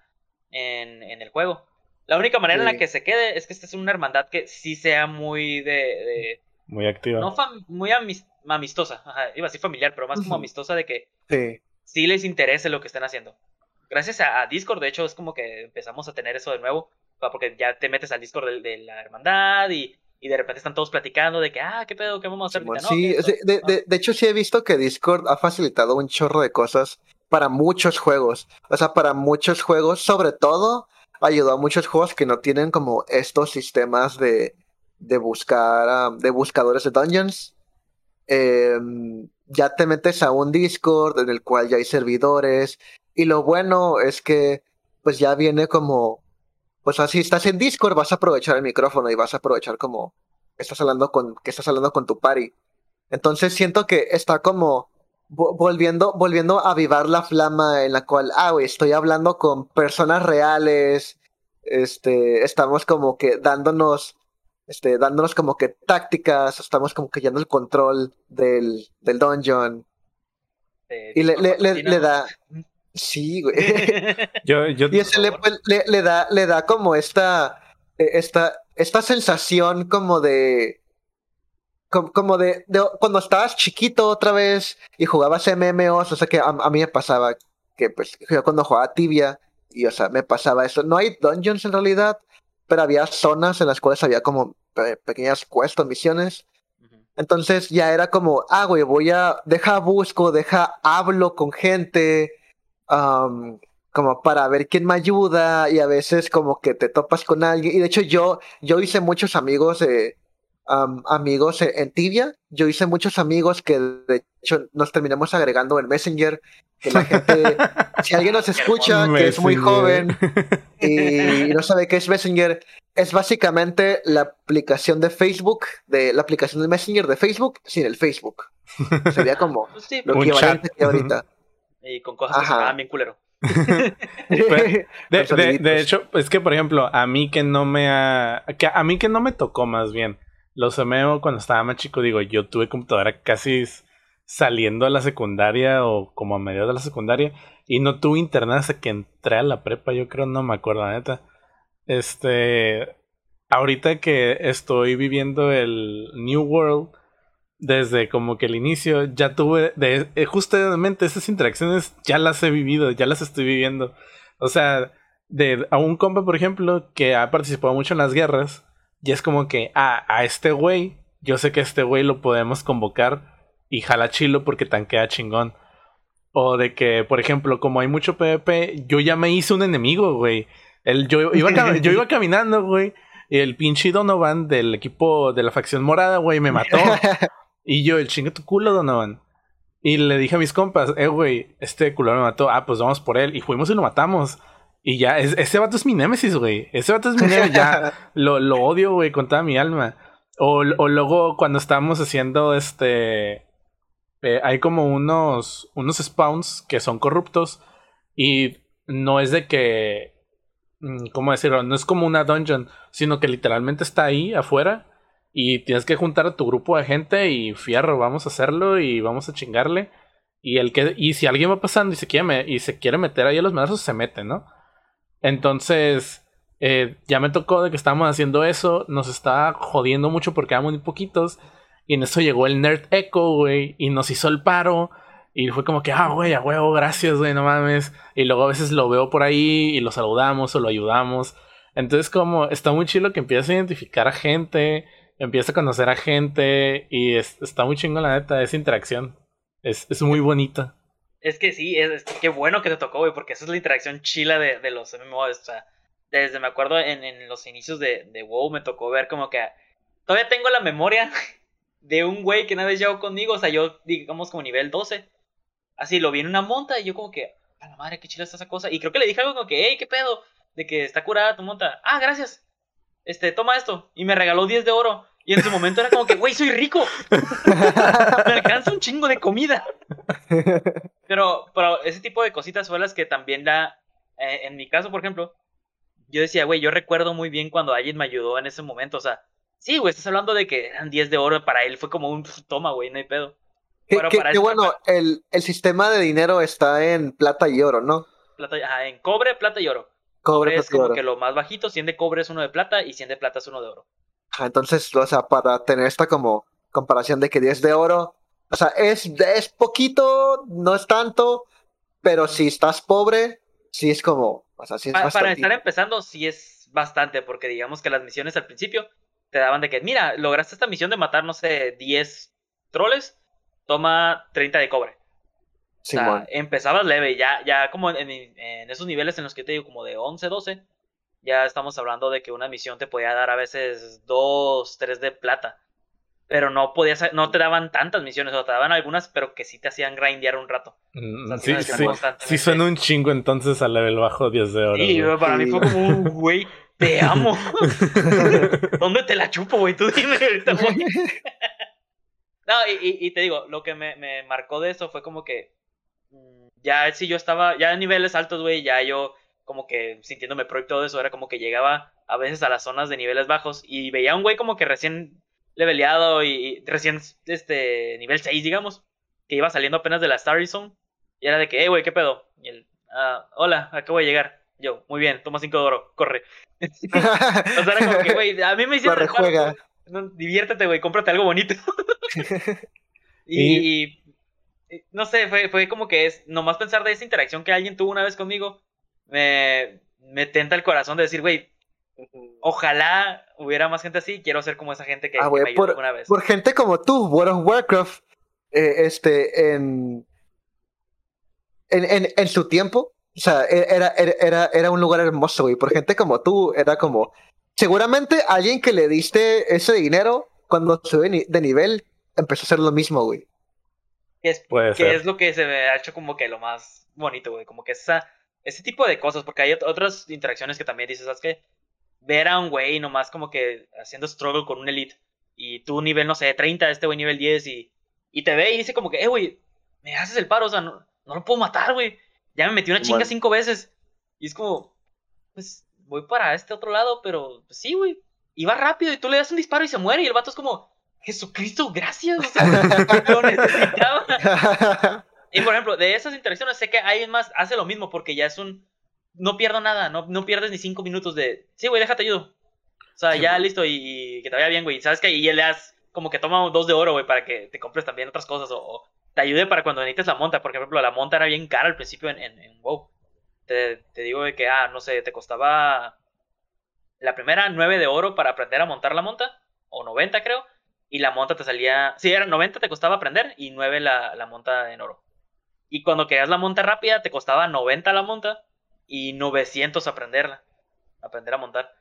en, en el juego. La única manera en la que se quede es que esta es una hermandad que sí sea muy de. muy activa. No muy amistosa. iba a decir familiar, pero más como amistosa de que sí. Les interese lo que están haciendo. Gracias a, Discord, de hecho, es como que empezamos a tener eso de nuevo. Porque ya te metes al Discord de, la hermandad y, de repente están todos platicando de que, ah, qué pedo, qué vamos a hacer. sí, de, de hecho, sí he visto que Discord ha facilitado un chorro de cosas para muchos juegos. O sea, para muchos juegos, sobre todo ayudó a muchos juegos que no tienen como estos sistemas de, de buscar, de buscadores de dungeons. Em, ya te metes a un Discord en el cual ya hay servidores Y lo bueno es que pues ya viene como, pues así estás en Discord, vas a aprovechar el micrófono y vas a aprovechar como estás hablando con, que estás hablando con tu party. Entonces siento que está como volviendo, volviendo a avivar la flama en la cual, ah, güey, estoy hablando con personas reales, este, estamos como que dándonos, este, dándonos como que tácticas, estamos como que llevando el control del, del dungeon. y le, le, le, da, sí, güey. yo, yo... Y ese pues, le, le, da, le da como esta, e, esta, esta sensación como de, como, de, cuando estabas chiquito otra vez y jugabas MMOs, o sea que a, mí me pasaba que pues yo cuando jugaba tibia y o sea me pasaba eso. No hay dungeons en realidad, pero había zonas en las cuales había como pequeñas quests misiones. Entonces ya era como, ah, güey, voy a, deja busco, deja hablo con gente, como para ver quién me ayuda y a veces como que te topas con alguien. Y de hecho yo, yo hice muchos amigos eh, amigos en, Tibia. Yo hice muchos amigos que de hecho nos terminamos agregando en Messenger. Que la gente, si alguien nos escucha, que es muy joven y no sabe qué es Messenger, es básicamente la aplicación de Facebook, de la aplicación de Messenger de Facebook sin el Facebook. Sería como lo equivalente que ahorita. Y con cosas que se bien culero. de, de, hecho, es que por ejemplo, a mí que no me ha, que a mí que no me tocó más bien los MMO cuando estaba más chico, digo, yo tuve computadora casi saliendo a la secundaria o como a mediados de la secundaria y no tuve internet hasta que entré a la prepa, yo creo, no me acuerdo, neta. Este, ahorita que estoy viviendo el New World, desde como que el inicio, ya tuve, de, eh, justamente esas interacciones ya las he vivido, ya las estoy viviendo. O sea, de a un compa, por ejemplo, que ha participado mucho en las guerras, y es como que, ah, a este güey, yo sé que este güey lo podemos convocar y jala chilo porque tanquea chingón. O de que, por ejemplo, como hay mucho PvP, yo ya me hice un enemigo, güey. El, yo, iba yo iba caminando, güey. Y el pinche Donovan del equipo de la facción morada, güey, me mató. y yo, el chingue tu culo, Donovan. Y le dije a mis compas, eh, güey, este culo me mató. Ah, pues vamos por él. Y fuimos y lo matamos. Y ya, ese vato es mi némesis, güey. Ese vato es mi némesis. ya lo, lo odio, güey, con toda mi alma. O, o luego cuando estábamos haciendo este... Eh, hay como unos, unos spawns que son corruptos. Y no es de que... Mm, ¿Cómo decirlo? No es como una dungeon. Sino que literalmente está ahí afuera. Y tienes que juntar a tu grupo de gente y fierro, vamos a hacerlo y vamos a chingarle. Y el que, y si alguien va pasando y se quiere, y se quiere meter ahí a los madrazos, se mete, ¿no? Entonces, eh, ya me tocó de que estábamos haciendo eso, nos estaba jodiendo mucho porque éramos muy poquitos. Y en eso llegó el Nerd Echo, güey, y nos hizo el paro. Y fue como que, ah, güey, a huevo, gracias, güey, no mames. Y luego a veces lo veo por ahí y lo saludamos o lo ayudamos. Entonces, como está muy chido que empieza a identificar a gente, empieza a conocer a gente y está muy chingo, la neta, esa interacción. Es, es muy bonita. Es que sí, es, qué bueno que te tocó, güey, porque esa es la interacción chila de, de los MMOs. O sea, desde me acuerdo en, en los inicios de, de, WoW me tocó ver como que. Todavía tengo la memoria de un güey que una vez llegó conmigo, o sea, yo, digamos, como nivel 12. Así lo vi en una monta y yo, como que, a la madre, qué chila está esa cosa. Y creo que le dije algo como que, hey, qué pedo, de que está curada tu monta. Ah, gracias. Este, toma esto. Y me regaló 10 de oro. Y en su momento era como que, güey, soy rico. Me alcanza un chingo de comida. Pero, pero ese tipo de cositas son las que también da. Eh, en mi caso, por ejemplo, yo decía, güey, yo recuerdo muy bien cuando alguien me ayudó en ese momento. O sea, sí, güey, estás hablando de que eran 10 de oro. Para él fue como un toma, güey, no hay pedo. Qué bueno, el, el, sistema de dinero está en plata y oro, ¿no? Plata, ajá, en cobre, plata y oro. Cobre, es como que lo más bajito, 100 de cobre es uno de plata y 100 de plata es uno de oro. Entonces, o sea, para tener esta como comparación de que 10 de oro, o sea, es, es poquito, no es tanto, pero si estás pobre, sí es como, o sea, sí es Para estar empezando, sí es bastante, porque digamos que las misiones al principio te daban de que, mira, lograste esta misión de matar, no sé, 10 troles, toma 30 de cobre. o sea, empezabas leve, ya, ya como en, en, esos niveles en los que te digo, como de 11, 12, ya estamos hablando de que una misión te podía dar a veces 2, 3 de plata. pero no podías, no te daban tantas misiones, o te daban algunas, pero que sí te hacían grindear un rato. Mm, O sea, sí, sí, sí, suena un chingo entonces al level bajo 10 de oro. Sí, güey. para mí fue como un güey, te amo. ¿Dónde te la chupo, güey? Tú dime ahorita, güey. No, y, y- y te digo, lo que me, me marcó de eso fue como que mm, ya si yo estaba, ya en niveles altos, güey, ya yo como que sintiéndome pro y todo eso, era como que llegaba a veces a las zonas de niveles bajos y veía a un güey como que recién leveleado y, y recién este nivel 6, digamos, que iba saliendo apenas de la Starry Zone y era de que, hey, güey, ¿qué pedo? Y él, "Ah, hola, acabo de llegar. Yo, muy bien, toma 5 de oro, corre. o sea, era como que, güey, a mí me hicieron Corre, juega. no, diviértete, güey, cómprate algo bonito. y, y- y no sé, fue, fue como que es, nomás pensar de esa interacción que alguien tuvo una vez conmigo, me, me tenta el corazón de decir, güey, ojalá hubiera más gente así, quiero ser como esa gente que, Ah, que me ayudó por- alguna vez. Por gente como tú, World of Warcraft, eh, este, en, en, en, en su tiempo, o sea, e- era, era, era, era un lugar hermoso, güey. Por gente como tú, era como, seguramente alguien que le diste ese dinero, cuando sube ni- de nivel, empezó a hacer lo mismo, güey. Que es, Puede que ser. es lo que se me ha hecho como que lo más bonito, güey. Como que esa, ese tipo de cosas, porque hay ot- otras interacciones que también dices, ¿sabes qué? Ver a un güey nomás como que haciendo struggle con un elite y tú nivel, no sé, 30, este güey nivel 10 y, y te ve y dice como que, eh, güey, me haces el paro, o sea, no, no lo puedo matar, güey. Ya me metí una chinga Simón. cinco veces. Y es como, pues voy para este otro lado, pero pues, sí, güey. Y va rápido y tú le das un disparo y se muere y el vato es como, Jesucristo, gracias. O sea, lo necesitaba. Y por ejemplo, de esas interacciones sé que alguien más hace lo mismo porque ya es un... No pierdo nada, no, no pierdes ni cinco minutos de... Sí, güey, déjate ayudo. O sea, Sí, ya güey. listo y, y que te vaya bien, güey. ¿Sabes qué? Y le das como que toma dos de oro, güey, para que te compres también otras cosas o, o te ayude para cuando necesites la monta. Porque, por ejemplo, la monta era bien cara al principio en, en, en WoW. Te, te digo de que, ah, no sé, te costaba la primera 9 de oro para aprender a montar la monta, o 90 creo, y la monta te salía, sí, era 90 te costaba aprender y 9 la, la monta en oro. Y cuando querías la monta rápida te costaba 90 la monta y 900 aprenderla, aprender a montar.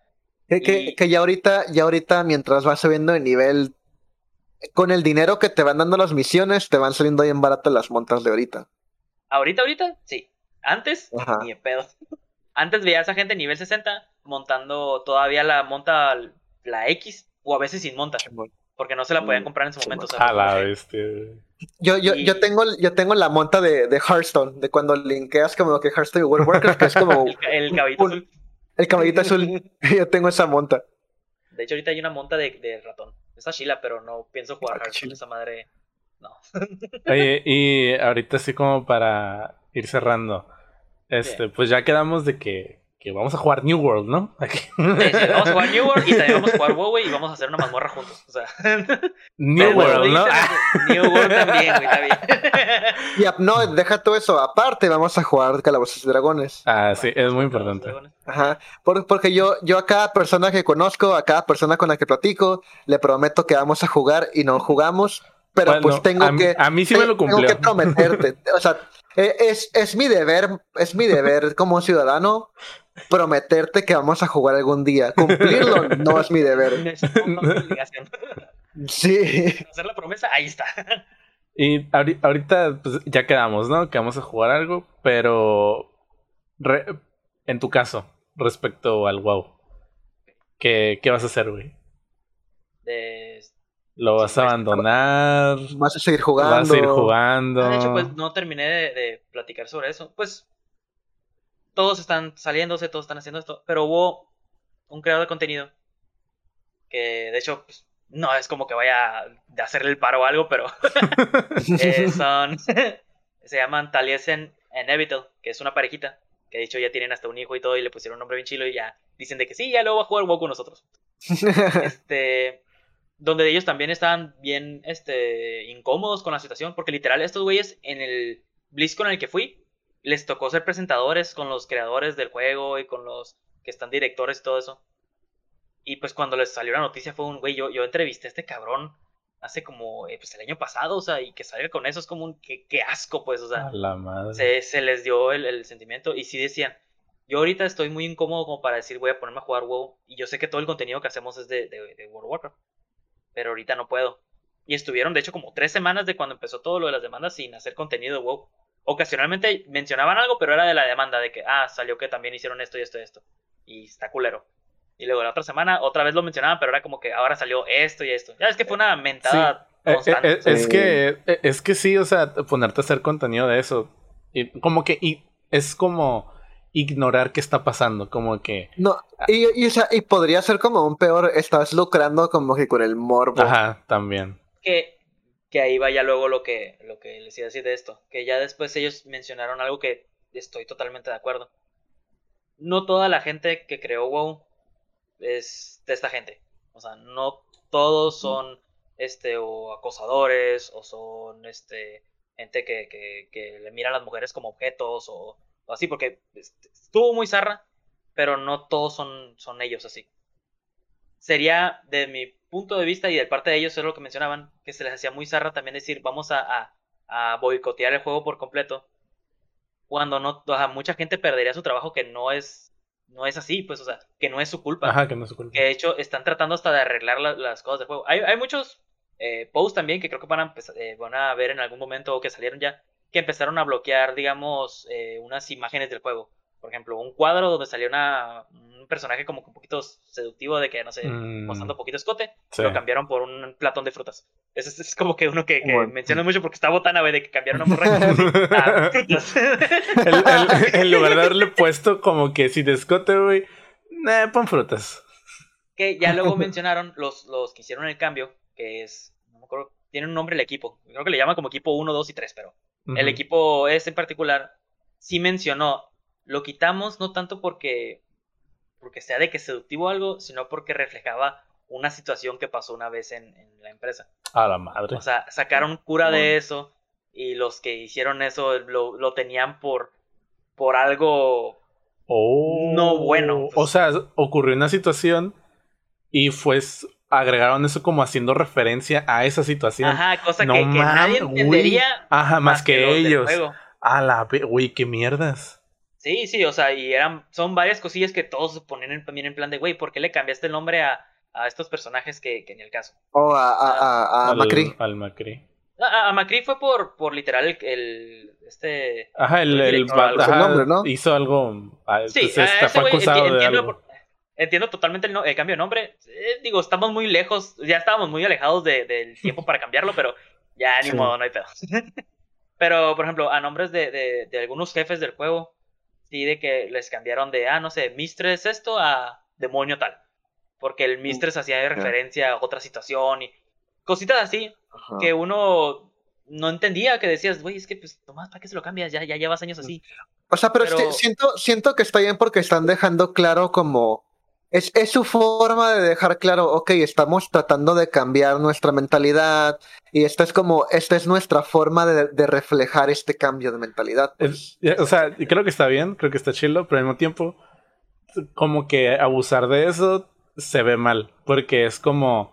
Que, que, Y- que ya ahorita, ya ahorita, mientras vas subiendo de nivel, con el dinero que te van dando las misiones, te van saliendo bien baratas las montas de ahorita. Ahorita, ahorita, sí. Antes, Ajá. ni de pedo. Antes veías a gente nivel 60 montando todavía la monta, la X, o a veces sin monta, porque no se la podían Mm, comprar en su sí, momento. A la bestia. Yo, yo, Y- yo tengo, yo tengo la monta de, de Hearthstone, de cuando linkeas como que Hearthstone y World of Warcraft, que es como El, el caballito un- azul. el caballito azul. Yo tengo esa monta. De hecho, ahorita hay una monta de, de ratón. Está chila, pero no pienso jugar Ah, Hearthstone. Esa madre. No. Oye, y ahorita así como para ir cerrando, este, pues ya quedamos de que, que vamos a jugar New World, ¿no? Aquí. Sí, sí, vamos a jugar New World y también vamos a jugar WoW, y vamos a hacer una mazmorra juntos. O sea, New pero bueno, World, ¿no? New World también, güey, está bien. No, deja todo eso. Aparte, vamos a jugar Calabozos y Dragones. Ah, sí, es muy importante. Ajá. Por- porque yo, yo a cada persona que conozco, a cada persona con la que platico, le prometo que vamos a jugar y no jugamos. Pero Bueno, pues tengo a, mí- que. a mí sí me lo tengo cumplió. que prometerte. O sea, e- es, es mi deber, es mi deber como ciudadano prometerte que vamos a jugar algún día. Cumplirlo no es mi deber. Es una obligación. Sí. Hacer la promesa, ahí está. Y ahori- ahorita pues, ya quedamos, ¿no? Que vamos a jugar algo, pero re- en tu caso, respecto al WoW, ¿qué, qué vas a hacer, güey? De... ¿Lo Sí, vas a pues, abandonar? Vas a seguir jugando. ¿Vas a ir jugando? Ah, de hecho, pues no terminé de, de platicar sobre eso. Pues todos están saliéndose, todos están haciendo esto, pero hubo un creador de contenido que de hecho pues, no es como que vaya a hacerle el paro o algo, pero eh, son se llaman Taliesin and Evital, que es una parejita que de hecho ya tienen hasta un hijo y todo y le pusieron un nombre bien chilo y ya dicen de que sí, ya luego va a jugar WoW con nosotros. este donde ellos también estaban bien este incómodos con la situación porque literal estos güeyes en el BlizzCon en el que fui les tocó ser presentadores con los creadores del juego y con los que están directores y todo eso y pues cuando les salió la noticia fue un güey yo, yo entrevisté a este cabrón hace como eh, pues el año pasado o sea y que salga con eso es como un qué, qué asco pues o sea A la madre. se, se les dio el, el sentimiento y sí decían, yo ahorita estoy muy incómodo como para decir voy a ponerme a jugar WoW y yo sé que todo el contenido que hacemos es de, de, de World of Warcraft, pero ahorita no puedo. Y estuvieron, de hecho, como tres semanas de cuando empezó todo lo de las demandas sin hacer contenido de WoW. Ocasionalmente mencionaban algo, pero era de la demanda, de que, ah, salió que también hicieron esto y esto y esto. Y está culero. Y luego la otra semana otra vez lo mencionaban, pero era como que ahora salió esto y esto. Ya es que fue una mentada Eh, eh, constante. eh, es, que, eh, es que sí, o sea, ponerte a hacer contenido de eso. Y como que y es como ignorar qué está pasando. Como que. No, y, y, o sea, y podría ser como un peor, estás lucrando como que con el morbo. Ajá, también. que, que ahí va ya luego lo que, lo que les iba a decir de esto. Que ya después ellos mencionaron algo que estoy totalmente de acuerdo. No toda la gente que creó WoW es de esta gente. O sea, no todos son este o acosadores o son este gente que, que, que le mira a las mujeres como objetos o, así, porque estuvo muy zarra, pero no todos son, son ellos así. Sería, de mi punto de vista y de parte de ellos, es lo que mencionaban, que se les hacía muy zarra también decir, vamos a, a, a boicotear el juego por completo, cuando no, o sea, mucha gente perdería su trabajo que no es, no es así, pues, o sea, que no es su culpa. Ajá, que no es su culpa. Que de hecho están tratando hasta de arreglar la, las cosas del juego. Hay, hay muchos eh, posts también que creo que van a, empezar, eh, van a ver en algún momento o que salieron ya, que empezaron a bloquear, digamos, eh, unas imágenes del juego. Por ejemplo, un cuadro donde salió una, un personaje como un poquito seductivo de que, no sé, Mm. mostrando poquito escote, Sí. lo cambiaron por un platón de frutas. Ese es, es como que uno que, que Bueno. menciona mucho porque está botana, güey, de que cambiaron a morra a frutas. El- el- en lugar de haberle puesto como que si de escote, güey, nah, pon frutas. que ya luego mencionaron los, los que hicieron el cambio, que es, no me acuerdo, tiene un nombre el equipo, creo que le llaman como equipo 1, 2 y 3, pero el equipo S en particular sí mencionó, lo quitamos no tanto porque, porque sea de que seductivo o algo, sino porque reflejaba una situación que pasó una vez en, en la empresa. A la madre. O sea, sacaron cura Bueno. de eso y los que hicieron eso lo, lo tenían por, por algo Oh. no bueno, pues. O sea, ocurrió una situación y pues agregaron eso como haciendo referencia a esa situación. Ajá, cosa No que, que nadie entendería Ajá, más, que, del ellos. A la ve- güey, qué mierdas. Sí, sí, o sea, y eran, son varias cosillas que todos se ponían en, también en plan de, güey, ¿por qué le cambiaste el nombre a, a estos personajes que, que ni el caso? O a, a, a, a al, Macri. Al Macri. A, Macri fue por, por literal el, el- este... Ajá, el, El el, ajá, nombre, ¿no? hizo algo. Sí, a este, ese fue güey enti- acusado de entiendo, algo. entiendo totalmente el, no- el cambio de nombre. Eh, digo, estamos muy lejos, ya estábamos muy alejados de- del tiempo para cambiarlo, pero ya ni Sí. modo, no hay pedo. pero, por ejemplo, a nombres de, de, de algunos jefes del juego, sí, de que les cambiaron de, ah, no sé, Mistress esto a demonio tal. Porque el Mistress hacía referencia a otra situación y cositas así Ajá. que uno no entendía, que decías, güey, es que pues, Tomás, ¿para qué se lo cambias? Ya, ya llevas años así. O sea, pero, Pero- si- siento, siento que está bien porque están dejando claro como... Es, es su forma de dejar claro, ok, estamos tratando de cambiar nuestra mentalidad y esta es como, esta es nuestra forma de, de reflejar este cambio de mentalidad. pues. Es- o sea, creo que está bien, creo que está chilo, pero al mismo tiempo, como que abusar de eso se ve mal, porque es como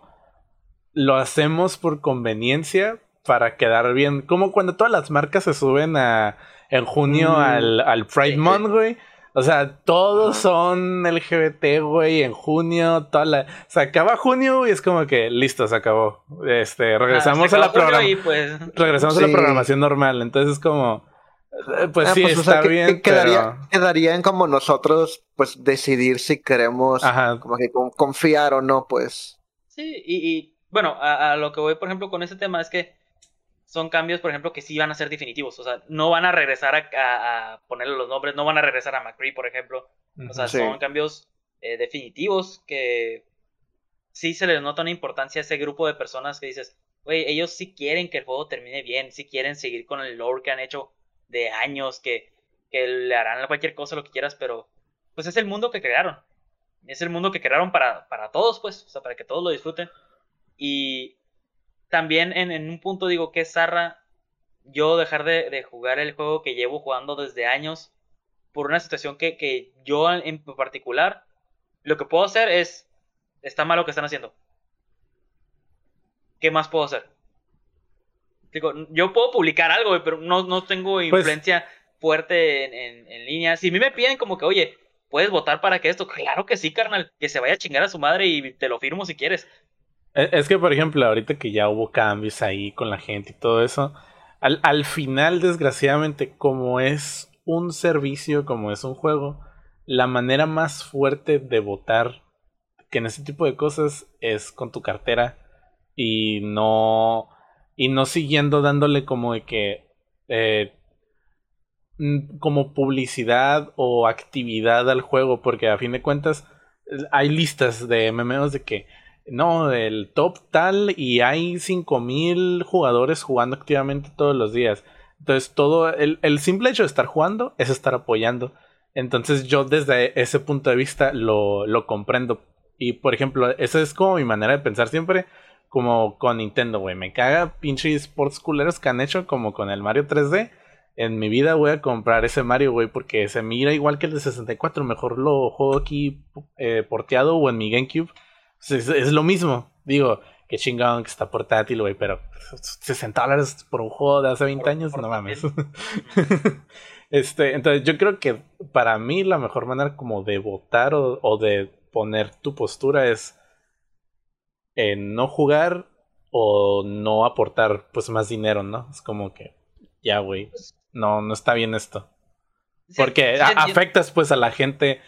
lo hacemos por conveniencia para quedar bien, como cuando todas las marcas se suben a en junio Mm. al, al Pride. Month, güey. O sea, todos son LGBT, güey, en junio, toda la... Se acaba junio y es como que listo, se acabó. Este, regresamos Ah, se a la programación pues, regresamos a la programación normal. Entonces, como, eh, pues Ah, sí, pues, o está sea, bien, que quedaría, pero... quedaría en como nosotros, pues, decidir si queremos Ajá, como que con- confiar o no, pues. Sí, y, y, bueno, a, a lo que voy, por ejemplo, con ese tema es que son cambios, por ejemplo, que sí van a ser definitivos. O sea, no van a regresar a, a- a ponerle los nombres, no van a regresar a McCree, por ejemplo. O sea, Sí. son cambios eh, definitivos que sí se les nota una importancia a ese grupo de personas que dices, güey, ellos sí quieren que el juego termine bien, sí quieren seguir con el lore que han hecho de años, que, que le harán cualquier cosa, lo que quieras, pero pues es el mundo que crearon. Es el mundo que crearon para, para todos, pues, o sea, para que todos lo disfruten. Y también en, en un punto digo que es zarra yo dejar de, de jugar el juego que llevo jugando desde años por una situación que, que yo en particular lo que puedo hacer es está mal lo que están haciendo. ¿Qué más puedo hacer? Digo, yo puedo publicar algo, pero no, no tengo Pues- influencia fuerte en, en- en línea. Si a mí me piden como que, oye, ¿puedes votar para que esto? Claro que sí, carnal. Que se vaya a chingar a su madre y te lo firmo si quieres. E, es que, por ejemplo, ahorita que ya hubo cambios ahí con la gente y todo eso, al, al final, desgraciadamente, como es un servicio, como es un juego, la manera más fuerte de votar que en ese tipo de cosas es con tu cartera y no y no siguiendo dándole como de que eh, como publicidad o actividad al juego porque a fin de cuentas hay listas de MMOs de que no, del top tal y hay 5000 jugadores jugando activamente todos los días. Entonces, todo el, el, simple hecho de estar jugando es estar apoyando. Entonces, yo desde ese punto de vista lo, lo comprendo. Y por ejemplo, esa es como mi manera de pensar siempre. Como con Nintendo, güey. Me caga pinche sports culeros que han hecho como con el Mario 3D. En mi vida voy a comprar ese Mario, güey, porque se mira igual que el de 64. Mejor lo juego aquí eh, porteado o en mi GameCube. Es, lo mismo. Digo, que chingón que está portátil, güey, pero 60 dólares por un juego de hace 20 años, no mames. este, entonces yo creo que para mí la mejor manera como de votar o, de poner tu postura es no jugar o no aportar pues más dinero, ¿no? Es como que ya, güey, pues no, no está bien esto. Porque afectas pues a la gente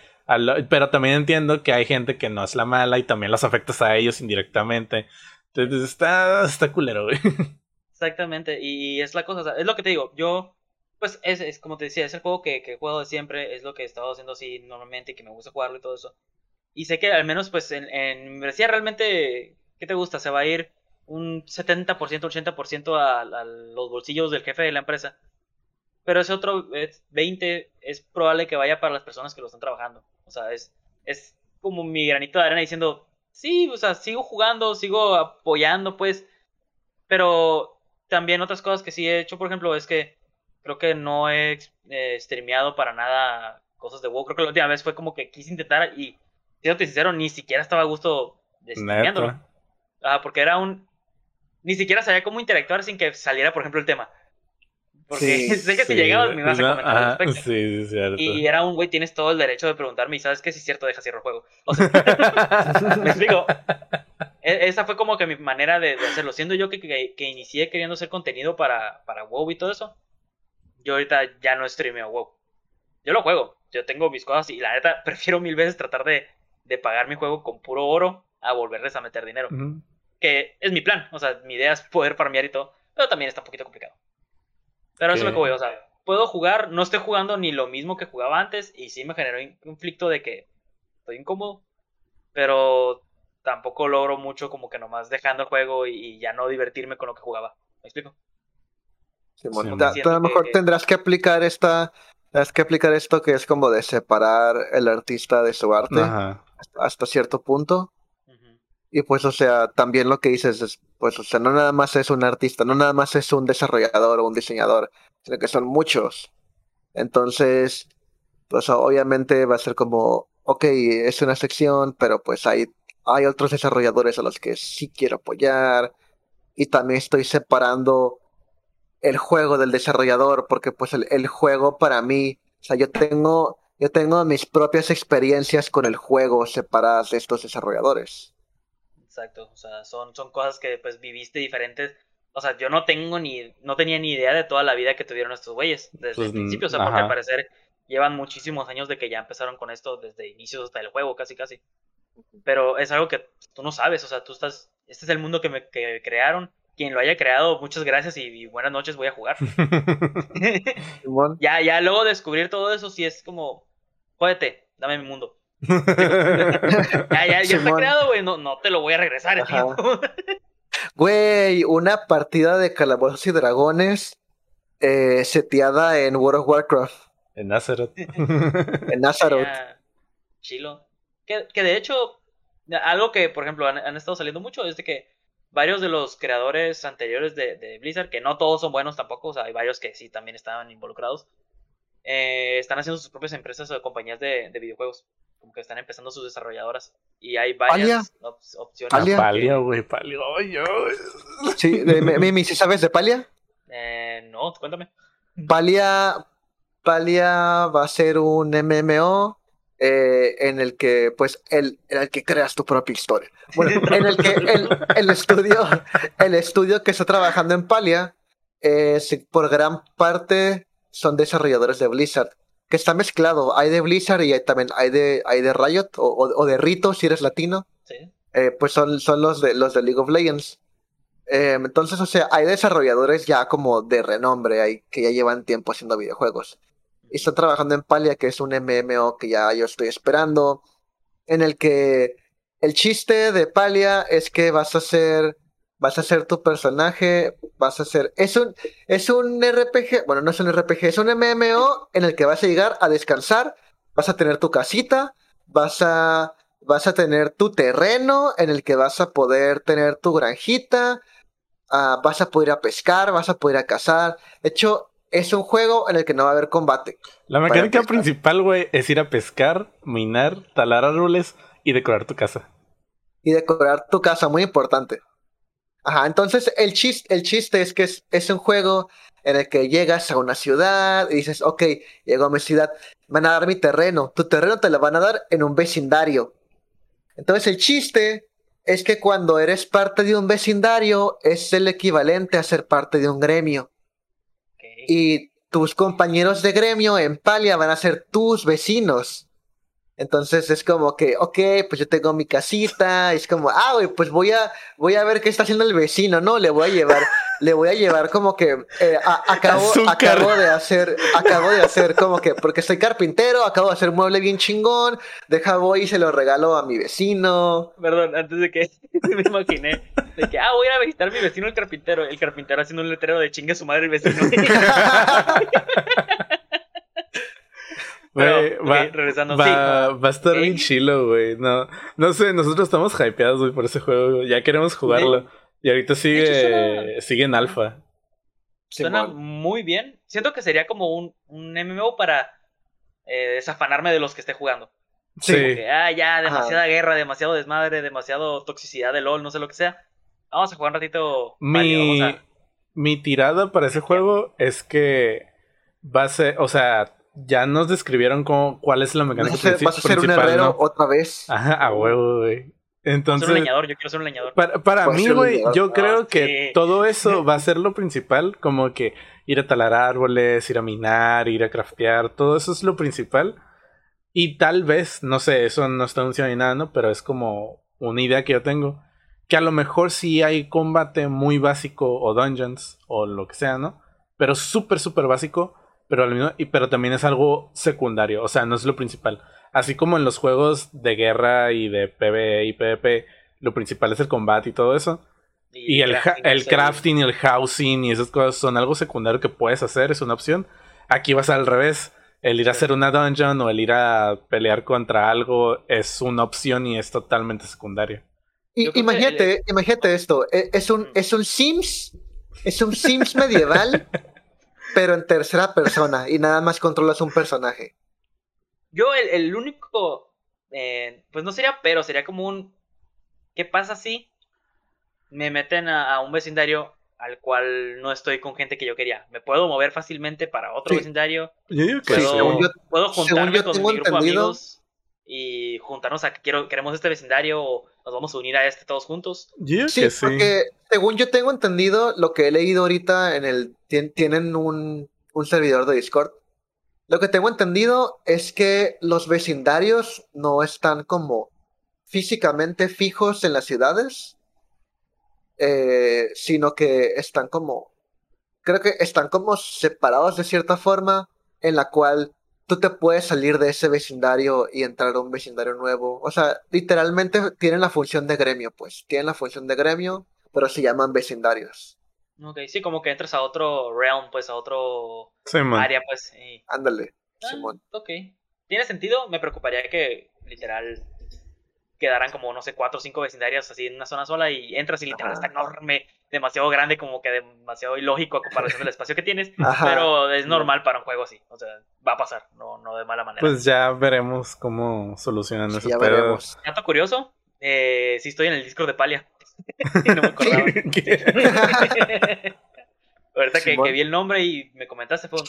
pero también entiendo que hay gente que no es la mala y también los afectas a ellos indirectamente. Entonces está, está culero, güey. Exactamente, y es la cosa, es lo que te digo, yo, pues es, es como te decía, es el juego que, que juego de siempre, es lo que he estado haciendo así normalmente y que me gusta jugarlo y todo eso. Y sé que al menos pues en, en realmente, ¿qué te gusta? Se va a ir un 70%, 80% a, a los bolsillos del jefe de la empresa. Pero ese otro 20 es probable que vaya para las personas que lo están trabajando. O sea, es, es como mi granito de arena diciendo, sí, o sea, sigo jugando, sigo apoyando, pues. Pero también otras cosas que sí he hecho, por ejemplo, es que creo que no he eh, streameado para nada cosas de WoW. Creo que la última vez fue como que quise intentar y, siendo sincero, ni siquiera estaba a gusto de streameándolo. Ah, porque era un... Ni siquiera sabía cómo interactuar sin que saliera, por ejemplo, el tema. Porque sé que si llegabas me ibas a comentar al respecto. Sí, cierto. Y era un güey, tienes todo el derecho de preguntarme, y sabes que si es cierto, deja cierro el juego. O sea, me explico. E, esa fue como que mi manera de, hacerlo. Siendo yo que, que, inicié queriendo hacer contenido para, para WoW y todo eso, yo ahorita ya no streameo WoW. Yo lo juego, yo tengo mis cosas y la neta prefiero mil veces tratar de, de pagar mi juego con puro oro a volverles a meter dinero. Que es mi plan, o sea, mi idea es poder farmear y todo, pero también está un poquito complicado. Pero eso es lo que voy, o sea, puedo jugar, no estoy jugando ni lo mismo que jugaba antes y sí me generó un conflicto de que estoy incómodo, pero tampoco logro mucho como que nomás dejando el juego y, ya no divertirme con lo que jugaba. ¿Me explico? Sí, bueno, a lo mejor tendrás que aplicar esta, tendrás que aplicar esto que es como de separar el artista de su arte hasta, cierto punto. Y pues, o sea, también lo que dices es, pues, o sea, no nada más es un artista, no nada más es un desarrollador o un diseñador, sino que son muchos. Entonces, pues obviamente va a ser como, ok, es una sección, pero pues hay, hay otros desarrolladores a los que sí quiero apoyar. Y también estoy separando el juego del desarrollador, porque pues el, el juego para mí, o sea, yo tengo, yo tengo mis propias experiencias con el juego separadas de estos desarrolladores. Exacto, o sea, son, son cosas que pues viviste diferentes. O sea, yo no tengo ni, no tenía ni idea de toda la vida que tuvieron estos güeyes desde el pues, principio, o sea, porque al parecer llevan muchísimos años de que ya empezaron con esto desde inicios hasta el juego, casi casi. Pero es algo que tú no sabes, o sea, tú estás, este es el mundo que me que crearon, quien lo haya creado, muchas gracias y, buenas noches, voy a jugar. ya, ya luego descubrir todo eso sí es como, jódete, dame mi mundo. ya, ya, ya está creado, güey. No, no te lo voy a regresar, tío. Güey, una partida de calabozos y dragones eh, seteada en World of Warcraft. En Nazareth. en Nazareth. Chilo. Que, que, de hecho, algo que, por ejemplo, han, estado saliendo mucho es de que varios de los creadores anteriores de, de, Blizzard, que no todos son buenos tampoco, o sea, hay varios que sí también estaban involucrados, eh, están haciendo sus propias empresas o compañías de, de videojuegos como que están empezando sus desarrolladoras. Y hay varias opciones. ¿Palia? Palia, güey, Palia. Sí, Mimi, ¿sí sabes de Palia? Eh, no, cuéntame. Palia, Palia va a ser un MMO eh, en el que, pues, el, en el que creas tu propia historia. Bueno, en el que el, el estudio, el estudio que está trabajando en Palia, eh, por gran parte son desarrolladores de Blizzard, que está mezclado. Hay de Blizzard y hay, también hay de, hay de Riot o, o- o de Rito, si eres latino. Sí. Eh, pues son, son los, de, los de League of Legends. Eh, entonces, o sea, hay desarrolladores ya como de renombre hay, que ya llevan tiempo haciendo videojuegos. Y están trabajando en Palia, que es un MMO que ya yo estoy esperando, en el que el chiste de Palia es que vas a ser, vas a ser tu personaje, vas a ser, es un, es un RPG, bueno, no es un RPG, es un MMO en el que vas a llegar a descansar, vas a tener tu casita, vas a, vas a tener tu terreno en el que vas a poder tener tu granjita, ah, vas a poder ir a pescar, vas a poder ir a cazar. De hecho, es un juego en el que no va a haber combate. La mecánica principal, güey, es ir a pescar, minar, talar árboles y decorar tu casa. y decorar tu casa, muy importante. Ajá, entonces el chiste, el chiste es que es, es un juego en el que llegas a una ciudad y dices, ok, llego a mi ciudad, me van a dar mi terreno, tu terreno te lo van a dar en un vecindario. Entonces el chiste es que cuando eres parte de un vecindario es el equivalente a ser parte de un gremio. Y tus compañeros de gremio en Palia van a ser tus vecinos. Entonces es como que, ok, pues yo tengo mi casita, es como, ah, güey, pues voy a, voy a ver qué está haciendo el vecino, ¿no? Le voy a llevar, le voy a llevar como que, eh, a- acabo, Azúcar. acabo de hacer, acabo de hacer como que, porque soy carpintero, acabo de hacer un mueble bien chingón, deja voy y se lo regalo a mi vecino. Perdón, antes de que me imaginé de que, ah, voy a ir a visitar a mi vecino el carpintero. El carpintero haciendo un letrero de chingue su madre el vecino. Güey, va, regresando, va, sí. va a estar Ok. bien chilo, güey. No, no sé, nosotros estamos hypeados, güey, por ese juego. güey. Ya queremos jugarlo. Y ahorita sigue, suena- sigue en alfa. Suena muy bien. Siento que sería como un, un MMO para eh, desafanarme de los que esté jugando. Sí. Como que, ah, ya, demasiada guerra, demasiado desmadre, demasiado toxicidad de LOL, no sé lo que sea. Vamos a jugar un ratito. Mi, vamos a- mi tirada para ese juego es que va a ser, o sea, ya nos describieron cómo, cuál es la Vas mecánica a ser, princi- vas a ser un principal, herrero ¿no? otra vez. Ajá, a huevo, güey. ser Entonces, un leñador, yo quiero ser un leñador. Para, mí, ser güey, yo creo Ah, que sí. todo eso va a ser lo principal, como que ir a talar árboles, ir a minar, ir a craftear, todo eso es lo principal. Y tal vez, no sé, eso no está anunciado ni nada, ¿no? Pero es como una idea que yo tengo. Que a lo mejor sí hay combate muy básico o dungeons o lo que sea, ¿no? Pero súper, súper básico. Pero, al mismo, y, pero también es algo secundario, o sea, no es lo principal. Así como en los juegos de guerra y de PvE y PvP, lo principal es el combate y todo eso. Y el, ja- el crafting y el housing y esas cosas son algo secundario que puedes hacer, es una opción. Aquí vas al revés. El ir a hacer una dungeon o el ir a pelear contra algo es una opción y es totalmente secundario. Y- imagínate, imagínate esto, e- es un, es un Sims, es un Sims medieval, pero en tercera persona y nada más controlas un personaje. Yo, el, el único. eh, pues no sería pero, sería como un. ¿Qué pasa si me meten a, a un vecindario al cual no estoy con gente que yo quería? ¿Me puedo mover fácilmente para otro Sí. vecindario? Yo digo que Sí, ¿Puedo, sí. según yo- puedo según juntarme yo con tengo mi grupo de amigos y juntarnos a que quiero, queremos este vecindario o nos vamos a unir a este todos juntos? Yo Sí, que sí. porque según yo tengo entendido, lo que he leído ahorita en el tien- tienen un, un servidor de Discord. Lo que tengo entendido es que los vecindarios no están como físicamente fijos en las ciudades, eh, sino que están como, creo que están como separados de cierta forma, en la cual tú te puedes salir de ese vecindario y entrar a un vecindario nuevo. O sea, literalmente tienen la función de gremio, pues. Tienen la función de gremio, pero se llaman vecindarios. Ok, sí, como que entras a otro realm, pues a otro Sí, área, pues. y- Ándale, Ah, Simón. ok. ¿Tiene sentido? Me preocuparía que literal quedaran como, no sé, cuatro o cinco vecindarios así en una zona sola y entras y literal Ajá. está enorme, demasiado grande, como que demasiado ilógico a comparación del espacio que tienes. Ajá. Pero es normal para un juego así. O sea, va a pasar, no, no de mala manera. Pues ya veremos cómo solucionan Sí, ese ya veremos. Dato curioso, eh, sí estoy en el Discord de Palia. no me acordaba. Ahorita que, vi el nombre y me comentaste fue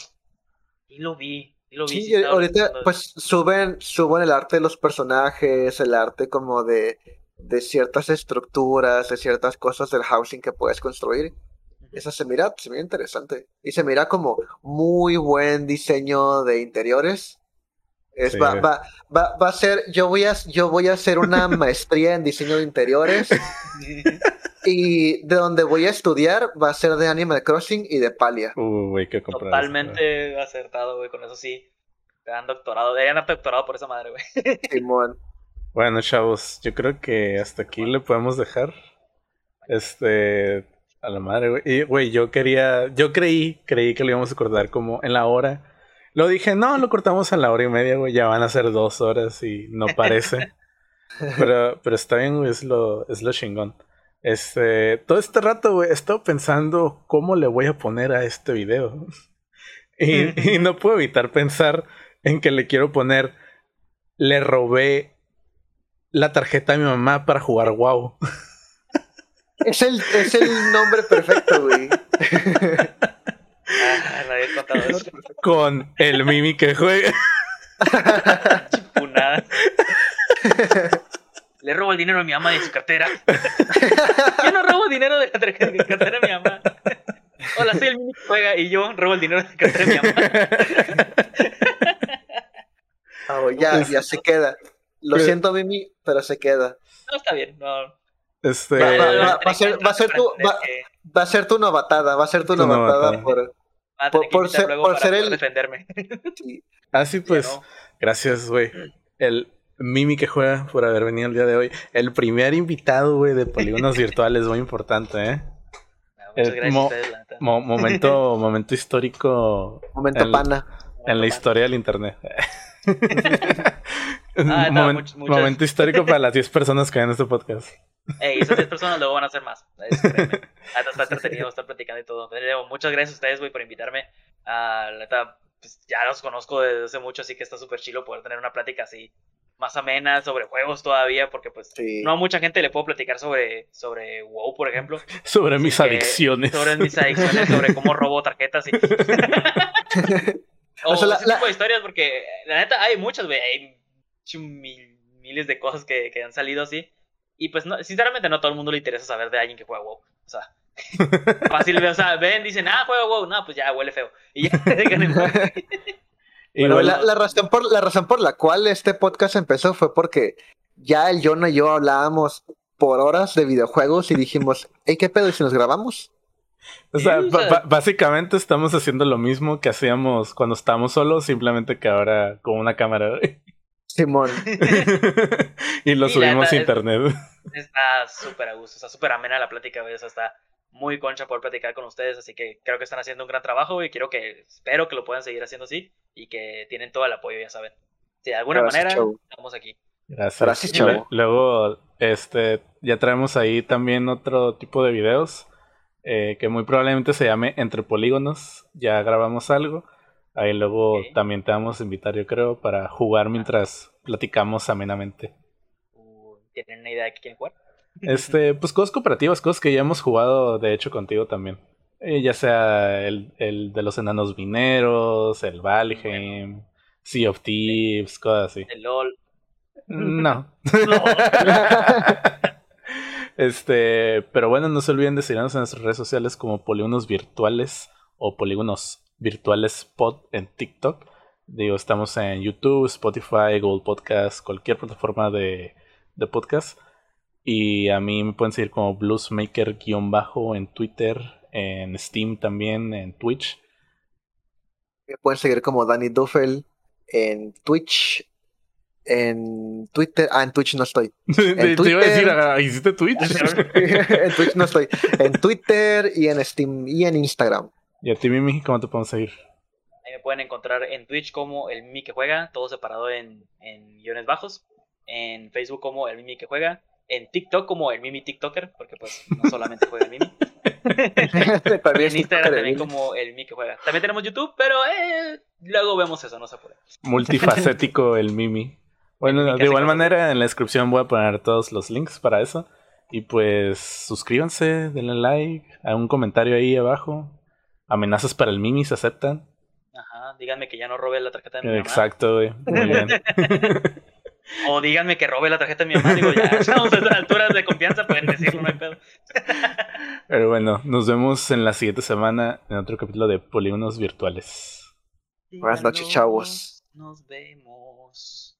Y lo vi. Sí, lo vi, sí ahorita pues suben, suben el arte de los personajes, el arte como de, de ciertas estructuras, de ciertas cosas del housing que puedes construir. Eso se mira, se mira interesante. Y se mira como muy buen diseño de interiores. Es, Sí. va, va, va, va a ser, yo voy a, yo voy a hacer una maestría en diseño de interiores y de donde voy a estudiar va a ser de Animal Crossing y de Palia. Uh, güey, comprar. Totalmente acertado, güey, con eso sí. Te dan doctorado, deberían dar doctorado por esa madre, güey. Simón. Bueno, chavos, yo creo que hasta aquí le podemos dejar. Este. A la madre, güey. Y, güey, yo quería. Yo creí, creí que lo íbamos a cortar como en la hora. Lo dije, no, lo cortamos a la hora y media, güey. Ya van a ser dos horas y no parece. pero, pero está bien, güey, es lo, es lo chingón. Este. Todo este rato, güey, he estado pensando cómo le voy a poner a este video. y, y no puedo evitar pensar en que le quiero poner. Le robé la tarjeta a mi mamá para jugar WoW. Es el, es el nombre perfecto, güey. Ah, me había contado eso. Con el Mimi que juega. Punada. Le robo el dinero a mi mamá de su cartera. yo no robo dinero de la tarjeta- de cartera de mi mamá. Hola, soy el mini que juega y yo robo el dinero de la cartera de mi mamá. Ah, ya, ya se queda. Lo Pero- siento, Mimi, pero se queda. No, está bien. No. Este. Va, va, Van va. a ser- va a ser tu- va- que- Va a ser tu novatada, va a ser tu Tu novatada novatada. por... por- ser- por ser el- defenderme. sí. Así pues, Ya no. gracias, güey. El Mimi que juega por haber venido el día de hoy. El primer invitado, güey, de polígonos virtuales, muy importante, ¿eh? No, muchas El gracias mo- a ustedes, la neta. Mo- momento, momento histórico Momento pana. en la historia del internet. Ah, no, much- muchas- Momento histórico para las 10 personas que ven este podcast. Ey, esas 10 personas luego van a ser más. Hasta está entretenido estar platicando y todo. Pero muchas gracias a ustedes, güey, por invitarme. Ah, la neta, pues, ya los conozco desde hace mucho, así que está súper chilo poder tener una plática así más amena sobre juegos todavía, porque pues Sí. no a mucha gente le puedo platicar sobre, sobre WoW, por ejemplo. Sobre mis que- adicciones. Sobre mis adicciones, sobre cómo robo tarjetas y... o O sea, la- ese la- tipo de historias, porque la neta hay muchas, güey. Hay mil- miles de cosas que, que han salido así. Y pues, no, sinceramente, no a todo el mundo le interesa saber de alguien que juega WoW. O sea, fácil, o sea, ven, dicen, ah, juega WoW. No, pues ya huele feo. Y ya Bueno, la, la razón por, la razón por la cual este podcast empezó fue porque ya el John y yo hablábamos por horas de videojuegos y dijimos, hey, ¿qué pedo? ¿Y si nos grabamos? o sea, básicamente estamos haciendo lo mismo que hacíamos cuando estábamos solos, simplemente que ahora con una cámara. Simón. y lo subimos a internet. Está súper a gusto, está súper amena la plática, güey. O sea, está muy concha por platicar con ustedes. Así que creo que están haciendo un gran trabajo y quiero que, espero que lo puedan seguir haciendo así y que tienen todo el apoyo, ya saben. Si de alguna Gracias, manera, estamos aquí. Gracias. Gracias, Luego, este, ya traemos ahí también otro tipo de videos eh, que muy probablemente se llame Entre Polígonos. Ya grabamos algo. Ahí luego también te vamos a invitar, yo creo, para jugar mientras platicamos amenamente. Uh, ¿Tienen una idea de quieren jugar? Este, pues cosas cooperativas, cosas que ya hemos jugado, de hecho, contigo también. Eh, ya sea el, el de los enanos mineros, el Valheim, Sea of Thieves, cosas así. El LOL. No. No. Este, pero bueno, no se olviden de seguirnos en nuestras redes sociales como Polígonos Virtuales o Polígonos Virtuales Pod en TikTok. Digo, estamos en YouTube, Spotify, Google Podcast, cualquier plataforma de, de podcast. Y a mí me pueden seguir como Bluesmaker-bajo en Twitter, en Steam también, en Twitch. Me pueden seguir como Danny Duffel en Twitch, en Twitter. Ah, en Twitch no estoy. Te, te iba a decir, ah, ¿hiciste Twitch? en Twitch no estoy. En Twitter y en Steam y en Instagram. Y a ti, Mimi, ¿cómo te podemos seguir? Ahí me pueden encontrar en Twitch como el Mimi que juega, todo separado en, en guiones bajos. En Facebook como el Mimi que juega. En TikTok como el Mimi TikToker, porque pues no solamente juega el Mimi. También en Instagram también como el Mimi que juega. También tenemos YouTube, pero eh, luego vemos eso, no se apure. multifacético el Mimi. Bueno, El Mimi que de igual manera en la descripción voy a poner todos los links para eso. Y pues suscríbanse, denle like, hagan un comentario ahí abajo. Amenazas para el Mimi se aceptan. Ajá, díganme que ya no robe la tarjeta de mi mamá. Exacto, güey. Muy bien. O díganme que robe la tarjeta de mi mamá. Digo, ya estamos a estas alturas de confianza, pueden decirlo, no hay pedo. Pero bueno, nos vemos en la siguiente semana en otro capítulo de Polígonos Virtuales. Buenas noches, chavos. Nos vemos.